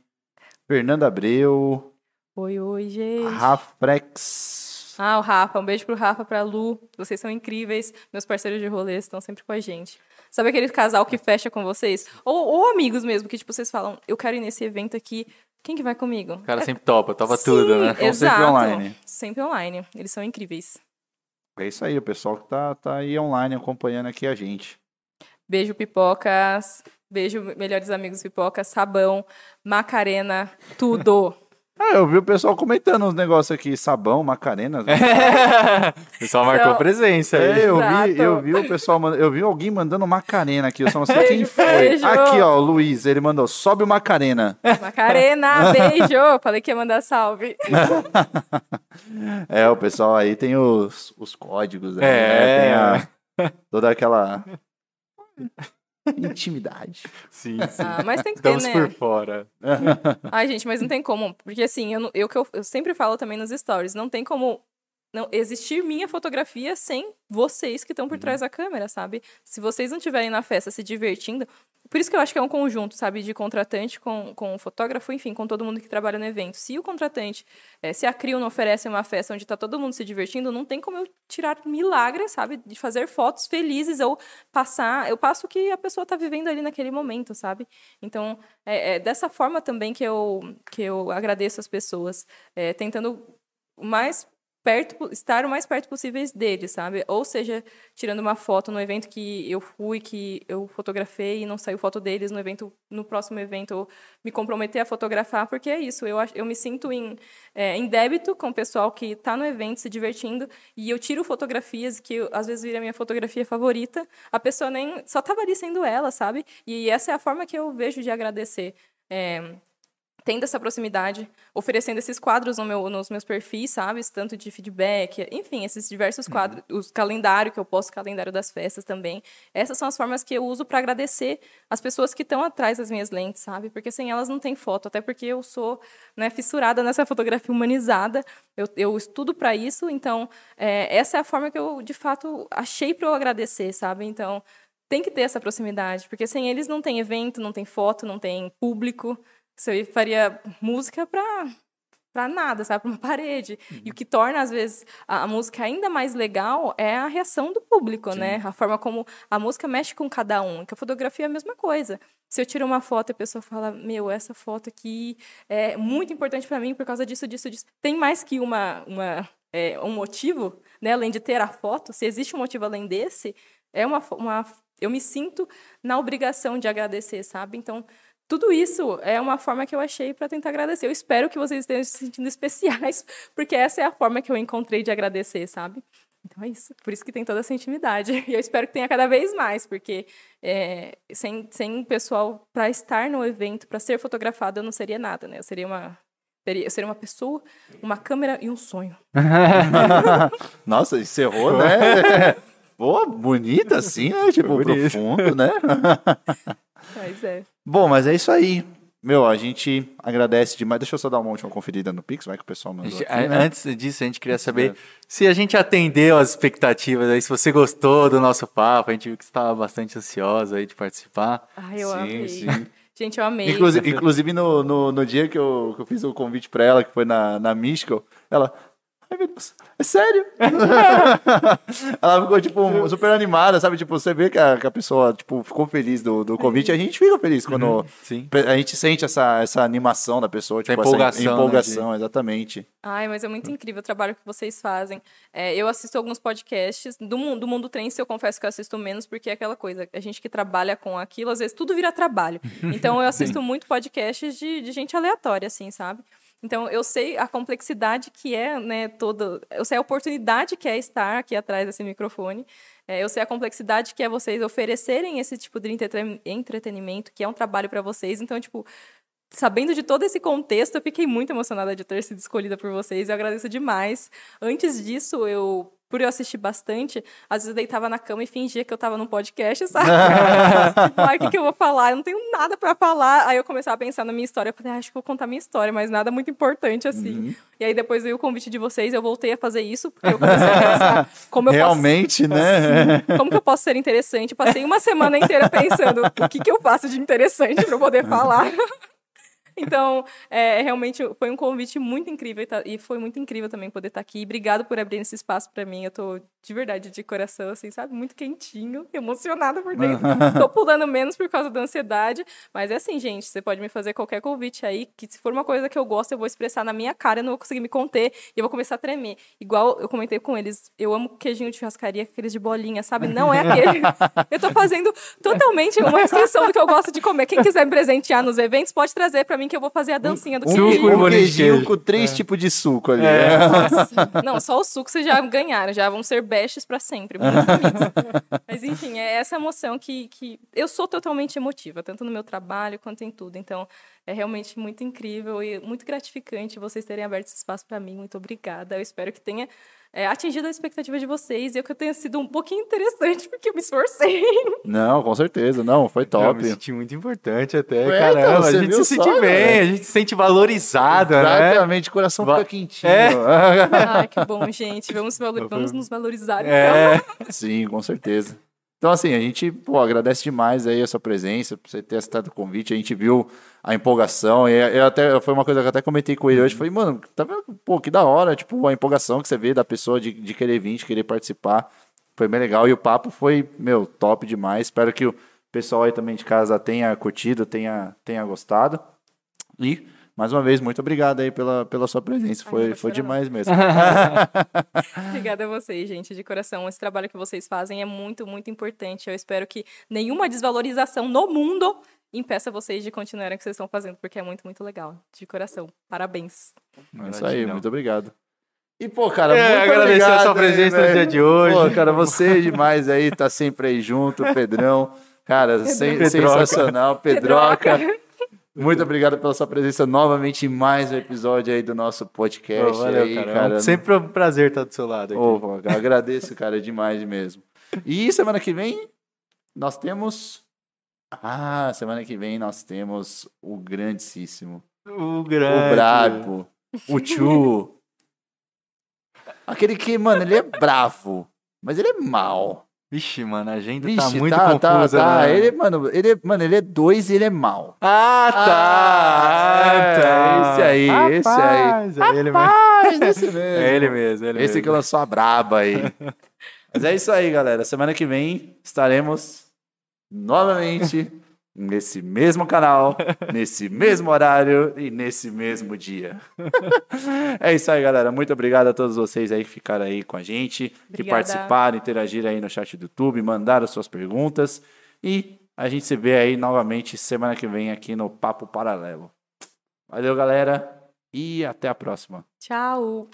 Fernanda Abreu, Oi, oi, gente. Rafrex. Ah, o Rafa, um beijo pro Rafa, pra Lu. Vocês são incríveis. Meus parceiros de rolê estão sempre com a gente. Sabe aquele casal que fecha com vocês? Ou, ou amigos mesmo, que tipo, vocês falam, eu quero ir nesse evento aqui. Quem que vai comigo? O cara É- sempre topa, topa Sim, tudo, né? Estão sempre Exato. online. Sempre online. Eles são incríveis. É isso aí, o pessoal que tá, tá aí online acompanhando aqui a gente. Beijo, pipocas. Beijo, melhores amigos pipocas. Sabão, Macarena, tudo. Ah, eu vi o pessoal comentando uns negócios aqui, sabão, macarena. o pessoal marcou Então- presença aí. É, eu vi, eu vi o pessoal, manda- eu vi alguém mandando Macarena aqui, eu só não sei quem foi. beijo. Aqui, ó, o Luiz, ele mandou, sobe o Macarena. Macarena, beijo. Falei que ia mandar salve. É, o pessoal aí tem os, os códigos, né? É. Tem a- toda aquela intimidade. Sim, sim. Ah, mas tem que ter, Estamos né? por fora. Ai, gente, mas não tem como. Porque assim, eu, eu, que eu, eu sempre falo também nos stories, não tem como não existir minha fotografia sem vocês que estão por trás da câmera, sabe? Se vocês não estiverem na festa se divertindo. Por isso que eu acho que é um conjunto, sabe? De contratante com, com o fotógrafo, enfim, com todo mundo que trabalha no evento. Se o contratante, eh, se a CRIO não oferece uma festa onde está todo mundo se divertindo, não tem como eu tirar milagre, sabe? De fazer fotos felizes ou passar. Eu passo o que a pessoa está vivendo ali naquele momento, sabe? Então, é, é dessa forma também que eu, que eu agradeço as pessoas, é, tentando mais perto, estar o mais perto possíveis deles, sabe? Ou seja, tirando uma foto no evento que eu fui, que eu fotografei e não saiu foto deles no evento, no próximo evento, me comprometer a fotografar, porque é isso, eu, eu me sinto em, é, em débito com o pessoal que está no evento se divertindo e eu tiro fotografias que eu- às vezes vira minha fotografia favorita, a pessoa nem só estava ali sendo ela, sabe? E essa é a forma que eu vejo de agradecer. É, tendo essa proximidade, oferecendo esses quadros no meu, nos meus perfis, sabe? Tanto de feedback, enfim, esses diversos quadros, os calendário que eu posto, calendário das festas também. Essas são as formas que eu uso para agradecer as pessoas que estão atrás das minhas lentes, sabe? Porque sem elas não tem foto, até porque eu sou né, fissurada nessa fotografia humanizada, eu, eu estudo para isso, então é, essa é a forma que eu, de fato, achei para eu agradecer, sabe? Então, tem que ter essa proximidade, porque sem eles não tem evento, não tem foto, não tem público. Você faria música para para nada, sabe? Para uma parede. E o que torna, às vezes, a, a música ainda mais legal é a reação do público, né? A forma como a música mexe com cada um. Que a fotografia é a mesma coisa. Se eu tiro uma foto e a pessoa fala, meu, essa foto aqui é muito importante para mim por causa disso, disso, disso. Tem mais que uma, uma, é, um motivo, né? Além de ter a foto, se existe um motivo além desse, é uma, uma eu me sinto na obrigação de agradecer, sabe? Então, tudo isso é uma forma que eu achei para tentar agradecer. Eu espero que vocês estejam se sentindo especiais, porque essa é a forma que eu encontrei de agradecer, sabe? Então é isso. Por isso que tem toda essa intimidade. E eu espero que tenha cada vez mais, porque é, sem, sem o pessoal para estar no evento, para ser fotografado, eu não seria nada, né? Eu seria uma. Eu seria uma pessoa, uma câmera e um sonho. Nossa, encerrou, né? Pô, bonita assim, né? Tipo, profundo, né? Mas é. Bom, mas é isso aí. meu, a gente agradece demais. Deixa eu só dar uma última conferida no Pix, vai que o pessoal mandou. Aqui, né? Antes disso, a gente queria saber se a gente atendeu as expectativas aí, se você gostou do nosso papo, a gente viu que você estava bastante ansiosa aí de participar. Ai, eu Sim, amei. sim. Gente, eu amei. Inclusive, inclusive no, no, no dia que eu, que eu fiz o convite pra ela, que foi na, na Mystical, ela. Ai, meu Deus, é sério? ela ficou, tipo, super animada, sabe? Tipo, você vê que a, que a pessoa, tipo, ficou feliz do, do convite. A gente fica feliz quando Sim. a gente sente essa, essa animação da pessoa, tipo, essa empolgação, né, empolgação, exatamente. Ai, mas é muito incrível o trabalho que vocês fazem. É, eu assisto alguns podcasts do mundo, do mundo Trance, eu confesso que eu assisto menos, porque é aquela coisa, a gente que trabalha com aquilo, às vezes tudo vira trabalho. Então eu assisto muito podcasts de, de gente aleatória, assim, sabe? Então eu sei a complexidade que é, né, toda. Eu sei a oportunidade que é estar aqui atrás desse microfone. É, eu sei a complexidade que é vocês oferecerem esse tipo de entreten- entretenimento, que é um trabalho para vocês. Então, tipo, sabendo de todo esse contexto, eu fiquei muito emocionada de ter sido escolhida por vocês. Eu agradeço demais. Antes disso, eu, por eu assistir bastante, às vezes eu deitava na cama e fingia que eu tava num podcast, sabe? tipo, o que, que eu vou falar? Eu não tenho nada pra falar. Aí eu começava a pensar na minha história. Eu falei, ah, acho que vou contar minha história, mas nada muito importante assim. E aí depois veio o convite de vocês, eu voltei a fazer isso, porque eu comecei a pensar como eu posso Realmente, né? como que eu posso ser interessante? Passei uma semana inteira pensando o que, que eu faço de interessante para eu poder falar. Então, é, realmente foi um convite muito incrível e tá- foi muito incrível também poder estar aqui. Obrigado por abrir esse espaço para mim. Eu tô de verdade de coração, assim, sabe? Muito quentinho, emocionada por dentro. tô pulando menos por causa da ansiedade, mas é assim, gente. Você pode me fazer qualquer convite aí, que se for uma coisa que eu gosto, eu vou expressar na minha cara, eu não vou conseguir me conter e eu vou começar a tremer. Igual eu comentei com eles, eu amo queijinho de churrascaria, aqueles de bolinha, sabe? Não é aquele. eu tô fazendo totalmente uma descrição do que eu gosto de comer. Quem quiser me presentear nos eventos, pode trazer pra mim que eu vou fazer a dancinha do Um, Suco queijinho. e um queijinho queijo. com três tipos de suco ali. É. Nossa. Não, só o suco vocês já ganharam, já vão ser bestes pra sempre. Mas enfim, é essa emoção que, que. Eu sou totalmente emotiva, tanto no meu trabalho quanto em tudo. Então, é realmente muito incrível e muito gratificante vocês terem aberto esse espaço pra mim. Muito obrigada. Eu espero que tenha é, atingido a expectativa de vocês e eu que eu tenha sido um pouquinho interessante, porque eu me esforcei. Não, com certeza. Não, foi Eu top. me senti muito importante até, Ué, caramba. então, a gente se só, sente bem, velho? a gente se sente valorizada, né? Exatamente, o coração Va- fica quentinho. É. Ai, que bom, gente. Vamos, valor- vamos nos valorizar. então. É, Sim, com certeza. Então, assim, a gente pô, agradece demais aí a sua presença, por você ter aceitado o convite. A gente viu a empolgação. E eu até, foi uma coisa que eu até comentei com ele hoje. Falei, mano, tá vendo? Pô, que da hora, tipo, a empolgação que você vê da pessoa de, de querer vir, de querer participar. Foi bem legal. E o papo foi, meu, top demais. Espero que o pessoal aí também de casa tenha curtido, tenha, tenha gostado. E, mais uma vez, muito obrigado aí pela, pela sua presença. Foi, foi demais mesmo. Obrigada a vocês, gente, de coração. Esse trabalho que vocês fazem é muito, muito importante. Eu espero que nenhuma desvalorização no mundo impeça vocês de continuarem o que vocês estão fazendo, porque é muito, muito legal. De coração. Parabéns. É isso aí, muito obrigado. E, pô, cara, É, muito agradecer a obrigado sua aí, presença no dia de hoje. Pô, cara, você é demais aí, tá sempre aí junto, Pedrão. Cara, sen- Pedroca. sensacional, Pedroca. Muito obrigado pela sua presença novamente em mais um episódio aí do nosso podcast. Pô, valeu, aí, cara. cara. É Sempre um prazer estar do seu lado aqui. Pô, agradeço, cara, demais mesmo. E semana que vem nós temos. Ah, semana que vem nós temos o grandíssimo, O o grande. brabo, o Chu. Aquele que, mano, ele é bravo, mas ele é mal. Vixe, mano, a agenda Vixe, tá muito tá, tá, confusa, tá. né? Ele, mano, ele, é- mano, ele é dois e ele é mal. Ah, tá! Ah, tá. esse aí, esse aí. Rapaz, É ele mesmo. Rapaz, esse mesmo. É ele mesmo, é ele Esse que mesmo. lançou a braba aí. Mas é isso aí, galera. Semana que vem estaremos novamente nesse mesmo canal, nesse mesmo horário e nesse mesmo dia. é isso aí, galera. Muito obrigado a todos vocês aí que ficaram aí com a gente, que Obrigada. participaram, interagiram aí no chat do YouTube, mandaram suas perguntas. E a gente se vê aí novamente semana que vem aqui no Papo Paralelo. Valeu, galera. E até a próxima. Tchau.